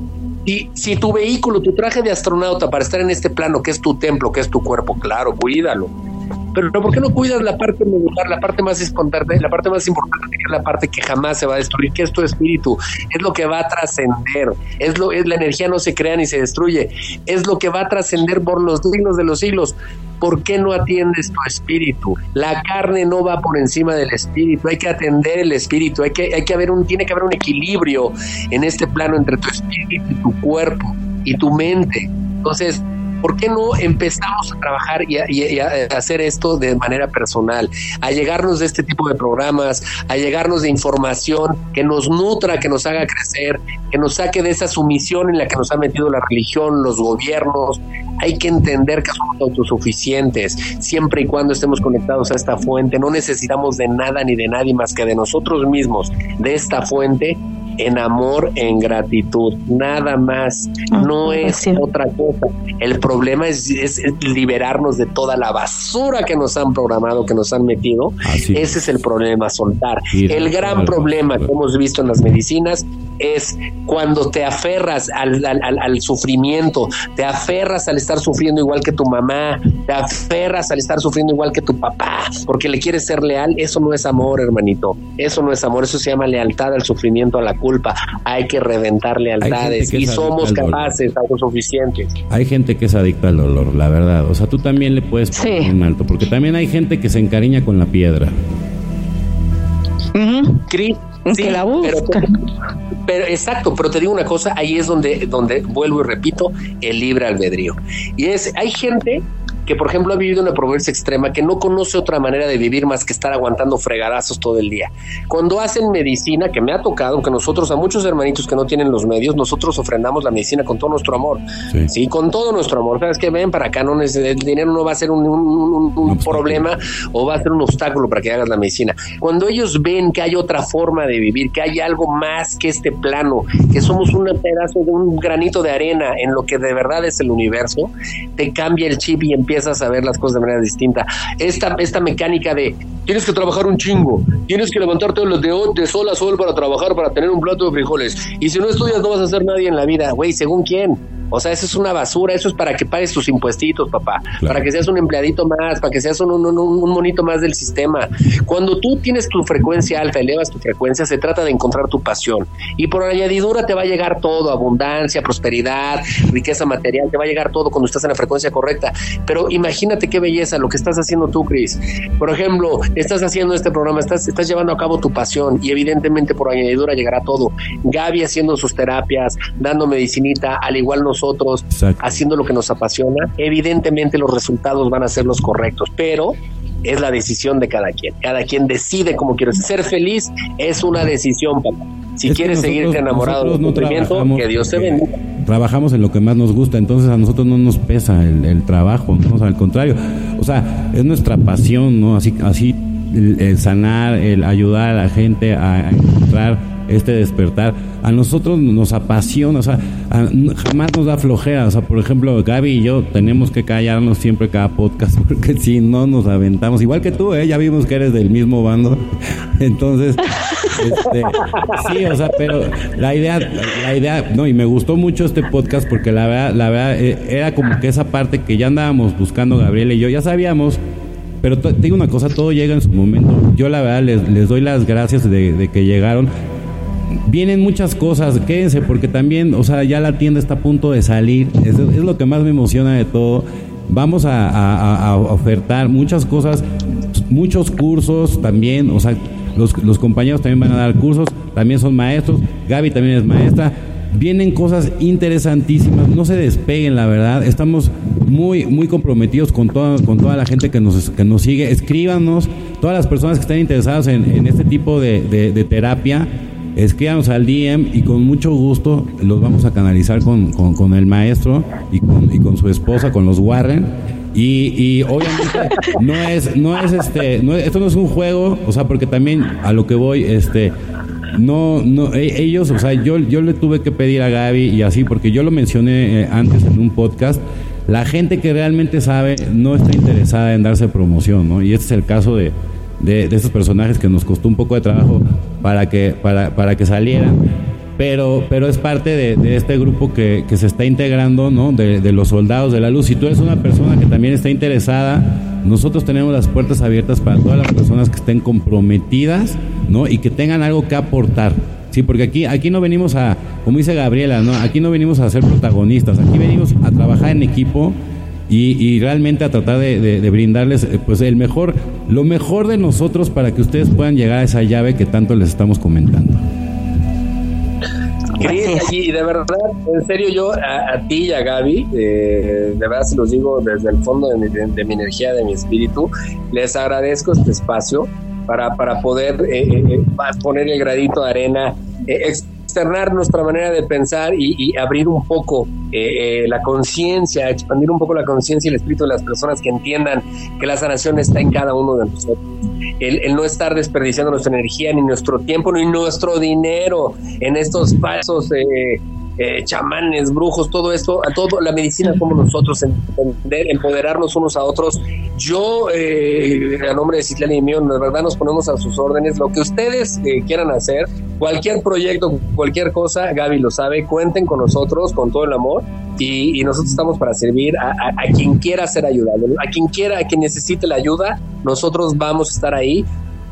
Y si tu vehículo, tu traje de astronauta para estar en este plano, que es tu templo, que es tu cuerpo, claro, cuídalo pero ¿por qué no cuidas la parte medular, la parte más importante, la parte más importante que la parte que jamás se va a destruir, que es tu espíritu, es lo que va a trascender, es lo es la energía no se crea ni se destruye, es lo que va a trascender por los siglos de los siglos. ¿Por qué no atiendes tu espíritu? La carne no va por encima del espíritu, hay que atender el espíritu, hay que hay que haber un tiene que haber un equilibrio en este plano entre tu espíritu y tu cuerpo y tu mente. Entonces, ¿por qué no empezamos a trabajar y a, hacer esto de manera personal? A llegarnos de este tipo de programas, a llegarnos de información que nos nutra, que nos haga crecer, que nos saque de esa sumisión en la que nos ha metido la religión, los gobiernos. Hay que entender que somos autosuficientes, siempre y cuando estemos conectados a esta fuente. No necesitamos de nada ni de nadie más que de nosotros mismos, de esta fuente en amor, en gratitud, nada más. Ah, no es otra cosa. El problema es, liberarnos de toda la basura que nos han programado, que nos han metido. Ese es el problema, soltar. el gran problema que hemos visto en las medicinas es cuando te aferras al, al, sufrimiento, te aferras al estar sufriendo igual que tu mamá, te aferras al estar sufriendo igual que tu papá, porque le quieres ser leal, eso no es amor, hermanito. Eso no es amor, eso se llama lealtad al sufrimiento, a la culpa. Hay que reventar lealtades y somos capaces, autosuficientes. Hay gente que es adicta al dolor, la verdad. O sea, tú también le puedes poner un alto, porque también hay gente que se encariña con la piedra. Cris, sí, la pero, exacto, pero te digo una cosa, ahí es donde, donde vuelvo y repito, el libre albedrío. Y es, hay gente que por ejemplo ha vivido una pobreza extrema, que no conoce otra manera de vivir más que estar aguantando fregadazos todo el día. Cuando hacen medicina, que me ha tocado, que nosotros a muchos hermanitos que no tienen los medios, nosotros ofrendamos la medicina con todo nuestro amor. Sí, con todo nuestro amor. Sabes que ven para acá, no el dinero no va a ser un, problema o va a ser un obstáculo para que hagas la medicina. Cuando ellos ven que hay otra forma de vivir, que hay algo más que este plano, que somos un pedazo de un granito de arena en lo que de verdad es el universo, te cambia el chip y empieza empiezas a ver las cosas de manera distinta. Esta, esta mecánica de tienes que trabajar un chingo, tienes que levantarte de, de sol a sol para trabajar, para tener un plato de frijoles. Y si no estudias, no vas a ser nadie en la vida. Güey, ¿según quién? O sea, eso es una basura, eso es para que pagues tus impuestitos, papá, para que seas un empleadito más, para que seas un, un, monito más del sistema. Cuando tú tienes tu frecuencia alta, elevas tu frecuencia, se trata de encontrar tu pasión. Y por añadidura te va a llegar todo, abundancia, prosperidad, riqueza material, te va a llegar todo cuando estás en la frecuencia correcta. Pero imagínate qué belleza lo que estás haciendo tú, Chris. Por ejemplo, estás haciendo este programa, estás, estás llevando a cabo tu pasión y evidentemente por añadidura llegará todo. Gaby haciendo sus terapias, dando medicinita, al igual nosotros nosotros haciendo lo que nos apasiona, evidentemente los resultados van a ser los correctos, pero es la decisión de cada quien. Cada quien decide cómo quiere ser feliz, es una decisión, papá. Si quieres seguirte enamorado del sufrimiento, que Dios te bendiga. Trabajamos en lo que más nos gusta, entonces a nosotros no nos pesa el, trabajo, ¿no? al contrario, o sea, es nuestra pasión, ¿no? Así, así el, sanar, el ayudar a la gente a encontrar este despertar. A nosotros nos apasiona, o sea, jamás nos da flojera. O sea, por ejemplo, Gaby y yo tenemos que callarnos siempre cada podcast porque si no nos aventamos. Igual que tú, ¿eh? ya vimos que eres del mismo bando. Entonces, este, sí, o sea, pero la idea, la idea, no, y me gustó mucho este podcast porque la verdad, la verdad, eh, era como que esa parte que ya andábamos buscando Gabriel y yo, ya sabíamos pero te digo una cosa, todo llega en su momento. Yo la verdad les, les doy las gracias de, de, que llegaron vienen muchas cosas, quédense porque también, o sea, ya la tienda está a punto de salir, es, lo que más me emociona de todo. Vamos a, ofertar muchas cosas, muchos cursos también, o sea, los, los compañeros también van a dar cursos, también son maestros, Gaby también es maestra. Vienen cosas interesantísimas, no se despeguen, la verdad. Estamos muy, muy comprometidos con toda, con toda la gente que nos, que nos sigue. Escríbanos, todas las personas que estén interesadas en, este tipo de, de terapia escríbanos al DM y con mucho gusto los vamos a canalizar con, con, el maestro y con, y con su esposa, con los Warren. Y, y obviamente no es, no es este, no, esto no es un juego, o sea, porque también a lo que voy, este, no, no, e, ellos, o sea, yo, yo le tuve que pedir a Gaby y así, porque yo lo mencioné eh, antes en un podcast, la gente que realmente sabe no está interesada en darse promoción, ¿no? Y este es el caso de, de, estos personajes que nos costó un poco de trabajo para que, para, para que salieran. Pero, pero es parte de, este grupo que, se está integrando, ¿no? De, de, los soldados de la luz. Si tú eres una persona que también está interesada, nosotros tenemos las puertas abiertas para todas las personas que estén comprometidas, ¿no? Y que tengan algo que aportar. Sí, porque aquí, aquí no venimos a, como dice Gabriela, ¿no? Aquí no venimos a ser protagonistas, aquí venimos a trabajar en equipo y, realmente a tratar de, brindarles eh, pues el mejor, lo mejor de nosotros para que ustedes puedan llegar a esa llave que tanto les estamos comentando. Y de verdad, en serio, yo a, ti y a Gaby, eh, de verdad se los digo desde el fondo de mi, energía, de mi espíritu, les agradezco este espacio para, para poder eh, poner el gradito de arena externar nuestra manera de pensar y, abrir un poco eh, eh, la conciencia, expandir un poco la conciencia y el espíritu de las personas que entiendan que la sanación está en cada uno de nosotros. El, no estar desperdiciando nuestra energía, ni nuestro tiempo, ni nuestro dinero en estos pasos eh, eh, chamanes, brujos, todo esto, a todo la medicina como nosotros, entender, empoderarnos unos a otros. Yo, eh, a nombre de Citlali y mío, de verdad nos ponemos a sus órdenes. Lo que ustedes eh, quieran hacer, cualquier proyecto, cualquier cosa, Gaby lo sabe, cuenten con nosotros con todo el amor y, nosotros estamos para servir a, a, quien quiera ser ayudado, a quien quiera, a quien necesite la ayuda, nosotros vamos a estar ahí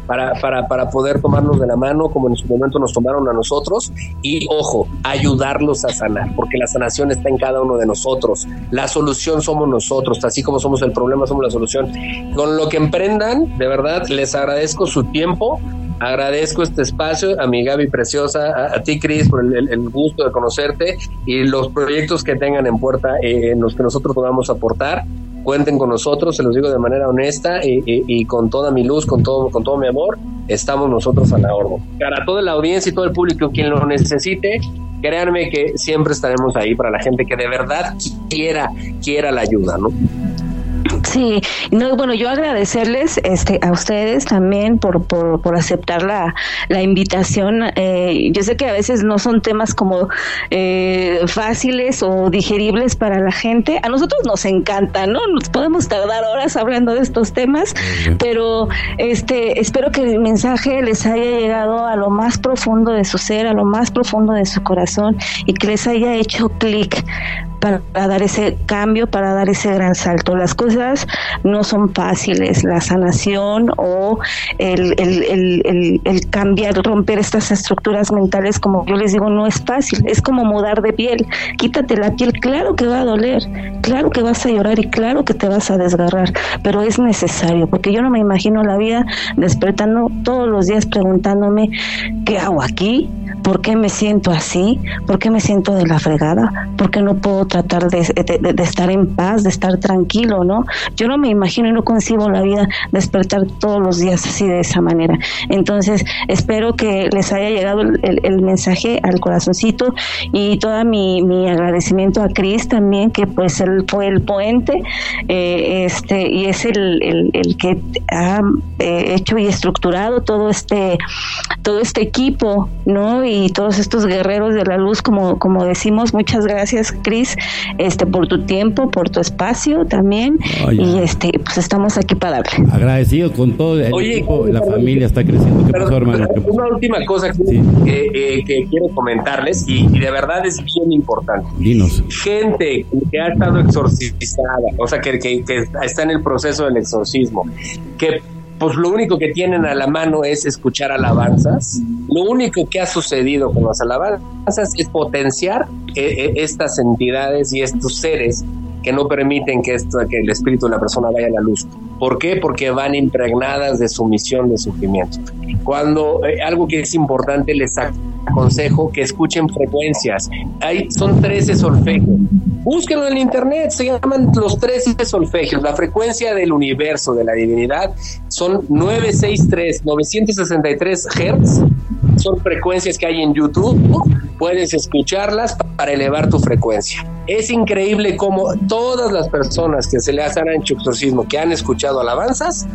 para, para, para poder tomarnos de la mano como en su momento nos tomaron a nosotros y, ojo, ayudarlos a sanar, porque la sanación está en cada uno de nosotros. La solución somos nosotros, así como somos el problema, somos la solución. Con lo que emprendan, de verdad, les agradezco su tiempo, agradezco este espacio a mi Gaby Preciosa, a, ti Cris por el, gusto de conocerte y los proyectos que tengan en puerta eh, en los que nosotros podamos aportar cuenten con nosotros, se los digo de manera honesta y, con toda mi luz, con todo, con todo mi amor, estamos nosotros a la orden. Para toda la audiencia y todo el público, quien lo necesite, créanme que siempre estaremos ahí para la gente que de verdad quiera, quiera la ayuda, ¿no? Sí, no, bueno, yo agradecerles este, a ustedes también por, por, por aceptar la, la invitación. Eh, yo sé que a veces no son temas como eh, fáciles o digeribles para la gente. A nosotros nos encanta, ¿no? Nos podemos tardar horas hablando de estos temas, pero este, espero que el mensaje les haya llegado a lo más profundo de su ser, a lo más profundo de su corazón y que les haya hecho clic para dar ese cambio, para dar ese gran salto. Las cosas no son fáciles, la sanación o el, el, cambiar, romper estas estructuras mentales, como yo les digo, no es fácil, es como mudar de piel. Quítate la piel, claro que va a doler, claro que vas a llorar y claro que te vas a desgarrar, pero es necesario, porque yo no me imagino la vida despertando todos los días preguntándome, ¿qué hago aquí? ¿Por qué me siento así? ¿Por qué me siento de la fregada? ¿Por qué no puedo tratar de, estar en paz, de estar tranquilo, ¿no? Yo no me imagino y no concibo la vida despertar todos los días así de esa manera. Entonces, espero que les haya llegado el, mensaje al corazoncito y todo mi, agradecimiento a Cris también, que pues él fue el puente eh, este, y es el, que ha eh, hecho y estructurado todo este, todo este equipo, ¿no? y todos estos guerreros de la luz, como, como decimos. Muchas gracias, Cris, este, por tu tiempo, por tu espacio también. y este, pues estamos aquí para darle. Agradecido con todo el equipo, la familia está creciendo. ¿Qué pasó, hermano? Una última cosa eh, que, quiero comentarles y, de verdad es bien importante. Dinos. Gente que ha estado exorcizada, o sea, que, que está en el proceso del exorcismo, que pues lo único que tienen a la mano es escuchar alabanzas. Lo único que ha sucedido con las alabanzas es potenciar eh, eh, estas entidades y estos seres que no permiten que, esto, que el espíritu de la persona vaya a la luz. ¿Por qué? Porque van impregnadas de sumisión, de sufrimiento. Cuando eh, algo que es importante les aconsejo que escuchen frecuencias. Hay, son 13 solfegios. Búsquenlo en internet, se llaman los 13 solfegios. La frecuencia del universo, de la divinidad, son 963, 963 Hz. Son frecuencias que hay en YouTube. Puedes escucharlas para elevar tu frecuencia. Es increíble cómo todas las personas que se le hacen exorcismo, que han escuchado alabanzas,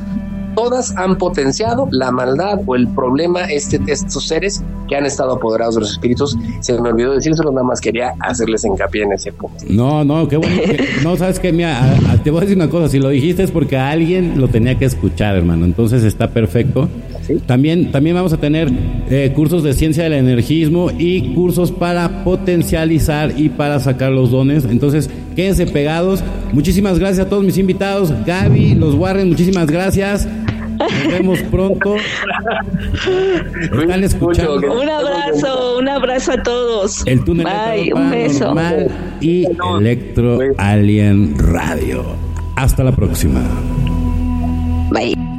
todas han potenciado la maldad o el problema este, estos seres que han estado apoderados de los espíritus. Se me olvidó decírselo, nada más quería hacerles hincapié en ese punto. No, no, qué bueno. no, sabes que, mira, te voy a decir una cosa, si lo dijiste es porque alguien lo tenía que escuchar, hermano. Entonces está perfecto. También, también vamos a tener eh, cursos de ciencia del energismo y cursos para potencializar y para sacar los dones. Entonces, quédense pegados. Muchísimas gracias a todos mis invitados. Gaby, los Warren, muchísimas gracias. Nos vemos pronto. Están escuchando. Un abrazo, un abrazo a todos. El túnel Bye, un beso. Y Electro Alien Radio. Hasta la próxima. Bye.